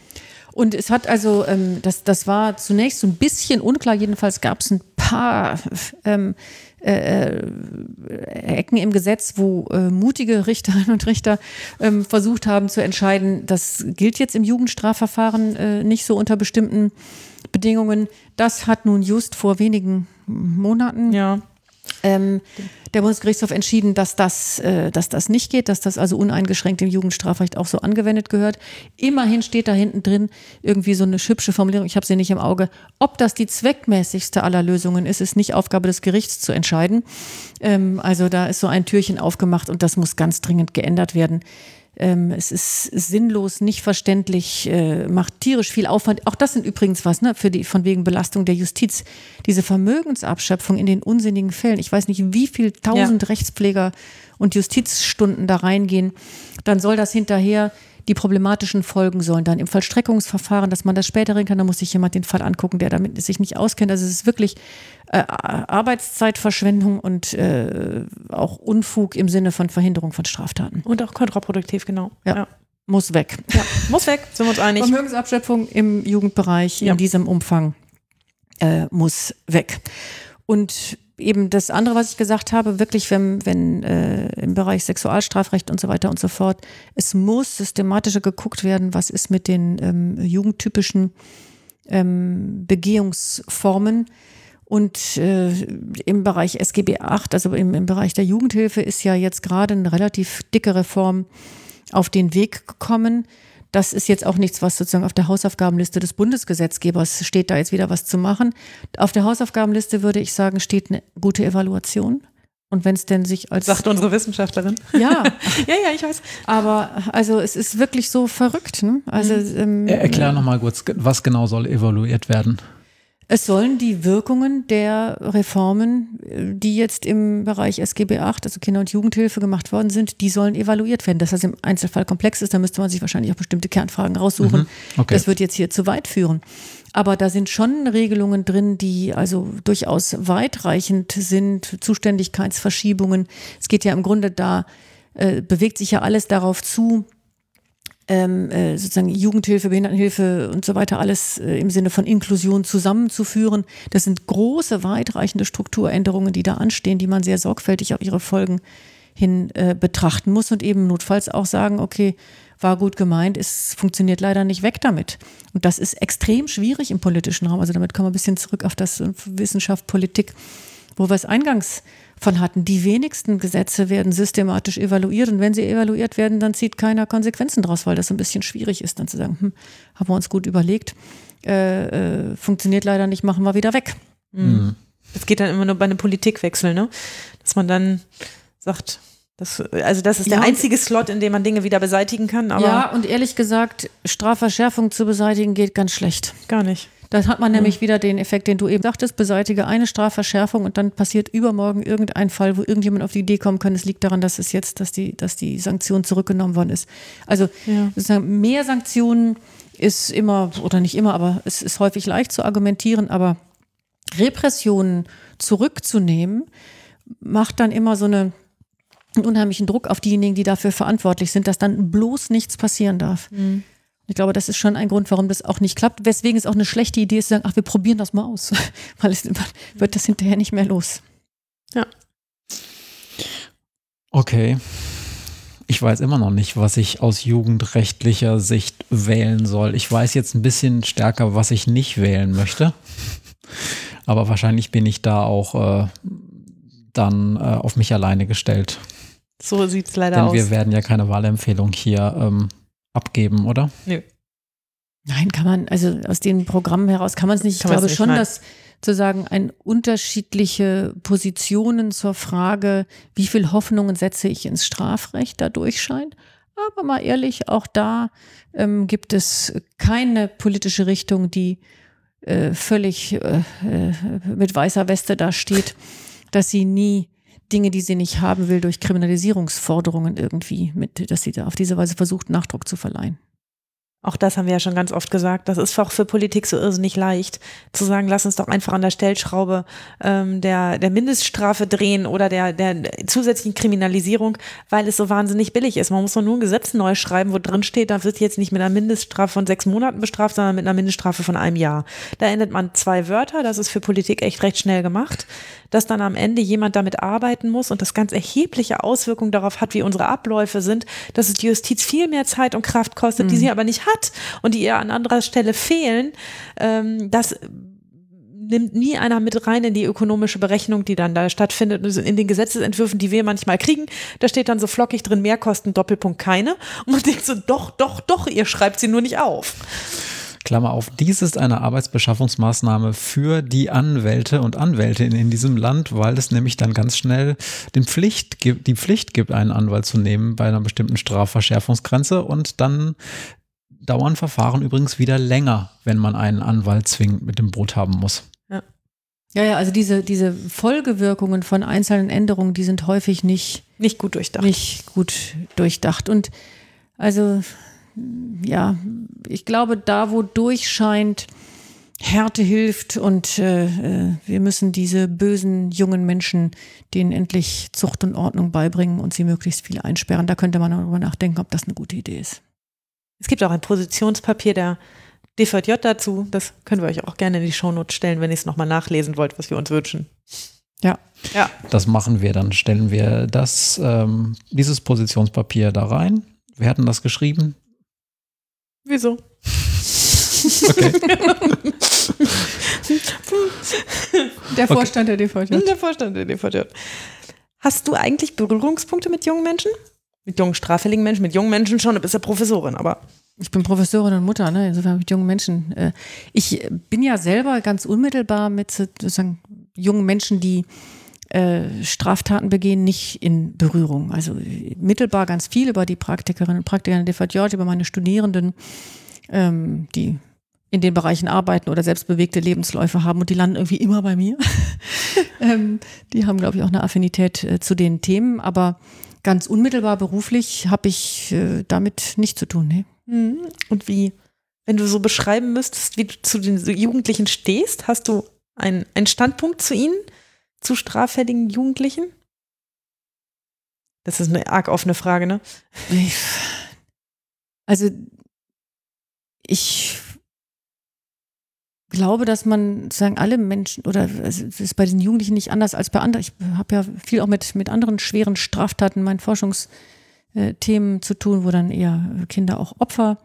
Und es hat also, ähm, das, das war zunächst so ein bisschen unklar, jedenfalls gab es ein paar ähm, äh, äh, Ecken im Gesetz, wo äh, mutige Richterinnen und Richter ähm, versucht haben zu entscheiden, das gilt jetzt im Jugendstrafverfahren äh, nicht so unter bestimmten Bedingungen. Das hat nun just vor wenigen Monaten ja ähm, der Bundesgerichtshof entschieden, dass das, äh, dass das nicht geht, dass das also uneingeschränkt im Jugendstrafrecht auch so angewendet gehört. Immerhin steht da hinten drin irgendwie so eine hübsche Formulierung, ich habe sie nicht im Auge. Ob das die zweckmäßigste aller Lösungen ist, ist nicht Aufgabe des Gerichts zu entscheiden. Ähm, also da ist so ein Türchen aufgemacht und das muss ganz dringend geändert werden. Ähm, es ist sinnlos, nicht verständlich, äh, macht tierisch viel Aufwand. Auch das sind übrigens was, ne, für die, von wegen Belastung der Justiz. Diese Vermögensabschöpfung in den unsinnigen Fällen. Ich weiß nicht, wie viel tausend ja. Rechtspfleger und Justizstunden da reingehen. Dann soll das hinterher die problematischen Folgen sollen dann im Vollstreckungsverfahren, dass man das später kann, da muss sich jemand den Fall angucken, der damit sich nicht auskennt. Also es ist wirklich äh, Arbeitszeitverschwendung und äh, auch Unfug im Sinne von Verhinderung von Straftaten. Und auch kontraproduktiv, genau. Ja. ja. Muss weg. Ja, muss weg, sind wir uns einig. Vermögensabschöpfung im Jugendbereich ja. in diesem Umfang äh, muss weg. Und eben das andere, was ich gesagt habe, wirklich, wenn, wenn äh, im Bereich Sexualstrafrecht und so weiter und so fort, es muss systematischer geguckt werden, was ist mit den ähm, jugendtypischen ähm, Begehungsformen. Und äh, im Bereich SGB VIII, also im, im Bereich der Jugendhilfe, ist ja jetzt gerade eine relativ dicke Reform auf den Weg gekommen das ist jetzt auch nichts, was sozusagen auf der Hausaufgabenliste des Bundesgesetzgebers steht, da jetzt wieder was zu machen. Auf der Hausaufgabenliste würde ich sagen, steht eine gute Evaluation. Und wenn es denn sich als. Sagt unsere Wissenschaftlerin. Ja. ja, ja, ich weiß. Aber also es ist wirklich so verrückt. Ne? Also, mhm. ähm, Erklär nochmal kurz, was genau soll evaluiert werden? Es sollen die Wirkungen der Reformen, die jetzt im Bereich SGB VIII, also Kinder- und Jugendhilfe gemacht worden sind, die sollen evaluiert werden. Dass das im Einzelfall komplex ist, da müsste man sich wahrscheinlich auch bestimmte Kernfragen raussuchen. Mhm, okay. Das wird jetzt hier zu weit führen. Aber da sind schon Regelungen drin, die also durchaus weitreichend sind, Zuständigkeitsverschiebungen. Es geht ja im Grunde da, äh, bewegt sich ja alles darauf zu, ähm, äh, sozusagen Jugendhilfe, Behindertenhilfe und so weiter alles äh, im Sinne von Inklusion zusammenzuführen. Das sind große, weitreichende Strukturänderungen, die da anstehen, die man sehr sorgfältig auf ihre Folgen hin äh, betrachten muss und eben notfalls auch sagen, okay, war gut gemeint, es funktioniert leider nicht weg damit. Und das ist extrem schwierig im politischen Raum. Also damit kommen wir ein bisschen zurück auf das äh, Wissenschaft, Politik, wo wir es eingangs von hatten. Die wenigsten Gesetze werden systematisch evaluiert und wenn sie evaluiert werden, dann zieht keiner Konsequenzen draus, weil das ein bisschen schwierig ist, dann zu sagen, hm, haben wir uns gut überlegt, äh, äh, funktioniert leider nicht, machen wir wieder weg. Mhm. Das geht dann immer nur bei einem Politikwechsel, ne? Dass man dann sagt, das, also das ist der ja, einzige Slot, in dem man Dinge wieder beseitigen kann. Aber ja, und ehrlich gesagt, Strafverschärfung zu beseitigen geht ganz schlecht. Gar nicht. Da hat man nämlich wieder den Effekt, den du eben sagtest, beseitige eine Strafverschärfung und dann passiert übermorgen irgendein Fall, wo irgendjemand auf die Idee kommen kann, es liegt daran, dass es jetzt, dass die, dass die Sanktion zurückgenommen worden ist. Also ja. mehr Sanktionen ist immer, oder nicht immer, aber es ist häufig leicht zu argumentieren, aber Repressionen zurückzunehmen, macht dann immer so eine, einen unheimlichen Druck auf diejenigen, die dafür verantwortlich sind, dass dann bloß nichts passieren darf. Mhm. Ich glaube, das ist schon ein Grund, warum das auch nicht klappt. Weswegen es auch eine schlechte Idee ist, zu sagen, ach, wir probieren das mal aus. Weil es wird das hinterher nicht mehr los. Ja. Okay. Ich weiß immer noch nicht, was ich aus jugendrechtlicher Sicht wählen soll. Ich weiß jetzt ein bisschen stärker, was ich nicht wählen möchte. Aber wahrscheinlich bin ich da auch äh, dann äh, auf mich alleine gestellt. So sieht es leider Denn aus. Denn wir werden ja keine Wahlempfehlung hier ähm, abgeben, oder? Nö. Nein, kann man, also aus den Programmen heraus kann man es nicht. Ich glaube nicht, schon, nein. dass zu sagen, ein unterschiedliche Positionen zur Frage, wie viel Hoffnungen setze ich ins Strafrecht dadurch scheint. Aber mal ehrlich, auch da ähm, gibt es keine politische Richtung, die äh, völlig äh, äh mit weißer Weste da steht, dass sie nie Dinge, die sie nicht haben will, durch Kriminalisierungsforderungen irgendwie mit, dass sie da auf diese Weise versucht, Nachdruck zu verleihen. Auch das haben wir ja schon ganz oft gesagt. Das ist auch für Politik so irrsinnig leicht, zu sagen, lass uns doch einfach an der Stellschraube ähm, der, der Mindeststrafe drehen oder der, der zusätzlichen Kriminalisierung, weil es so wahnsinnig billig ist. Man muss doch nur ein Gesetz neu schreiben, wo drin steht, da wird jetzt nicht mit einer Mindeststrafe von sechs Monaten bestraft, sondern mit einer Mindeststrafe von einem Jahr. Da ändert man zwei Wörter, das ist für Politik echt recht schnell gemacht dass dann am Ende jemand damit arbeiten muss und das ganz erhebliche Auswirkungen darauf hat, wie unsere Abläufe sind, dass es die Justiz viel mehr Zeit und Kraft kostet, mhm. die sie aber nicht hat und die ihr an anderer Stelle fehlen, ähm, das nimmt nie einer mit rein in die ökonomische Berechnung, die dann da stattfindet. Also in den Gesetzesentwürfen, die wir manchmal kriegen, da steht dann so flockig drin, Mehrkosten, Doppelpunkt keine. Und man denkt so, doch, doch, doch, ihr schreibt sie nur nicht auf. Klammer auf, dies ist eine Arbeitsbeschaffungsmaßnahme für die Anwälte und Anwältinnen in diesem Land, weil es nämlich dann ganz schnell den Pflicht die Pflicht gibt, einen Anwalt zu nehmen bei einer bestimmten Strafverschärfungsgrenze und dann dauern Verfahren übrigens wieder länger, wenn man einen Anwalt zwingend mit dem Boot haben muss. Ja, ja, ja also diese, diese Folgewirkungen von einzelnen Änderungen, die sind häufig nicht, nicht gut durchdacht. Nicht gut durchdacht. Und also, ja, ich glaube, da, wo durchscheint, Härte hilft und äh, äh, wir müssen diese bösen jungen Menschen denen endlich Zucht und Ordnung beibringen und sie möglichst viel einsperren. Da könnte man darüber nachdenken, ob das eine gute Idee ist. Es gibt auch ein Positionspapier der DVJ dazu. Das können wir euch auch gerne in die Shownotes stellen, wenn ihr es nochmal nachlesen wollt, was wir uns wünschen. Ja. ja. Das machen wir. Dann stellen wir das, ähm, dieses Positionspapier da rein. Wir hatten das geschrieben. Wieso? Okay. der Vorstand okay. der DVJ. Der Vorstand der DVJ. Hast du eigentlich Berührungspunkte mit jungen Menschen? Mit jungen straffälligen Menschen, mit jungen Menschen schon, du bist ja Professorin, aber. Ich bin Professorin und Mutter, ne? insofern mit jungen Menschen. Äh, ich bin ja selber ganz unmittelbar mit sozusagen jungen Menschen, die äh, Straftaten begehen, nicht in Berührung. Also mittelbar ganz viel über die Praktikerinnen und Praktiker der DVJ, über meine Studierenden, ähm, die in den Bereichen arbeiten oder selbstbewegte Lebensläufe haben und die landen irgendwie immer bei mir. ähm, die haben, glaube ich, auch eine Affinität äh, zu den Themen, aber ganz unmittelbar beruflich habe ich äh, damit nichts zu tun. Nee. Mhm. Und wie, wenn du so beschreiben müsstest, wie du zu den Jugendlichen stehst, hast du einen, einen Standpunkt zu ihnen, zu straffälligen Jugendlichen? Das ist eine arg offene Frage, ne? Also ich glaube, dass man sagen alle Menschen oder es ist bei den Jugendlichen nicht anders als bei anderen. Ich habe ja viel auch mit mit anderen schweren Straftaten, meinen Forschungsthemen zu tun, wo dann eher Kinder auch Opfer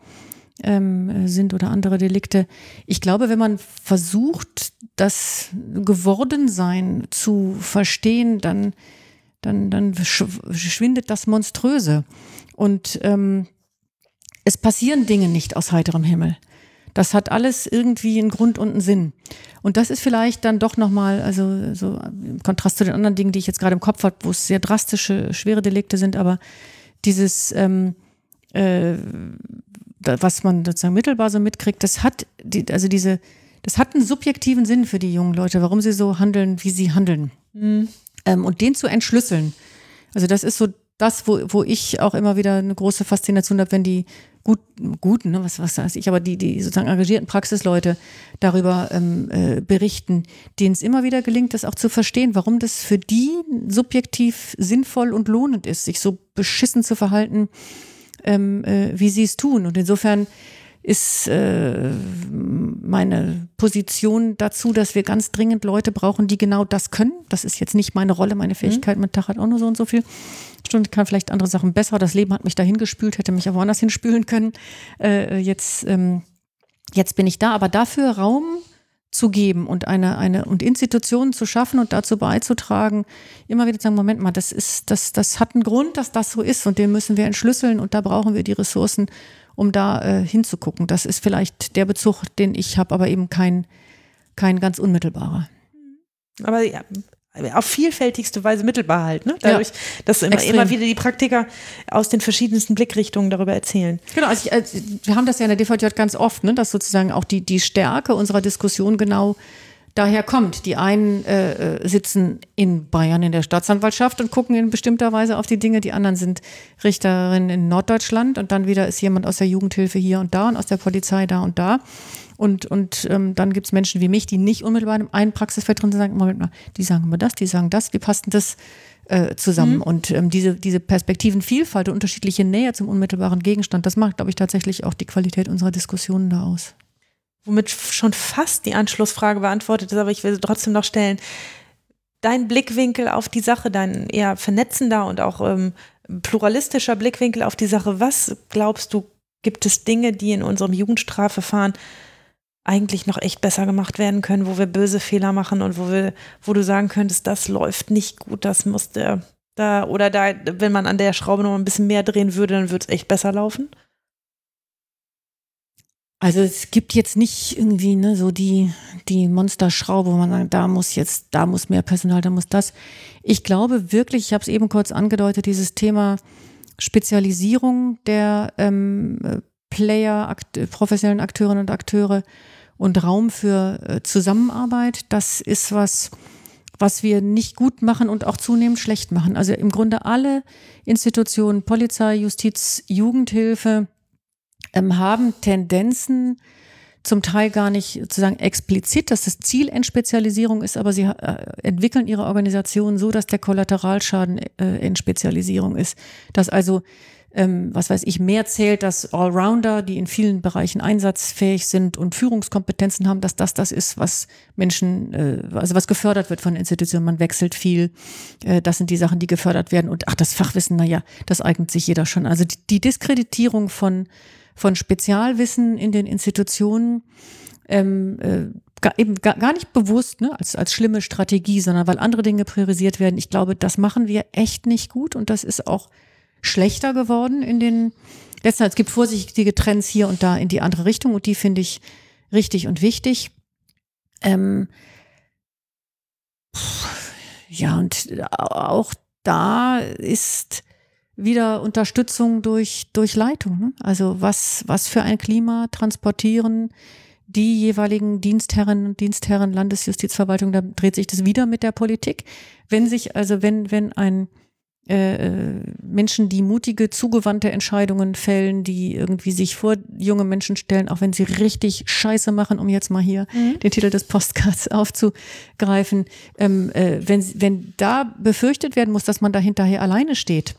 ähm, sind oder andere Delikte. Ich glaube, wenn man versucht, das Gewordensein zu verstehen, dann dann dann schwindet das Monströse und ähm, es passieren Dinge nicht aus heiterem Himmel. Das hat alles irgendwie einen Grund und einen Sinn. Und das ist vielleicht dann doch nochmal, also so im Kontrast zu den anderen Dingen, die ich jetzt gerade im Kopf habe, wo es sehr drastische, schwere Delikte sind, aber dieses, ähm, äh, was man sozusagen mittelbar so mitkriegt, das hat, die, also diese, das hat einen subjektiven Sinn für die jungen Leute, warum sie so handeln, wie sie handeln. Mhm. Ähm, und den zu entschlüsseln. Also das ist so das, wo, wo ich auch immer wieder eine große Faszination habe, wenn die gut, guten, ne, was, was weiß ich, aber die, die sozusagen engagierten Praxisleute darüber ähm, äh, berichten, denen es immer wieder gelingt, das auch zu verstehen, warum das für die subjektiv sinnvoll und lohnend ist, sich so beschissen zu verhalten, ähm, äh, wie sie es tun. Und insofern ist äh, meine Position dazu, dass wir ganz dringend Leute brauchen, die genau das können. Das ist jetzt nicht meine Rolle, meine Fähigkeit. Mhm. Mein Tag hat auch nur so und so viel Stunden, kann vielleicht andere Sachen besser. Das Leben hat mich dahin gespült, hätte mich auch woanders hinspülen können. Äh, jetzt, ähm, jetzt bin ich da, aber dafür Raum zu geben und eine, eine und Institutionen zu schaffen und dazu beizutragen, immer wieder zu sagen, Moment mal, das ist, das, das hat einen Grund, dass das so ist und den müssen wir entschlüsseln und da brauchen wir die Ressourcen um da äh, hinzugucken. Das ist vielleicht der Bezug, den ich habe, aber eben kein, kein ganz unmittelbarer. Aber ja, auf vielfältigste Weise mittelbar halt, ne? Dadurch, ja, dass immer, immer wieder die Praktiker aus den verschiedensten Blickrichtungen darüber erzählen. Genau, also, ich, also wir haben das ja in der DVJ ganz oft, ne? dass sozusagen auch die, die Stärke unserer Diskussion genau daher kommt. Die einen äh, äh, sitzen in Bayern in der Staatsanwaltschaft und gucken in bestimmter Weise auf die Dinge. Die anderen sind Richterinnen in Norddeutschland und dann wieder ist jemand aus der Jugendhilfe hier und da und aus der Polizei da und da. Und, und ähm, dann gibt es Menschen wie mich, die nicht unmittelbar in einem Praxisfeld drin sind, sagen, Moment mal, die sagen immer das, die sagen das, wie passt denn das äh, zusammen? Mhm. Und ähm, diese, diese Perspektivenvielfalt und unterschiedliche Nähe zum unmittelbaren Gegenstand, das macht, glaube ich, tatsächlich auch die Qualität unserer Diskussionen da aus womit schon fast die Anschlussfrage beantwortet ist, aber ich will sie trotzdem noch stellen. Dein Blickwinkel auf die Sache, dein eher vernetzender und auch ähm, pluralistischer Blickwinkel auf die Sache, was glaubst du, gibt es Dinge, die in unserem Jugendstrafverfahren eigentlich noch echt besser gemacht werden können, wo wir böse Fehler machen und wo wir, wo du sagen könntest, das läuft nicht gut, das muss der da oder da, wenn man an der Schraube noch ein bisschen mehr drehen würde, dann würde es echt besser laufen? Also es gibt jetzt nicht irgendwie ne, so die, die Monsterschraube, wo man sagt, da muss jetzt, da muss mehr Personal, da muss das. Ich glaube wirklich, ich habe es eben kurz angedeutet, dieses Thema Spezialisierung der ähm, Player, akt professionellen Akteurinnen und Akteure und Raum für äh, Zusammenarbeit, das ist was, was wir nicht gut machen und auch zunehmend schlecht machen. Also im Grunde alle Institutionen, Polizei, Justiz, Jugendhilfe ähm, haben Tendenzen, zum Teil gar nicht sozusagen explizit, dass das Ziel Entspezialisierung ist, aber sie äh, entwickeln ihre Organisation so, dass der Kollateralschaden äh, Entspezialisierung ist. Dass also ähm, was weiß ich, mehr zählt, dass Allrounder, die in vielen Bereichen einsatzfähig sind und Führungskompetenzen haben, dass das das ist, was Menschen, äh, also was gefördert wird von Institutionen. Man wechselt viel. Äh, das sind die Sachen, die gefördert werden. Und ach, das Fachwissen, naja, das eignet sich jeder schon. Also die, die Diskreditierung von, von Spezialwissen in den Institutionen, ähm, äh, gar, eben gar, gar nicht bewusst ne, als, als schlimme Strategie, sondern weil andere Dinge priorisiert werden. Ich glaube, das machen wir echt nicht gut und das ist auch schlechter geworden in den letzten. Es gibt vorsichtige Trends hier und da in die andere Richtung und die finde ich richtig und wichtig. Ähm, ja, und auch da ist wieder Unterstützung durch, durch Leitung. Ne? Also was, was für ein Klima transportieren die jeweiligen Dienstherren und Dienstherren Landesjustizverwaltung, da dreht sich das wieder mit der Politik. Wenn sich, also wenn, wenn ein äh, äh, Menschen, die mutige, zugewandte Entscheidungen fällen, die irgendwie sich vor junge Menschen stellen, auch wenn sie richtig Scheiße machen, um jetzt mal hier mhm. den Titel des Postcards aufzugreifen. Ähm, äh, wenn, wenn da befürchtet werden muss, dass man da hinterher alleine steht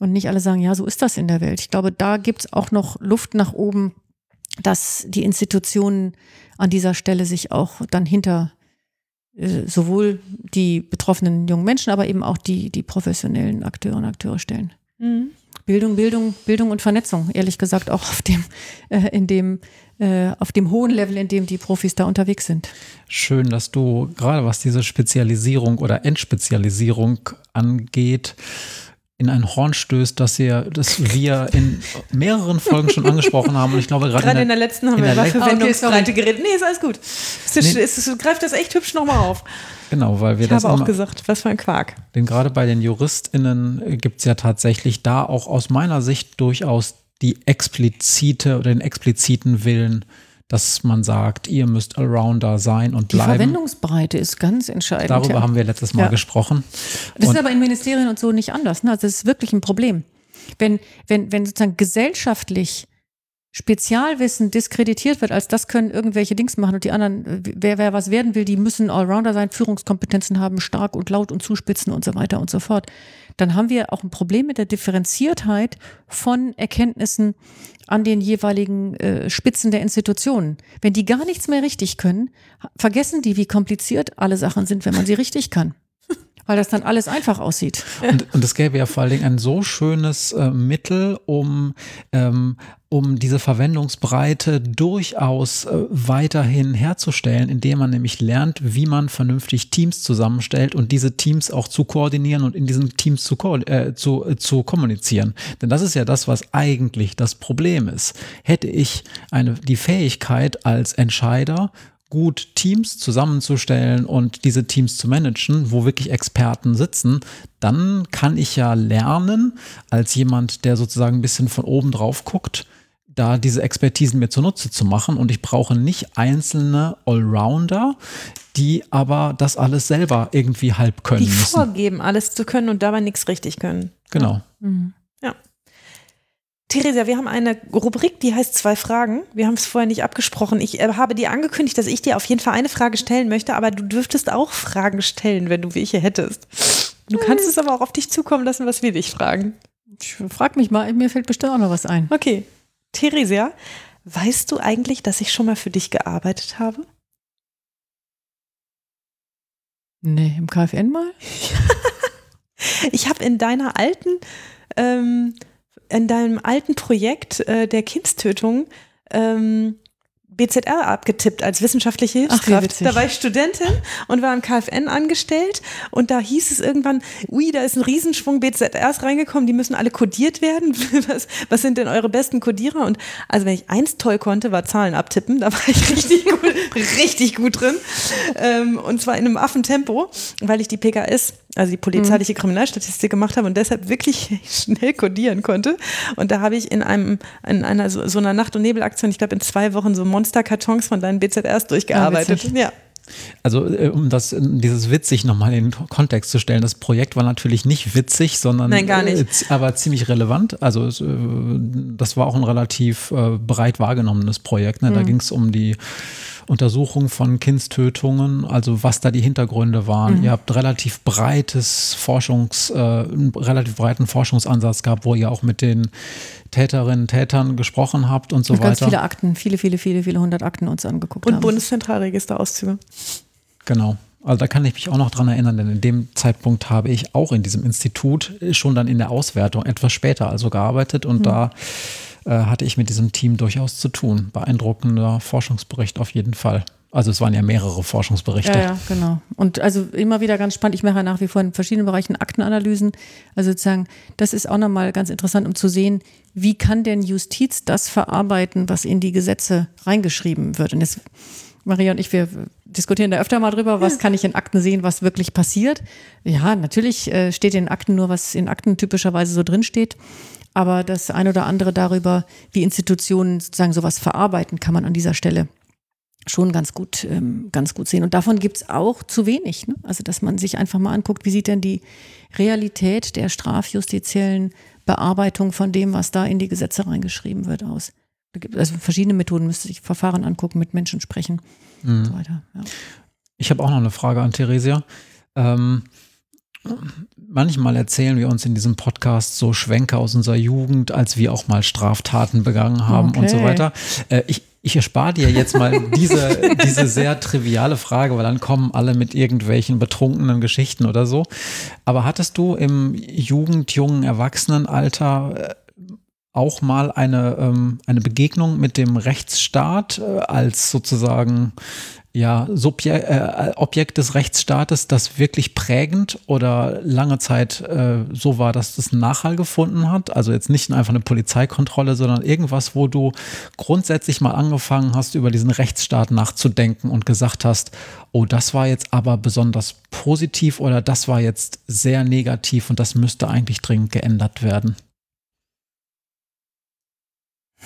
und nicht alle sagen, ja, so ist das in der Welt. Ich glaube, da gibt's auch noch Luft nach oben, dass die Institutionen an dieser Stelle sich auch dann hinter äh, sowohl die betroffenen jungen Menschen, aber eben auch die, die professionellen Akteure und Akteure stellen. Mhm. Bildung, Bildung, Bildung und Vernetzung, ehrlich gesagt auch auf dem, äh, in dem, äh, auf dem hohen Level, in dem die Profis da unterwegs sind. Schön, dass du gerade was diese Spezialisierung oder Entspezialisierung angeht, in ein Horn stößt, dass wir, dass wir in mehreren Folgen schon angesprochen haben. Und ich glaube, gerade, gerade in, der, in der letzten haben wir über Verwendungsbreite geredet. Nee, ist alles gut. Es, ist, nee. es, greift das echt hübsch nochmal auf. Genau, weil wir ich das. habe auch gesagt, was für ein Quark. Denn gerade bei den JuristInnen gibt es ja tatsächlich da auch aus meiner Sicht durchaus die explizite oder den expliziten Willen, dass man sagt, ihr müsst Allrounder sein und bleiben. Die Verwendungsbreite ist ganz entscheidend. Darüber ja. haben wir letztes Mal ja. gesprochen. Das und ist aber in Ministerien und so nicht anders. Ne? Also das ist wirklich ein Problem. Wenn, wenn, wenn sozusagen gesellschaftlich Spezialwissen diskreditiert wird, als das können irgendwelche Dings machen und die anderen, wer, wer was werden will, die müssen Allrounder sein, Führungskompetenzen haben, stark und laut und zuspitzen und so weiter und so fort, dann haben wir auch ein Problem mit der Differenziertheit von Erkenntnissen an den jeweiligen äh, Spitzen der Institutionen. Wenn die gar nichts mehr richtig können, vergessen die, wie kompliziert alle Sachen sind, wenn man sie richtig kann. Weil das dann alles einfach aussieht. Und, und es gäbe ja vor allen Dingen ein so schönes äh, Mittel, um, ähm, um diese Verwendungsbreite durchaus äh, weiterhin herzustellen, indem man nämlich lernt, wie man vernünftig Teams zusammenstellt und diese Teams auch zu koordinieren und in diesen Teams zu, äh, zu, äh, zu kommunizieren. Denn das ist ja das, was eigentlich das Problem ist. Hätte ich eine, die Fähigkeit als Entscheider, gut Teams zusammenzustellen und diese Teams zu managen, wo wirklich Experten sitzen, dann kann ich ja lernen, als jemand, der sozusagen ein bisschen von oben drauf guckt, da diese Expertisen mir zunutze zu machen. Und ich brauche nicht einzelne Allrounder, die aber das alles selber irgendwie halb können. Die müssen. vorgeben, alles zu können und dabei nichts richtig können. Genau. Ja. Mhm. ja. Theresia, wir haben eine Rubrik, die heißt zwei Fragen. Wir haben es vorher nicht abgesprochen. Ich äh, habe dir angekündigt, dass ich dir auf jeden Fall eine Frage stellen möchte, aber du dürftest auch Fragen stellen, wenn du welche hättest. Du kannst es aber auch auf dich zukommen lassen, was wir dich fragen. Ich frag mich mal, mir fällt bestimmt auch noch was ein. Okay. Theresia, weißt du eigentlich, dass ich schon mal für dich gearbeitet habe? Nee, im KfN mal? ich habe in deiner alten ähm, in deinem alten Projekt äh, der Kindstötung ähm, BZR abgetippt als wissenschaftliche Hilfskraft. da war ich Studentin und war im KfN angestellt und da hieß es irgendwann, ui, da ist ein Riesenschwung BZRs reingekommen, die müssen alle kodiert werden. Was, was sind denn eure besten Kodierer? Und also wenn ich eins toll konnte, war Zahlen abtippen, da war ich richtig gut, richtig gut drin. Ähm, und zwar in einem Affentempo, weil ich die PKS also die polizeiliche mhm. Kriminalstatistik gemacht habe und deshalb wirklich schnell kodieren konnte. Und da habe ich in einem, in einer so, so einer Nacht- und Nebelaktion, ich glaube in zwei Wochen so Monsterkartons von deinen BZRs durchgearbeitet. Ja, ja. Also äh, um das dieses witzig nochmal in den Kontext zu stellen, das Projekt war natürlich nicht witzig, sondern Nein, gar nicht. Äh, aber ziemlich relevant. Also äh, das war auch ein relativ breit wahrgenommenes Projekt. Ne? Da mhm. ging es um die Untersuchung von Kindstötungen, also was da die Hintergründe waren. Mhm. Ihr habt relativ breites Forschungs, äh, einen relativ breiten Forschungsansatz gehabt, wo ihr auch mit den Täterinnen, Tätern gesprochen habt und so und ganz weiter. Ganz viele Akten, viele, viele, viele, viele hundert Akten uns angeguckt und haben. Und Bundeszentralregisterauszüge. Genau. Also da kann ich mich auch noch dran erinnern, denn in dem Zeitpunkt habe ich auch in diesem Institut schon dann in der Auswertung etwas später also gearbeitet und mhm. da äh, hatte ich mit diesem Team durchaus zu tun. Beeindruckender Forschungsbericht auf jeden Fall. Also es waren ja mehrere Forschungsberichte. Ja, ja, genau. Und also immer wieder ganz spannend. Ich mache ja nach wie vor in verschiedenen Bereichen Aktenanalysen. Also sozusagen, das ist auch nochmal ganz interessant, um zu sehen, wie kann denn Justiz das verarbeiten, was in die Gesetze reingeschrieben wird. Und jetzt, Maria und ich, wir diskutieren da öfter mal drüber, was kann ich in Akten sehen, was wirklich passiert. Ja, natürlich äh, steht in Akten nur, was in Akten typischerweise so drinsteht. Aber das ein oder andere darüber, wie Institutionen sozusagen sowas verarbeiten, kann man an dieser Stelle schon ganz gut, ähm, ganz gut sehen. Und davon gibt es auch zu wenig. Ne? Also, dass man sich einfach mal anguckt, wie sieht denn die Realität der strafjustiziellen Bearbeitung von dem, was da in die Gesetze reingeschrieben wird, aus. Da gibt also verschiedene Methoden, müsste sich Verfahren angucken, mit Menschen sprechen mhm. und so weiter. Ja. Ich habe auch noch eine Frage an Theresia. Ähm, manchmal erzählen wir uns in diesem Podcast so Schwenke aus unserer Jugend, als wir auch mal Straftaten begangen haben okay. und so weiter. Äh, ich, ich erspare dir jetzt mal diese, diese sehr triviale Frage, weil dann kommen alle mit irgendwelchen betrunkenen Geschichten oder so. Aber hattest du im Jugend-, jungen, Erwachsenenalter äh, auch mal eine, ähm, eine Begegnung mit dem Rechtsstaat äh, als sozusagen ja, Subje äh, Objekt des Rechtsstaates, das wirklich prägend oder lange Zeit äh, so war, dass das Nachhall gefunden hat. Also jetzt nicht einfach eine Polizeikontrolle, sondern irgendwas, wo du grundsätzlich mal angefangen hast, über diesen Rechtsstaat nachzudenken und gesagt hast, oh, das war jetzt aber besonders positiv oder das war jetzt sehr negativ und das müsste eigentlich dringend geändert werden.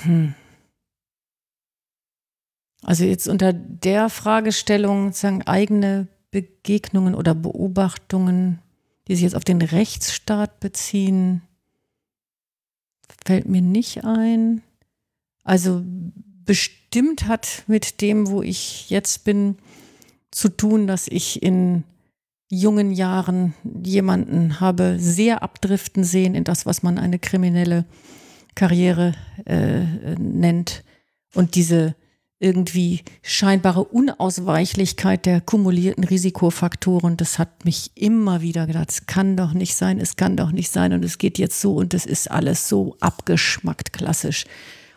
Hm. Also jetzt unter der Fragestellung sagen eigene Begegnungen oder Beobachtungen, die sich jetzt auf den Rechtsstaat beziehen, fällt mir nicht ein. Also bestimmt hat mit dem, wo ich jetzt bin, zu tun, dass ich in jungen Jahren jemanden habe sehr abdriften sehen in das, was man eine kriminelle Karriere äh, nennt. Und diese irgendwie scheinbare Unausweichlichkeit der kumulierten Risikofaktoren. Das hat mich immer wieder gedacht, es kann doch nicht sein, es kann doch nicht sein und es geht jetzt so und es ist alles so abgeschmackt klassisch.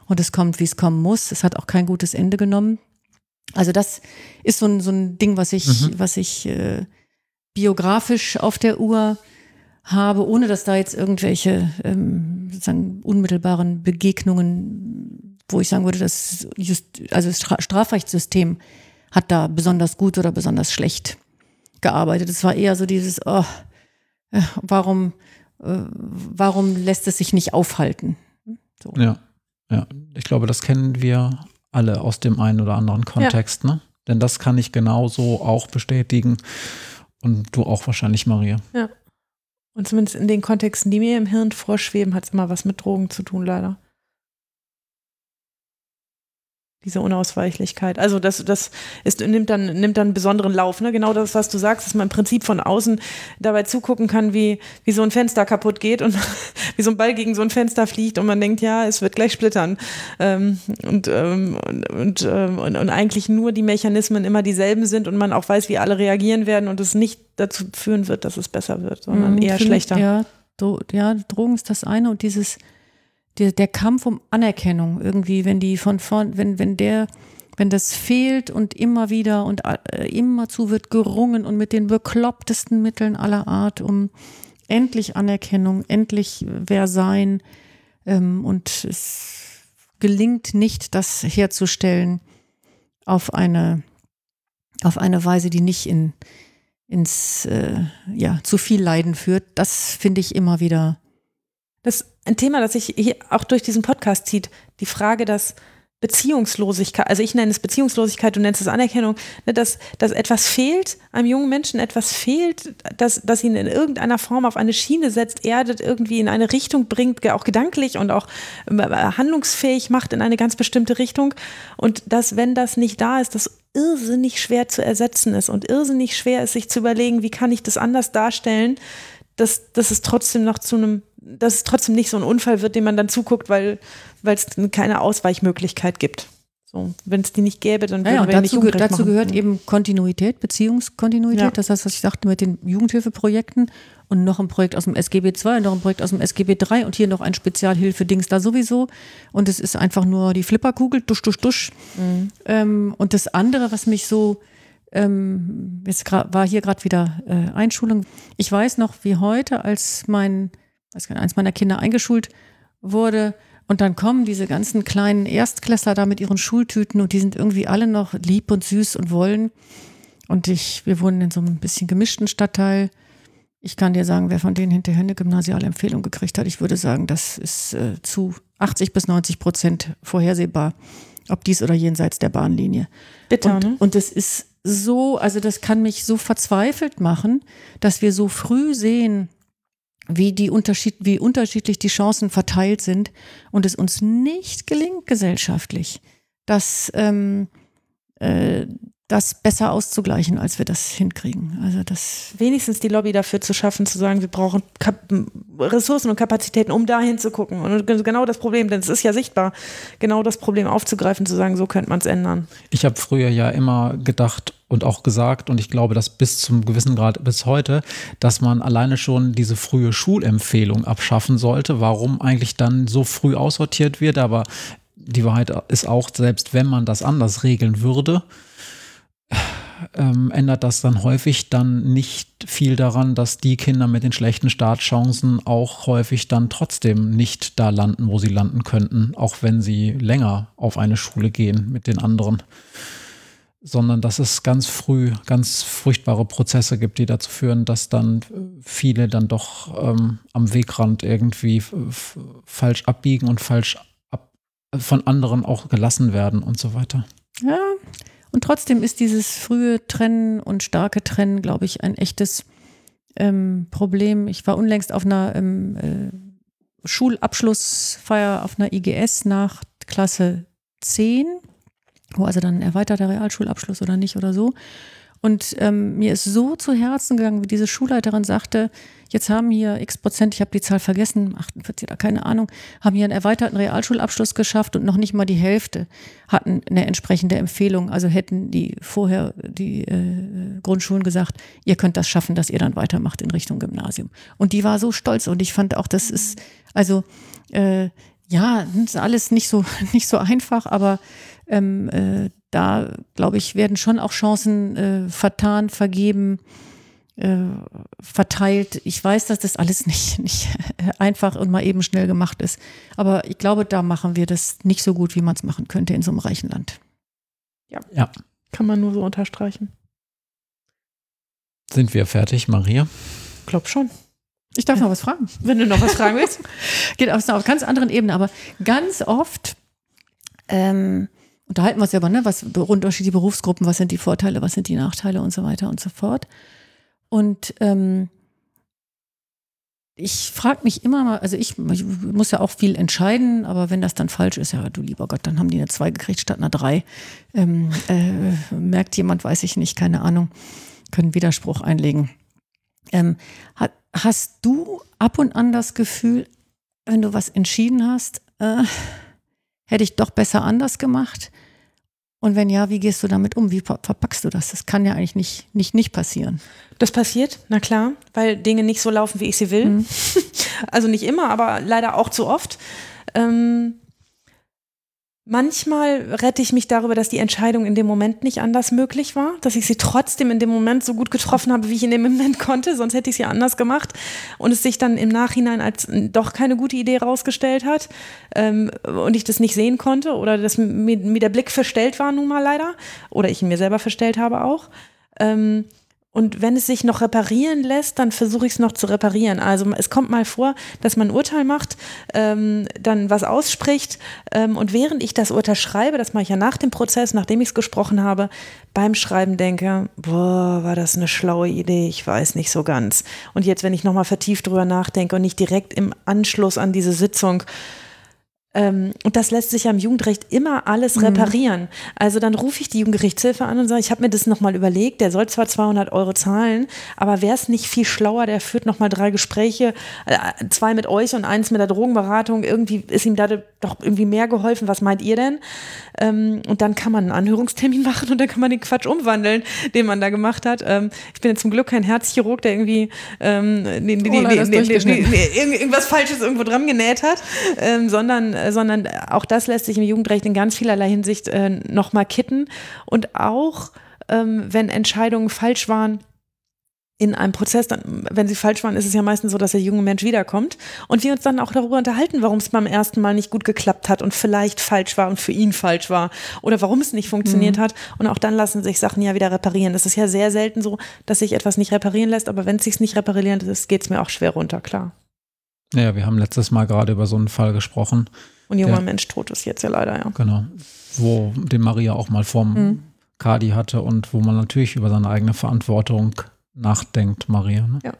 Und es kommt, wie es kommen muss. Es hat auch kein gutes Ende genommen. Also das ist so ein, so ein Ding, was ich, mhm. was ich äh, biografisch auf der Uhr habe, ohne dass da jetzt irgendwelche ähm, sozusagen unmittelbaren Begegnungen wo ich sagen würde, das Just, also Strafrechtssystem hat da besonders gut oder besonders schlecht gearbeitet. Es war eher so dieses, oh, äh, warum, äh, warum lässt es sich nicht aufhalten? So. Ja, ja. Ich glaube, das kennen wir alle aus dem einen oder anderen Kontext, ja. ne? Denn das kann ich genauso auch bestätigen. Und du auch wahrscheinlich, Maria. Ja. Und zumindest in den Kontexten, die mir im Hirn vorschweben, hat es immer was mit Drogen zu tun, leider diese Unausweichlichkeit. Also das, das ist, nimmt dann, nimmt dann einen besonderen Lauf. Ne? Genau das, was du sagst, dass man im Prinzip von außen dabei zugucken kann, wie, wie so ein Fenster kaputt geht und wie so ein Ball gegen so ein Fenster fliegt und man denkt, ja, es wird gleich splittern. Ähm, und, ähm, und, und, ähm, und, und eigentlich nur die Mechanismen immer dieselben sind und man auch weiß, wie alle reagieren werden und es nicht dazu führen wird, dass es besser wird, sondern mhm, eher schlechter. Ja, ja, Drogen ist das eine und dieses der, der Kampf um Anerkennung irgendwie, wenn die von vorn, wenn, wenn der wenn das fehlt und immer wieder und äh, immerzu wird gerungen und mit den beklopptesten Mitteln aller Art, um endlich Anerkennung, endlich wer sein. Ähm, und es gelingt nicht, das herzustellen auf eine, auf eine Weise, die nicht in, ins, äh, ja, zu viel Leiden führt. Das finde ich immer wieder. Das ist ein Thema, das sich hier auch durch diesen Podcast zieht. Die Frage, dass Beziehungslosigkeit, also ich nenne es Beziehungslosigkeit, du nennst es Anerkennung, ne, dass, dass etwas fehlt, einem jungen Menschen etwas fehlt, dass, dass ihn in irgendeiner Form auf eine Schiene setzt, erdet, irgendwie in eine Richtung bringt, auch gedanklich und auch äh, handlungsfähig macht in eine ganz bestimmte Richtung. Und dass, wenn das nicht da ist, das irrsinnig schwer zu ersetzen ist und irrsinnig schwer ist, sich zu überlegen, wie kann ich das anders darstellen, dass, dass es trotzdem noch zu einem, dass es trotzdem nicht so ein Unfall wird, dem man dann zuguckt, weil es keine Ausweichmöglichkeit gibt. So, wenn es die nicht gäbe, dann würden ja, wir dazu, nicht dazu gehört eben Kontinuität, Beziehungskontinuität. Ja. Das heißt, was ich sagte mit den Jugendhilfeprojekten und noch ein Projekt aus dem SGB II, noch ein Projekt aus dem SGB III und hier noch ein Spezialhilfe-Dings da sowieso. Und es ist einfach nur die Flipperkugel, dusch, dusch, dusch. Mhm. Ähm, und das andere, was mich so, ähm, jetzt war hier gerade wieder äh, Einschulung. Ich weiß noch, wie heute, als mein, weiß gar nicht, eins meiner Kinder eingeschult wurde, und dann kommen diese ganzen kleinen Erstklässler da mit ihren Schultüten und die sind irgendwie alle noch lieb und süß und wollen. Und ich, wir wohnen in so einem bisschen gemischten Stadtteil. Ich kann dir sagen, wer von denen hinterher eine gymnasiale Empfehlung gekriegt hat. Ich würde sagen, das ist äh, zu 80 bis 90 Prozent vorhersehbar, ob dies oder jenseits der Bahnlinie. Bitter, und, ne? und es ist so, also das kann mich so verzweifelt machen, dass wir so früh sehen, wie, die Unterschied, wie unterschiedlich die Chancen verteilt sind und es uns nicht gelingt gesellschaftlich, dass ähm, äh, das besser auszugleichen, als wir das hinkriegen. Also das wenigstens die Lobby dafür zu schaffen, zu sagen, wir brauchen Kap Ressourcen und Kapazitäten, um da hinzugucken. Und genau das Problem, denn es ist ja sichtbar, genau das Problem aufzugreifen, zu sagen, so könnte man es ändern. Ich habe früher ja immer gedacht und auch gesagt, und ich glaube, dass bis zum gewissen Grad bis heute, dass man alleine schon diese frühe Schulempfehlung abschaffen sollte. Warum eigentlich dann so früh aussortiert wird, aber die Wahrheit ist auch, selbst wenn man das anders regeln würde, ähm, ändert das dann häufig dann nicht viel daran, dass die Kinder mit den schlechten Startchancen auch häufig dann trotzdem nicht da landen, wo sie landen könnten, auch wenn sie länger auf eine Schule gehen mit den anderen. Sondern dass es ganz früh ganz furchtbare Prozesse gibt, die dazu führen, dass dann viele dann doch ähm, am Wegrand irgendwie falsch abbiegen und falsch ab von anderen auch gelassen werden und so weiter. Ja, und trotzdem ist dieses frühe Trennen und starke Trennen, glaube ich, ein echtes ähm, Problem. Ich war unlängst auf einer ähm, äh, Schulabschlussfeier auf einer IGS nach Klasse 10, wo also dann ein erweiterter Realschulabschluss oder nicht oder so. Und ähm, mir ist so zu Herzen gegangen, wie diese Schulleiterin sagte, jetzt haben hier x Prozent, ich habe die Zahl vergessen, 48 oder keine Ahnung, haben hier einen erweiterten Realschulabschluss geschafft und noch nicht mal die Hälfte hatten eine entsprechende Empfehlung. Also hätten die vorher die äh, Grundschulen gesagt, ihr könnt das schaffen, dass ihr dann weitermacht in Richtung Gymnasium. Und die war so stolz und ich fand auch, das ist, also äh, ja, ist alles nicht so, nicht so einfach, aber ähm, äh, da, glaube ich, werden schon auch Chancen äh, vertan, vergeben, verteilt. Ich weiß, dass das alles nicht, nicht einfach und mal eben schnell gemacht ist. Aber ich glaube, da machen wir das nicht so gut, wie man es machen könnte in so einem reichen Land. Ja. ja. Kann man nur so unterstreichen. Sind wir fertig, Maria? Glaub schon. Ich darf noch was fragen. Wenn du noch was fragen willst. Geht auf einer ganz anderen Ebene, aber ganz oft ähm, unterhalten wir uns ja aber, ne, was unterschiedliche Berufsgruppen, was sind die Vorteile, was sind die Nachteile und so weiter und so fort. Und ähm, ich frage mich immer mal, also ich, ich, muss ja auch viel entscheiden, aber wenn das dann falsch ist, ja, du lieber Gott, dann haben die eine 2 gekriegt statt einer 3. Ähm, äh, merkt jemand, weiß ich nicht, keine Ahnung, können Widerspruch einlegen. Ähm, hat, hast du ab und an das Gefühl, wenn du was entschieden hast, äh, hätte ich doch besser anders gemacht? Und wenn ja, wie gehst du damit um? Wie verpackst du das? Das kann ja eigentlich nicht, nicht, nicht passieren. Das passiert, na klar, weil Dinge nicht so laufen, wie ich sie will. Mhm. Also nicht immer, aber leider auch zu oft. Ähm, Manchmal rette ich mich darüber, dass die Entscheidung in dem Moment nicht anders möglich war, dass ich sie trotzdem in dem Moment so gut getroffen habe, wie ich in dem Moment konnte, sonst hätte ich sie anders gemacht und es sich dann im Nachhinein als doch keine gute Idee rausgestellt hat ähm, und ich das nicht sehen konnte oder dass mir, mir, der Blick verstellt war nun mal leider oder ich ihn mir selber verstellt habe auch. Ähm, und wenn es sich noch reparieren lässt, dann versuche ich es noch zu reparieren. Also es kommt mal vor, dass man ein Urteil macht, ähm, dann was ausspricht ähm, und während ich das Urteil schreibe, das mache ich ja nach dem Prozess, nachdem ich es gesprochen habe, beim Schreiben denke, boah, war das eine schlaue Idee, ich weiß nicht so ganz. Und jetzt, wenn ich nochmal vertieft drüber nachdenke und nicht direkt im Anschluss an diese Sitzung ähm, und das lässt sich ja im Jugendrecht immer alles mhm. reparieren. Also dann rufe ich die Jugendgerichtshilfe an und sage, ich habe mir das nochmal überlegt, der soll zwar 200 Euro zahlen, aber wäre es nicht viel schlauer, der führt nochmal drei Gespräche, äh, zwei mit euch und eins mit der Drogenberatung, irgendwie ist ihm da doch irgendwie mehr geholfen, was meint ihr denn? Ähm, und dann kann man einen Anhörungstermin machen und dann kann man den Quatsch umwandeln, den man da gemacht hat. Ähm, ich bin jetzt zum Glück kein Herzchirurg, der irgendwie ähm, den, den, oh, den, irgendwas Falsches irgendwo dran genäht hat, ähm, sondern äh, sondern auch das lässt sich im Jugendrecht in ganz vielerlei Hinsicht äh, nochmal kitten. Und auch ähm, wenn Entscheidungen falsch waren, in einem Prozess, dann, wenn sie falsch waren, ist es ja meistens so, dass der junge Mensch wiederkommt und wir uns dann auch darüber unterhalten, warum es beim ersten Mal nicht gut geklappt hat und vielleicht falsch war und für ihn falsch war oder warum es nicht funktioniert mhm. hat. Und auch dann lassen sich Sachen ja wieder reparieren. Es ist ja sehr selten so, dass sich etwas nicht reparieren lässt, aber wenn es sich nicht reparieren lässt, geht es mir auch schwer runter, klar. Ja, wir haben letztes Mal gerade über so einen Fall gesprochen. Und junger der, Mensch tot ist jetzt ja leider, ja. Genau. Wo den Maria auch mal vom mhm. Kadi hatte und wo man natürlich über seine eigene Verantwortung nachdenkt, Maria. Ne? Ja.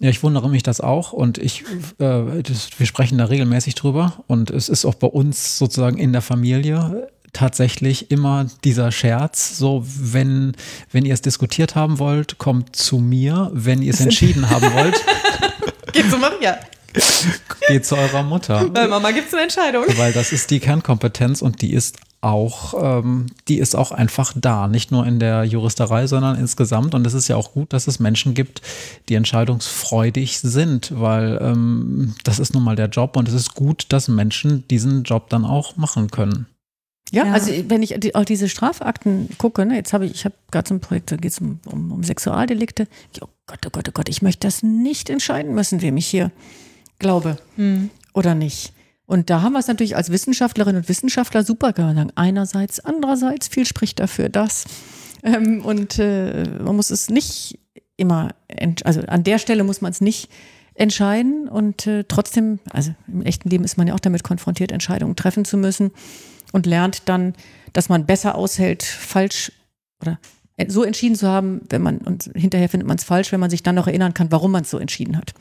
Ja, ich wundere mich das auch und ich, äh, das, wir sprechen da regelmäßig drüber und es ist auch bei uns sozusagen in der Familie tatsächlich immer dieser Scherz, so wenn, wenn ihr es diskutiert haben wollt, kommt zu mir, wenn ihr es entschieden haben wollt. Geht zu Maria. Geht zu eurer Mutter. Bei Mama gibt es eine Entscheidung. Weil das ist die Kernkompetenz und die ist auch, ähm, die ist auch einfach da. Nicht nur in der Juristerei, sondern insgesamt. Und es ist ja auch gut, dass es Menschen gibt, die entscheidungsfreudig sind, weil ähm, das ist nun mal der Job und es ist gut, dass Menschen diesen Job dann auch machen können. Ja, ja, also wenn ich die, auch diese Strafakten gucke, ne, jetzt habe ich, ich habe gerade so ein Projekt, da geht es um, um, um, Sexualdelikte. Oh Gott, oh Gott, oh Gott, ich möchte das nicht entscheiden müssen, wem ich hier glaube hm. oder nicht. Und da haben wir es natürlich als Wissenschaftlerinnen und Wissenschaftler super gemacht. Einerseits, andererseits, viel spricht dafür das. Ähm, und äh, man muss es nicht immer, also an der Stelle muss man es nicht entscheiden und äh, trotzdem, also im echten Leben ist man ja auch damit konfrontiert, Entscheidungen treffen zu müssen und lernt dann, dass man besser aushält, falsch oder so entschieden zu haben, wenn man, und hinterher findet man es falsch, wenn man sich dann noch erinnern kann, warum man es so entschieden hat.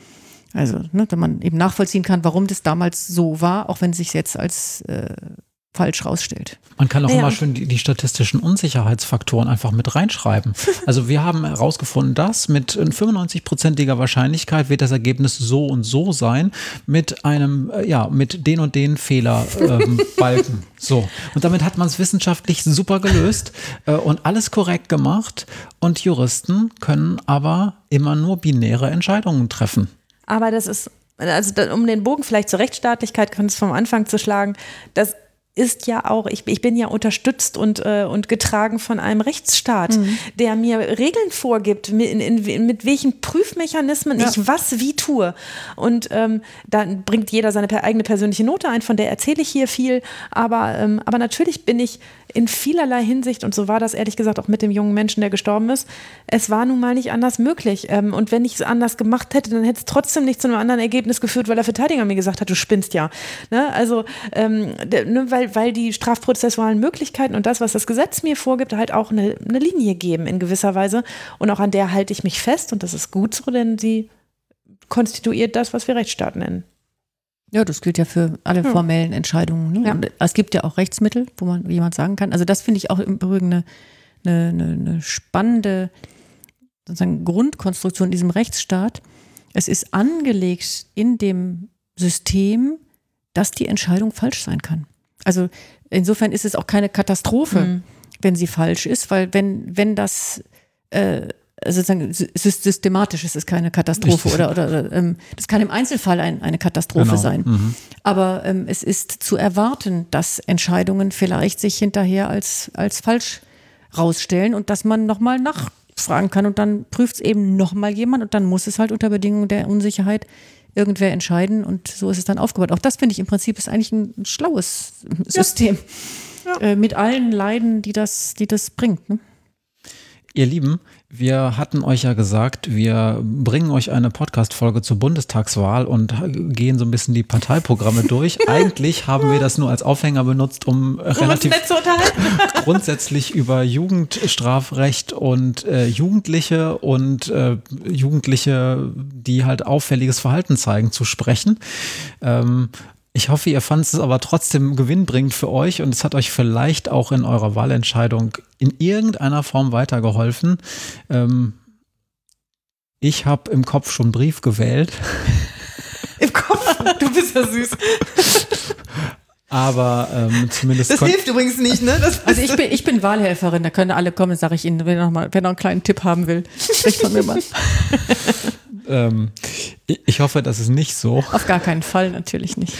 Also, ne, wenn man eben nachvollziehen kann, warum das damals so war, auch wenn es sich jetzt als äh, falsch rausstellt. Man kann auch ja, immer schön die, die, statistischen Unsicherheitsfaktoren einfach mit reinschreiben. Also wir haben herausgefunden, dass mit 95-prozentiger Wahrscheinlichkeit wird das Ergebnis so und so sein mit einem, äh, ja, mit den und den Fehlerbalken. Ähm, so. Und damit hat man es wissenschaftlich super gelöst äh, und alles korrekt gemacht. Und Juristen können aber immer nur binäre Entscheidungen treffen. Aber das ist also um den Bogen vielleicht zur Rechtsstaatlichkeit ganz vom Anfang zu schlagen, das ist ja auch, ich, ich bin ja unterstützt und, äh, und getragen von einem Rechtsstaat, mhm. der mir Regeln vorgibt, mit, in, in, mit welchen Prüfmechanismen ja. ich was wie tue. Und ähm, dann bringt jeder seine eigene persönliche Note ein, von der erzähle ich hier viel. Aber, ähm, aber natürlich bin ich in vielerlei Hinsicht, und so war das ehrlich gesagt auch mit dem jungen Menschen, der gestorben ist, es war nun mal nicht anders möglich. Ähm, und wenn ich es anders gemacht hätte, dann hätte es trotzdem nicht zu einem anderen Ergebnis geführt, weil der Verteidiger mir gesagt hat, du spinnst ja. Ne? Also, ähm, ne, weil weil, weil die strafprozessualen Möglichkeiten und das, was das Gesetz mir vorgibt, halt auch eine, eine Linie geben in gewisser Weise. Und auch an der halte ich mich fest und das ist gut so, denn sie konstituiert das, was wir Rechtsstaat nennen. Ja, das gilt ja für alle formellen Entscheidungen. Ne? Ja. Es gibt ja auch Rechtsmittel, wo man jemand sagen kann. Also das finde ich auch im Übrigen eine, eine, eine spannende sozusagen Grundkonstruktion in diesem Rechtsstaat. Es ist angelegt in dem System, dass die Entscheidung falsch sein kann. Also insofern ist es auch keine Katastrophe, mhm. wenn sie falsch ist, weil wenn, wenn das, äh, sozusagen systematisch ist es keine Katastrophe oder, oder, oder ähm, das kann im Einzelfall ein, eine Katastrophe Genau. sein. Mhm. Aber ähm, es ist zu erwarten, dass Entscheidungen vielleicht sich hinterher als, als falsch rausstellen und dass man nochmal nachfragen kann und dann prüft es eben nochmal jemand und dann muss es halt unter Bedingungen der Unsicherheit irgendwer entscheiden und so ist es dann aufgebaut. Auch das finde ich im Prinzip ist eigentlich ein schlaues System. Äh, mit allen Leiden, die das, die das bringt. Ne? Ihr Lieben, wir hatten euch ja gesagt, wir bringen euch eine Podcast-Folge zur Bundestagswahl und gehen so ein bisschen die Parteiprogramme durch. Eigentlich haben wir das nur als Aufhänger benutzt, um relativ zu unterhalten. grundsätzlich über Jugendstrafrecht und äh, Jugendliche und äh, Jugendliche, die halt auffälliges Verhalten zeigen, zu sprechen. Ähm, ich hoffe, ihr fandet es aber trotzdem gewinnbringend für euch und es hat euch vielleicht auch in eurer Wahlentscheidung in irgendeiner Form weitergeholfen. Ähm, ich habe im Kopf schon einen Brief gewählt, Im Kopf. Du bist ja süß. aber ähm, zumindest Das hilft übrigens nicht, ne? Das Also ich bin, ich bin Wahlhelferin, da können alle kommen, sage ich Ihnen, wenn noch, mal, wer noch einen kleinen Tipp haben will, spricht von mir mal. ähm, ich, hoffe, das ist nicht so. Auf gar keinen Fall, natürlich nicht.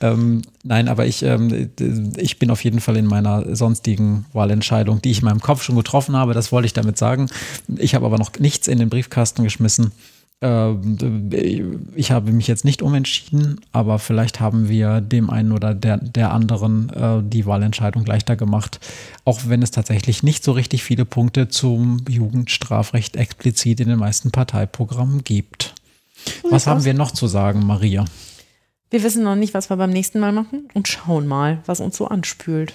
Ähm, nein, aber ich, ähm, ich bin auf jeden Fall in meiner sonstigen Wahlentscheidung, die ich in meinem Kopf schon getroffen habe, das wollte ich damit sagen. Ich habe aber noch nichts in den Briefkasten geschmissen. Ähm, ich habe mich jetzt nicht umentschieden, aber vielleicht haben wir dem einen oder der, der anderen äh, die Wahlentscheidung leichter gemacht, auch wenn es tatsächlich nicht so richtig viele Punkte zum Jugendstrafrecht explizit in den meisten Parteiprogrammen gibt. Was haben wir noch zu sagen, Maria? Wir wissen noch nicht, was wir beim nächsten Mal machen und schauen mal, was uns so anspült.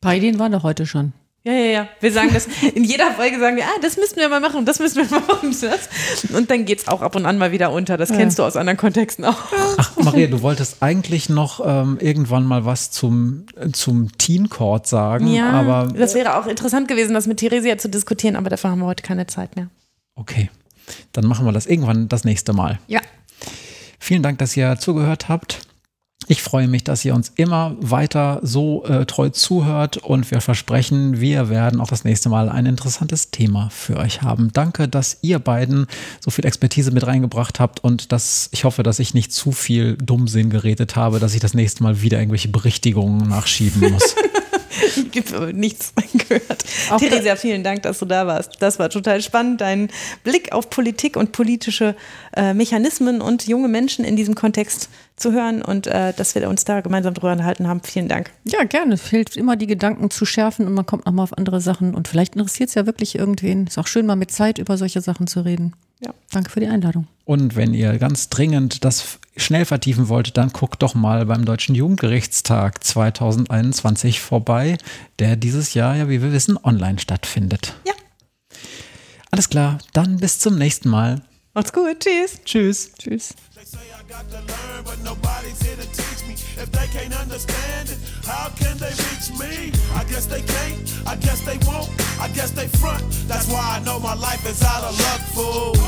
Bei denen waren doch heute schon. Ja, ja, ja. Wir sagen das, in jeder Folge sagen wir, ah, das müssten wir mal machen, das müssen wir mal machen. Das. Und dann geht es auch ab und an mal wieder unter. Das kennst du aus anderen Kontexten auch. Ach, Maria, du wolltest eigentlich noch ähm, irgendwann mal was zum, zum Teen Court sagen, Ja, aber das wäre auch interessant gewesen, das mit Theresia zu diskutieren, aber dafür haben wir heute keine Zeit mehr. okay. Dann machen wir das irgendwann das nächste Mal. Ja. Vielen Dank, dass ihr zugehört habt. Ich freue mich, dass ihr uns immer weiter so äh, treu zuhört und wir versprechen, wir werden auch das nächste Mal ein interessantes Thema für euch haben. Danke, dass ihr beiden so viel Expertise mit reingebracht habt und dass ich hoffe, dass ich nicht zu viel Dummsinn geredet habe, dass ich das nächste Mal wieder irgendwelche Berichtigungen nachschieben muss. Ich habe aber nichts gehört. Auch Theresia, vielen Dank, dass du da warst. Das war total spannend, deinen Blick auf Politik und politische äh, Mechanismen und junge Menschen in diesem Kontext zu hören und äh, dass wir uns da gemeinsam drüber unterhalten haben. Vielen Dank. Ja, gerne. Es hilft immer, die Gedanken zu schärfen und man kommt nochmal auf andere Sachen. Und vielleicht interessiert es ja wirklich irgendwen. Ist auch schön, mal mit Zeit über solche Sachen zu reden. Ja. Danke für die Einladung. Und wenn ihr ganz dringend das schnell vertiefen wollt, dann guckt doch mal beim Deutschen Jugendgerichtstag 2021 vorbei, der dieses Jahr ja, wie wir wissen, online stattfindet. Ja. Alles klar, dann bis zum nächsten Mal. Macht's gut. Tschüss. Tschüss. Tschüss. got to learn, but nobody's here to teach me. If they can't understand it, how can they reach me? I guess they can't, I guess they won't, I guess they front. That's why I know my life is out of luck, fool.